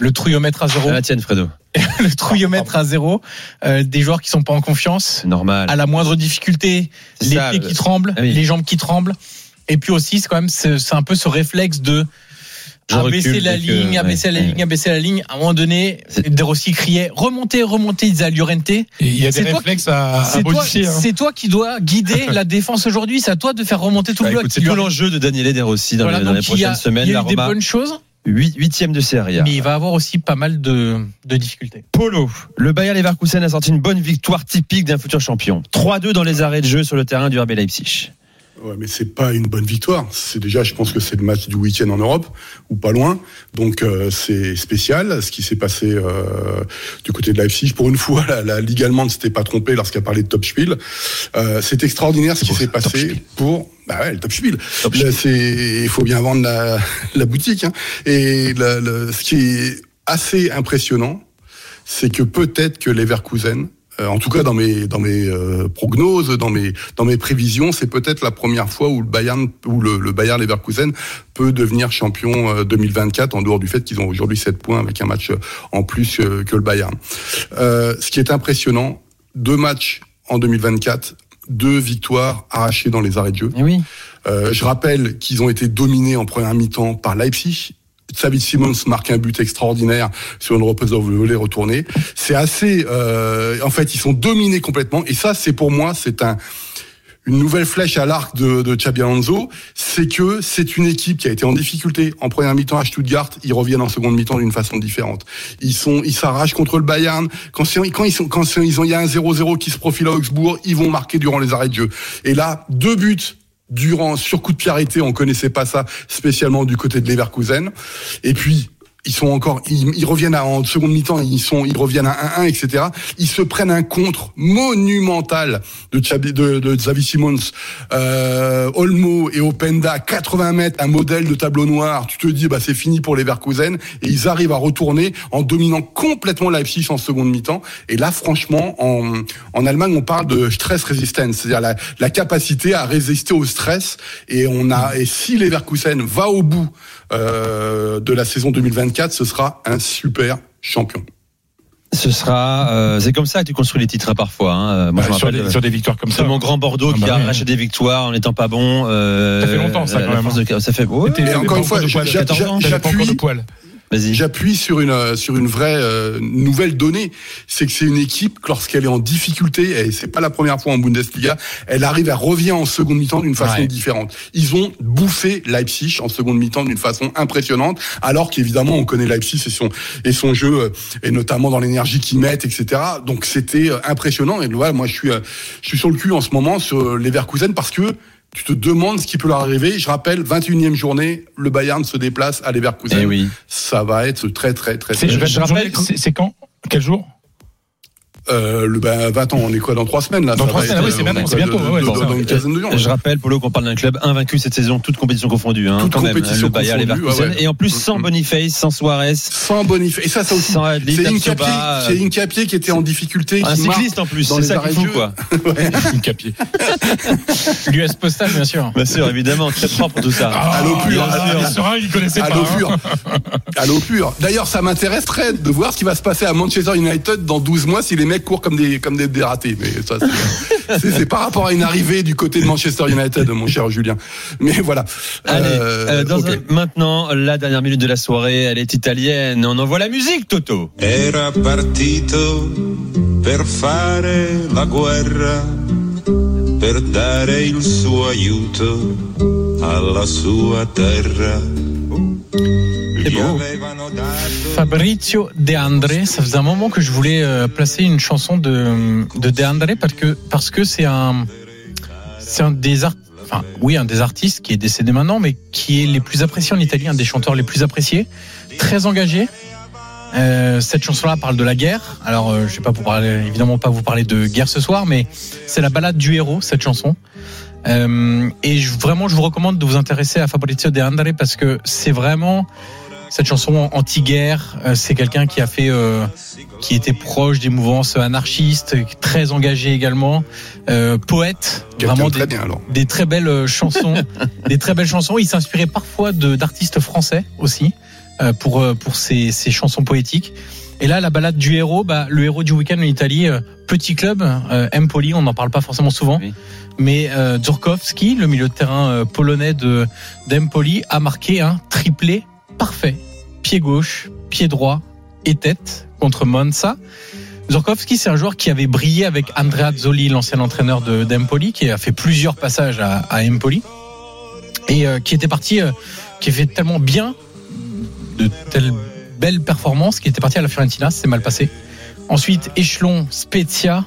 Le trouillomètre à zéro. À la tienne, Fredo. [laughs] le trouillomètre à zéro. Euh, des joueurs qui sont pas en confiance. Normal. À la moindre difficulté, les ça, pieds qui tremblent, Ah oui. les jambes qui tremblent. Et puis aussi, c'est quand même, c'est c'est un peu ce réflexe de abaisser la ligne, abaisser la ligne, abaisser la ligne. À un moment donné, C'est- De Rossi criait remontez, remontez, il disait à Llorente. Il y a des C'est toi réflexes à, à C'est toi, modifier. hein. c'est toi qui dois guider [laughs] la défense aujourd'hui. C'est à toi de faire remonter tout Bah, le bloc. c'est tout l'enjeu de Daniele De Rossi dans, Voilà, les, prochaines semaines. Il y a La eu des bonnes choses, huit- huitième de série. mais il va avoir aussi pas mal de, de difficultés. Polo. Le Bayer Leverkusen a sorti une bonne victoire typique d'un futur champion. 3-2 dans les arrêts de jeu sur le terrain du RB Leipzig. Ouais, mais c'est pas une bonne victoire. C'est déjà, je pense que c'est le match du week-end en Europe ou pas loin. Donc euh, c'est spécial ce qui s'est passé euh, du côté de Leipzig. Pour une fois, [laughs] la, la Ligue allemande s'était pas trompée lorsqu'elle parlé de Top Spiel. Euh, c'est extraordinaire ce qui s'est passé pour bah ouais, le Top Spiel. Il faut bien vendre la, [laughs] la boutique. hein. Et la- le- ce qui est assez impressionnant, c'est que peut-être que Leverkusen euh, en tout cas, dans mes dans mes euh, prognoses, dans mes dans mes prévisions, c'est peut-être la première fois où le Bayern où le, le Bayern Leverkusen peut devenir champion euh, 2024 en dehors du fait qu'ils ont aujourd'hui 7 points avec un match euh, en plus euh, que le Bayern. Euh, ce qui est impressionnant, deux matchs en 2024, deux victoires arrachées dans les arrêts de jeu. oui. Euh, je rappelle qu'ils ont été dominés en première mi-temps par Leipzig. Xavi Simons marque un but extraordinaire sur une reprise de volet retournée. C'est assez. euh, en fait, ils sont dominés complètement. Et ça, c'est pour moi, c'est un une nouvelle flèche à l'arc de, de c'est que c'est une équipe qui a été en difficulté en première mi-temps à Stuttgart. Ils reviennent en seconde mi-temps d'une façon différente. Ils sont, ils s'arrachent contre le Bayern. Quand, quand ils sont, quand ils ont, il y a un 0-0 qui se profile à Augsbourg, ils vont marquer durant les arrêts de jeu. Et là, deux buts durant sur coup de pied on connaissait pas ça spécialement du côté de Leverkusen. Et puis ils sont encore, ils, ils reviennent à, en seconde mi-temps, ils sont, ils reviennent à 1-1, etc. Ils se prennent un contre monumental de Chabi, de, de Xavi Simons, euh, Olmo et Openda, 80 mètres, un modèle de tableau noir. Tu te dis, bah c'est fini pour les Verkusen, et ils arrivent à retourner en dominant complètement Leipzig en seconde mi-temps. Et là, franchement, en, en Allemagne, on parle de stress resistance, c'est-à-dire la, la capacité à résister au stress. Et on a, et si les Verkusen va au bout euh, de la saison 2024, ce sera un super champion. Ce sera, euh, c'est comme ça que tu construis les titres hein, parfois. Hein. Euh, Moi, Bah, je sur, des, sur des victoires comme c'est ça. mon grand Bordeaux Ah qui bah a oui. arraché des victoires en n'étant pas bon. euh, Ça fait longtemps, ça, la- quand même, force de- ça fait. ouais, Et encore une fois, encore de j'a- poil. j'a- 14 ans, j'a- T'avais pas encore de j'appuie. J'appuie sur une euh, sur une vraie euh, nouvelle donnée, c'est que c'est une équipe lorsqu'elle est en difficulté et c'est pas la première fois en Bundesliga, elle arrive, elle revient en seconde mi-temps d'une façon Ouais. différente. Ils ont bouffé Leipzig en seconde mi-temps d'une façon impressionnante, alors qu'évidemment on connaît Leipzig et son et son jeu euh, et notamment dans l'énergie qu'ils mettent, etc. Donc c'était euh, impressionnant et voilà, moi je suis je suis sur le cul en ce moment sur les Leverkusen parce que tu te demandes ce qui peut leur arriver. Je rappelle, 21e journée, le Bayern se déplace à Leverkusen. Eh oui. Ça va être très très très. C'est- très je, je rappelle, c'est quand? Quel jour? Euh, le bah, bah, attends, on est quoi dans trois semaines là Dans trois semaines, être, ah oui, c'est euh, bientôt, on est c'est quoi, bientôt, de- ouais, de- c'est dans, ça. dans une quinzaine de jours. Je rappelle, Polo, qu'on parle d'un club invaincu cette saison, toute compétition confondue. Hein, Toute quand même, compétition le Bayern, les confondue, Leverkusen. ouais. Et en plus, sans Mm. Boniface, sans Suarez, Sans Boniface. Et ça, ça aussi. sans Adli, C'est Incapié, c'est Incapié qui était en difficulté. un qui cycliste en plus, dans c'est ça qui fout quoi. [laughs] Ouais. [laughs] Une capier. [laughs] L'US Postal, bien sûr. Bien sûr, évidemment, très propre tout ça. À l'eau pure. Ah, pas. hein. pure. À l'eau pure. D'ailleurs, ça m'intéresserait de voir ce qui va se passer à Manchester United dans 12 mois si les mecs courent comme des, comme des dératés. Mais ça, [laughs] c'est- par rapport à une arrivée du côté de Manchester United, mon cher Julien. Mais voilà. Allez, Euh, euh, dans ok. un- maintenant, la dernière minute de la soirée, elle est italienne. On envoie la musique, Toto. Era partito per fare la guerra, per dare il suo aiuto alla sua terra. Gli beau. avevano dato Fabrizio De André, ça faisait un moment que je voulais euh, placer une chanson de, de De André parce que parce que c'est un c'est un des enfin oui un des artistes qui est décédé maintenant mais qui est les plus appréciés en Italie, un des chanteurs les plus appréciés, très engagé. Euh, cette chanson-là parle de la guerre. Alors, euh, je vais pas vous parler, évidemment pas vous parler de guerre ce soir, mais c'est la balade du héros cette chanson. Et vraiment, je vous recommande de vous intéresser à Fabrizio De André parce que c'est vraiment cette chanson anti-guerre. euh, c'est quelqu'un qui a fait, euh, qui était proche des mouvances anarchistes, très engagé également, euh, poète, vraiment des, bien alors. des très belles euh, chansons, [laughs] des très belles chansons. Il s'inspirait parfois d'artistes français aussi euh, pour euh, pour ses, ses chansons poétiques. Et là, la balade du héros, bah, le héros du week-end en Italie, euh, petit club, euh, Empoli, on n'en parle pas forcément souvent, Oui. mais euh, Dzurkowski, le milieu de terrain euh, polonais de d'Empoli, a marqué un triplé parfait, pied gauche, pied droit et tête contre Monza. Zorkowski, c'est un joueur qui avait brillé avec Andrea Zoli, l'ancien entraîneur de d'Empoli, qui a fait plusieurs passages à, Empoli et euh, qui était parti, euh, qui a fait tellement bien de telles belles performances, qui était parti à la Fiorentina, c'est mal passé. Ensuite, échelon Spezia,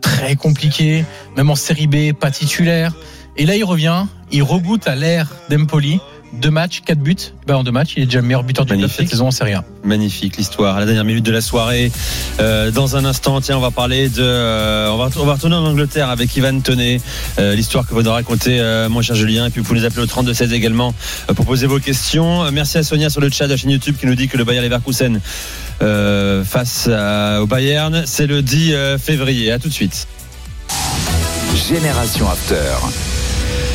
très compliqué, même en série B, pas titulaire. Et là, il revient, il regoute à l'ère d'Empoli. Deux matchs, quatre buts. Ben, en deux matchs, il est déjà le meilleur buteur du club cette saison en Serie A. Magnifique l'histoire. À la dernière minute de la soirée. Euh, dans un instant, tiens, on va parler de. euh, on, va, on va retourner en Angleterre avec Ivan Tonnet. Euh, l'histoire que vous nous racontez, euh, mon cher Julien. Et puis vous pouvez nous appeler au 32-16 également euh, pour poser vos questions. Euh, Merci à Sonia sur le chat de la chaîne YouTube qui nous dit que le Bayern Leverkusen euh, face à- au Bayern, c'est le 10 euh, février. À tout de suite. Génération After.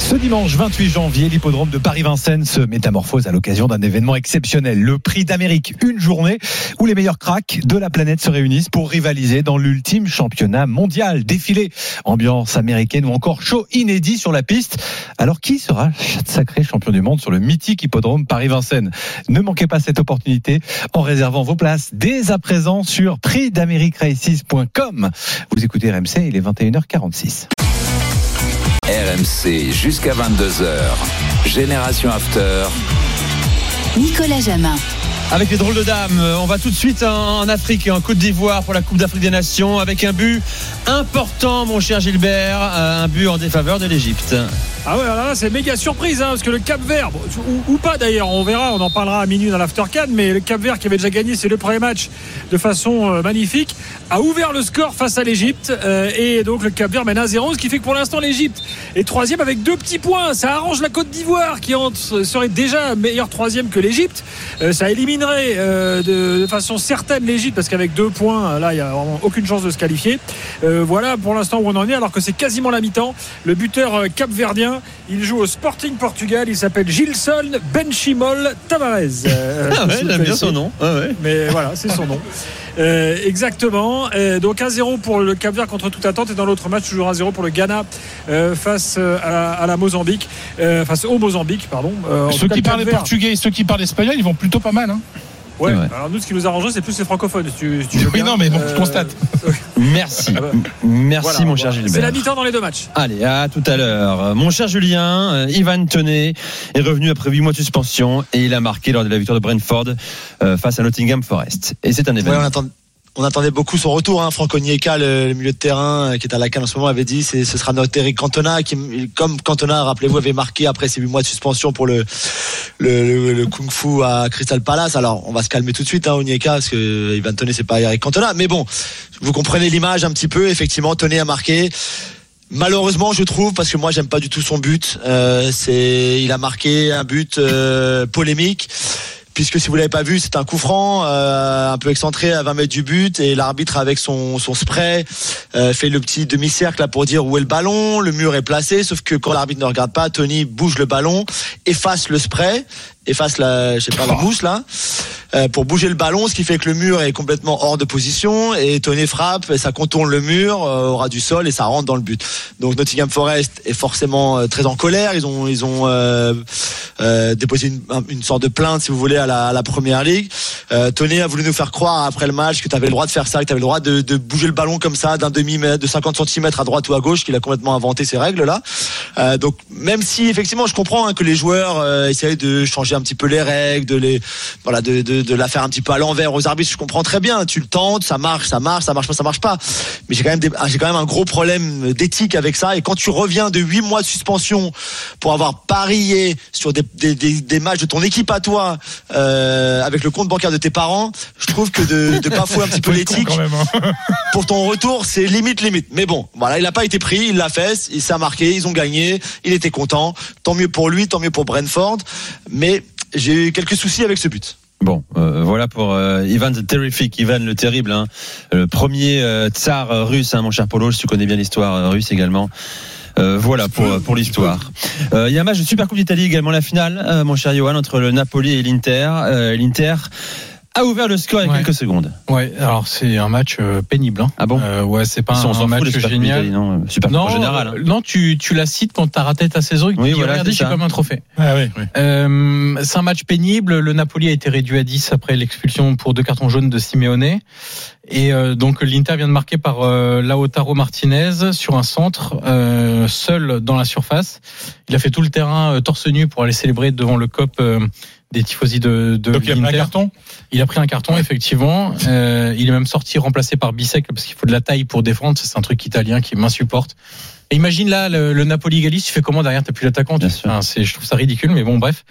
Ce dimanche 28 janvier, l'hippodrome de Paris-Vincennes se métamorphose à l'occasion d'un événement exceptionnel, le Prix d'Amérique, une journée où les meilleurs cracks de la planète se réunissent pour rivaliser dans l'ultime championnat mondial. Défilé, ambiance américaine ou encore show inédit sur la piste. Alors qui sera sacré champion du monde sur le mythique hippodrome Paris-Vincennes? Ne manquez pas cette opportunité en réservant vos places dès à présent sur prixdameriqueraces.com. Vous écoutez RMC, il est 21h46. RMC jusqu'à 22h. Génération After. Nicolas Jamin. Avec les drôles de dames, euh, on va tout de suite en, Afrique et en Côte d'Ivoire pour la Coupe d'Afrique des Nations avec un but important, mon cher Gilbert, euh, un but en défaveur de l'Égypte. Ah ouais, alors là, c'est méga surprise, hein, parce que le Cap Vert, ou, pas d'ailleurs, on verra, on en parlera à minuit dans l'Aftercan, mais le Cap Vert qui avait déjà gagné ses deux premiers matchs de façon euh, magnifique, a ouvert le score face à l'Égypte, et donc le Cap Vert mène 1-0, ce qui fait que pour l'instant l'Égypte est troisième avec deux petits points. Ça arrange la Côte d'Ivoire qui serait déjà meilleur troisième que l'Égypte. Ça éliminerait euh, de, de façon certaine l'Égypte, parce qu'avec deux points, là, il n'y a vraiment aucune chance de se qualifier. Euh, voilà pour l'instant où on en est, alors que c'est quasiment la mi-temps. Le buteur euh, capverdien, il joue au Sporting Portugal, il s'appelle Gilson Benchimol Tavares. Ah ouais, j'aime bien son nom. Ah ouais. Mais voilà, c'est son nom. Euh, exactement. Euh, donc 1-0 pour le Cap Vert contre toute attente et dans l'autre match toujours 1-0 pour le Ghana euh, face euh, à la, à la Mozambique, euh, face au Mozambique, pardon. Euh, Ceux qui parlent portugais et ceux qui parlent espagnol, ils vont plutôt pas mal. Hein. Ouais. Alors nous, ce qui nous arrangerait, c'est plus les francophones. Si tu, si tu veux Oui, bien. non, mais bon, je Euh, constate. [laughs] Merci. Merci, voilà, mon cher voilà. Gilbert. C'est la mi-temps dans les deux matchs. Allez, à tout à l'heure. Mon cher Julien, euh, Ivan Tenet est revenu après 8 mois de suspension et il a marqué lors de la victoire de Brentford euh, face à Nottingham Forest. Et c'est un Ouais, événement. on, attend- on attendait beaucoup son retour. Hein. Franck Onyeka, le, milieu de terrain euh, qui est à la canne en ce moment, avait dit c'est ce sera notre Eric Cantona qui, comme Cantona, rappelez-vous, avait marqué après ses 8 mois de suspension pour le kung fu à Crystal Palace. Alors, on va se calmer tout de suite, hein, Onyeka, parce que Ivan Toney, c'est pas Eric Cantona. Mais bon, vous comprenez l'image un petit peu. Effectivement, Toney a marqué. Malheureusement, je trouve, parce que moi, j'aime pas du tout son but. Euh, c'est, il a marqué un but euh, polémique. Puisque si vous l'avez pas vu, c'est un coup franc, euh, un peu excentré à 20 mètres du but, et l'arbitre avec son, son spray euh, fait le petit demi-cercle là pour dire où est le ballon. Le mur est placé, sauf que quand l'arbitre ne regarde pas, Tony bouge le ballon, efface le spray, efface la, je sais pas, la mousse là, pour bouger le ballon, ce qui fait que le mur est complètement hors de position et Tony frappe, ça contourne le mur euh, au ras du sol et ça rentre dans le but. Donc Nottingham Forest est forcément euh, très en colère. Ils ont ils ont euh, euh, déposé une, un- une sorte de plainte, si vous voulez, à la, première ligue. Euh, Tony a voulu nous faire croire après le match que tu avais le droit de faire ça, que tu avais le droit de, bouger le ballon comme ça d'un demi mètre, de 50 cm à droite ou à gauche, qu'il a complètement inventé ces règles là. Euh, donc même si effectivement je comprends hein, que les joueurs euh, essayent de changer un petit peu les règles, de les voilà de, de, de la faire un petit peu à l'envers aux arbitres, je comprends très bien. Tu le tentes, ça marche, ça marche, ça marche pas, ça marche pas. Mais j'ai quand même des- j'ai quand même un gros problème d'éthique avec ça. Et quand tu reviens de huit mois de suspension pour avoir parié sur des, des, des, des matchs de ton équipe à toi euh, avec le compte bancaire de tes parents, je trouve que de, de bafouer un petit [laughs] peu l'éthique hein. [laughs] pour ton retour, c'est limite limite. Mais bon, voilà, il n'a pas été pris, il l'a fait, il s'est marqué, ils ont gagné, il était content. Tant mieux pour lui, tant mieux pour Brentford. Mais j'ai eu quelques soucis avec ce but. Bon, euh, voilà pour euh, Ivan the Terrific, Ivan le terrible, hein, le premier euh, tsar russe, hein, mon cher Polo, tu connais bien l'histoire russe également. Voilà pour pour l'histoire. Il y a un match de Super Coupe d'Italie également la finale, mon cher Johan, entre le Napoli et l'Inter. L'Inter a ouvert le score il y a Ouais. quelques secondes. Ouais, alors c'est un match euh, pénible. Hein. Ah bon Euh, Ouais, c'est pas s'en un fout match Super génial. non Super Coupe Non, en général. hein. euh, non, tu, tu la cites quand t'as raté ta saison et que Oui, tu voilà, regardez, c'est comme un trophée. Ah oui, oui. Euh, c'est un match pénible. Le Napoli a été réduit à 10 après l'expulsion pour deux cartons jaunes de Simeone. Et euh, donc l'Inter vient de marquer par euh, Lautaro Martinez sur un centre, euh, seul dans la surface. Il a fait tout le terrain euh, torse nu pour aller célébrer devant le cop euh, des tifosi de, de Donc il y a un carton? Il a pris un carton, effectivement. Euh, il est même sorti remplacé par Bissek parce qu'il faut de la taille pour défendre. C'est un truc italien qui m'insupporte. Et imagine là, le, le Napoli Galis, tu fais comment derrière? T'as plus l'attaquant enfin, Je trouve ça ridicule, mais bon, bref.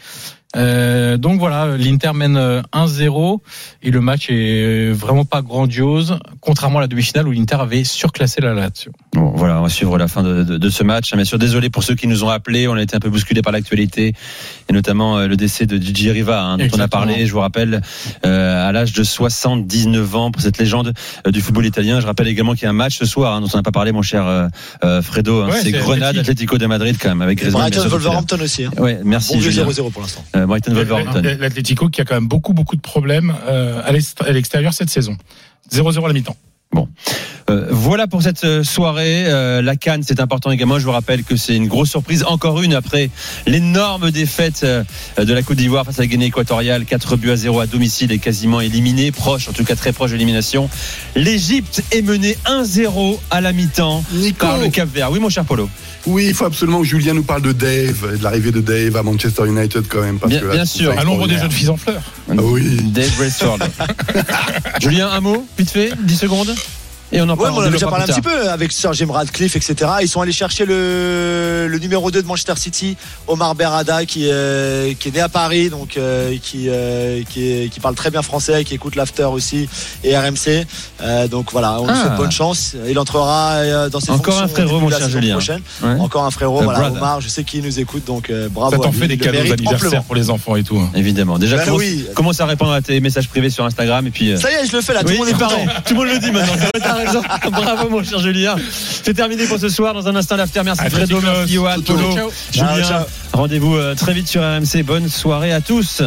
Euh, donc voilà, l'Inter mène euh, 1-0 et le match est vraiment pas grandiose, contrairement à la demi-finale où l'Inter avait surclassé la Lazio. Bon, voilà, on va suivre la fin de, de, de ce match. Bien sûr, désolé pour ceux qui nous ont appelés. On a été un peu bousculés par l'actualité et notamment euh, le décès de Gigi Riva, hein, dont on a parlé. Je vous rappelle, euh, à l'âge de 79 ans pour cette légende euh, du football italien. Je rappelle également qu'il y a un match ce soir hein, dont on n'a pas parlé, mon cher euh, euh, Fredo. hein. Ouais, c'est c'est Grenade. Atlético de Madrid quand même, avec Brighton. Wolverhampton aussi. Hein. Ouais, merci. Bon vieux Julien. 0-0 pour l'instant. Euh, Brighton Wolverhampton. L'Atlético qui a quand même beaucoup beaucoup de problèmes euh, à l'ext- à l'extérieur cette saison. 0-0 à la mi-temps. Bon. Euh, voilà pour cette euh, soirée. Euh, la Cannes, c'est important également. Je vous rappelle que c'est une grosse surprise, encore une après l'énorme défaite euh, de la Côte d'Ivoire face à la Guinée équatoriale. 4 buts à 0 à domicile et quasiment éliminé, proche, en tout cas très proche de l'élimination. L'Égypte est menée 1-0 à la mi-temps par le Cap Vert. Oui, mon cher Polo. Oui, il faut absolument que Julien nous parle de Dave, et de l'arrivée de Dave à Manchester United quand même. Parce Bien- que là, bien c'est sûr. À l'ombre des jeunes filles en fleurs. Ah oui. Dave Brailsford. [laughs] Julien, un mot, vite fait, 10 secondes Et on en parle mais on en a déjà parlé un petit peu avec Sir Jim Radcliffe, etc. Ils sont allés chercher le, le numéro 2 de Manchester City, Omar Berrada, qui, euh, qui est né à Paris, donc euh, qui, euh, qui, est- qui parle très bien français, qui écoute l'after aussi et RMC. Euh, donc voilà, on lui Ah. souhaite bonne chance. Il entrera dans ses Encore fonctions un frérot, mon cher Julien. prochaine. Ouais. Encore un frérot, The voilà, brother. Omar. Je sais qu'il nous écoute, donc euh, bravo. Ça t'en lui. fait des cadeaux d'anniversaire pour les enfants et tout. hein. Évidemment. Déjà, Ben commence, oui. commence à répondre à tes messages privés sur Instagram et puis. euh, Ça y est, je le fais là. Tout le monde est il paraît. content. Tout le monde le dit maintenant. Raison. [laughs] Bravo, mon cher Julien. C'est terminé pour ce soir. Dans un instant, l'after. Merci Fredo, merci Johan, Ciao. Julien. Rendez-vous euh, très vite sur RMC. Bonne soirée à tous.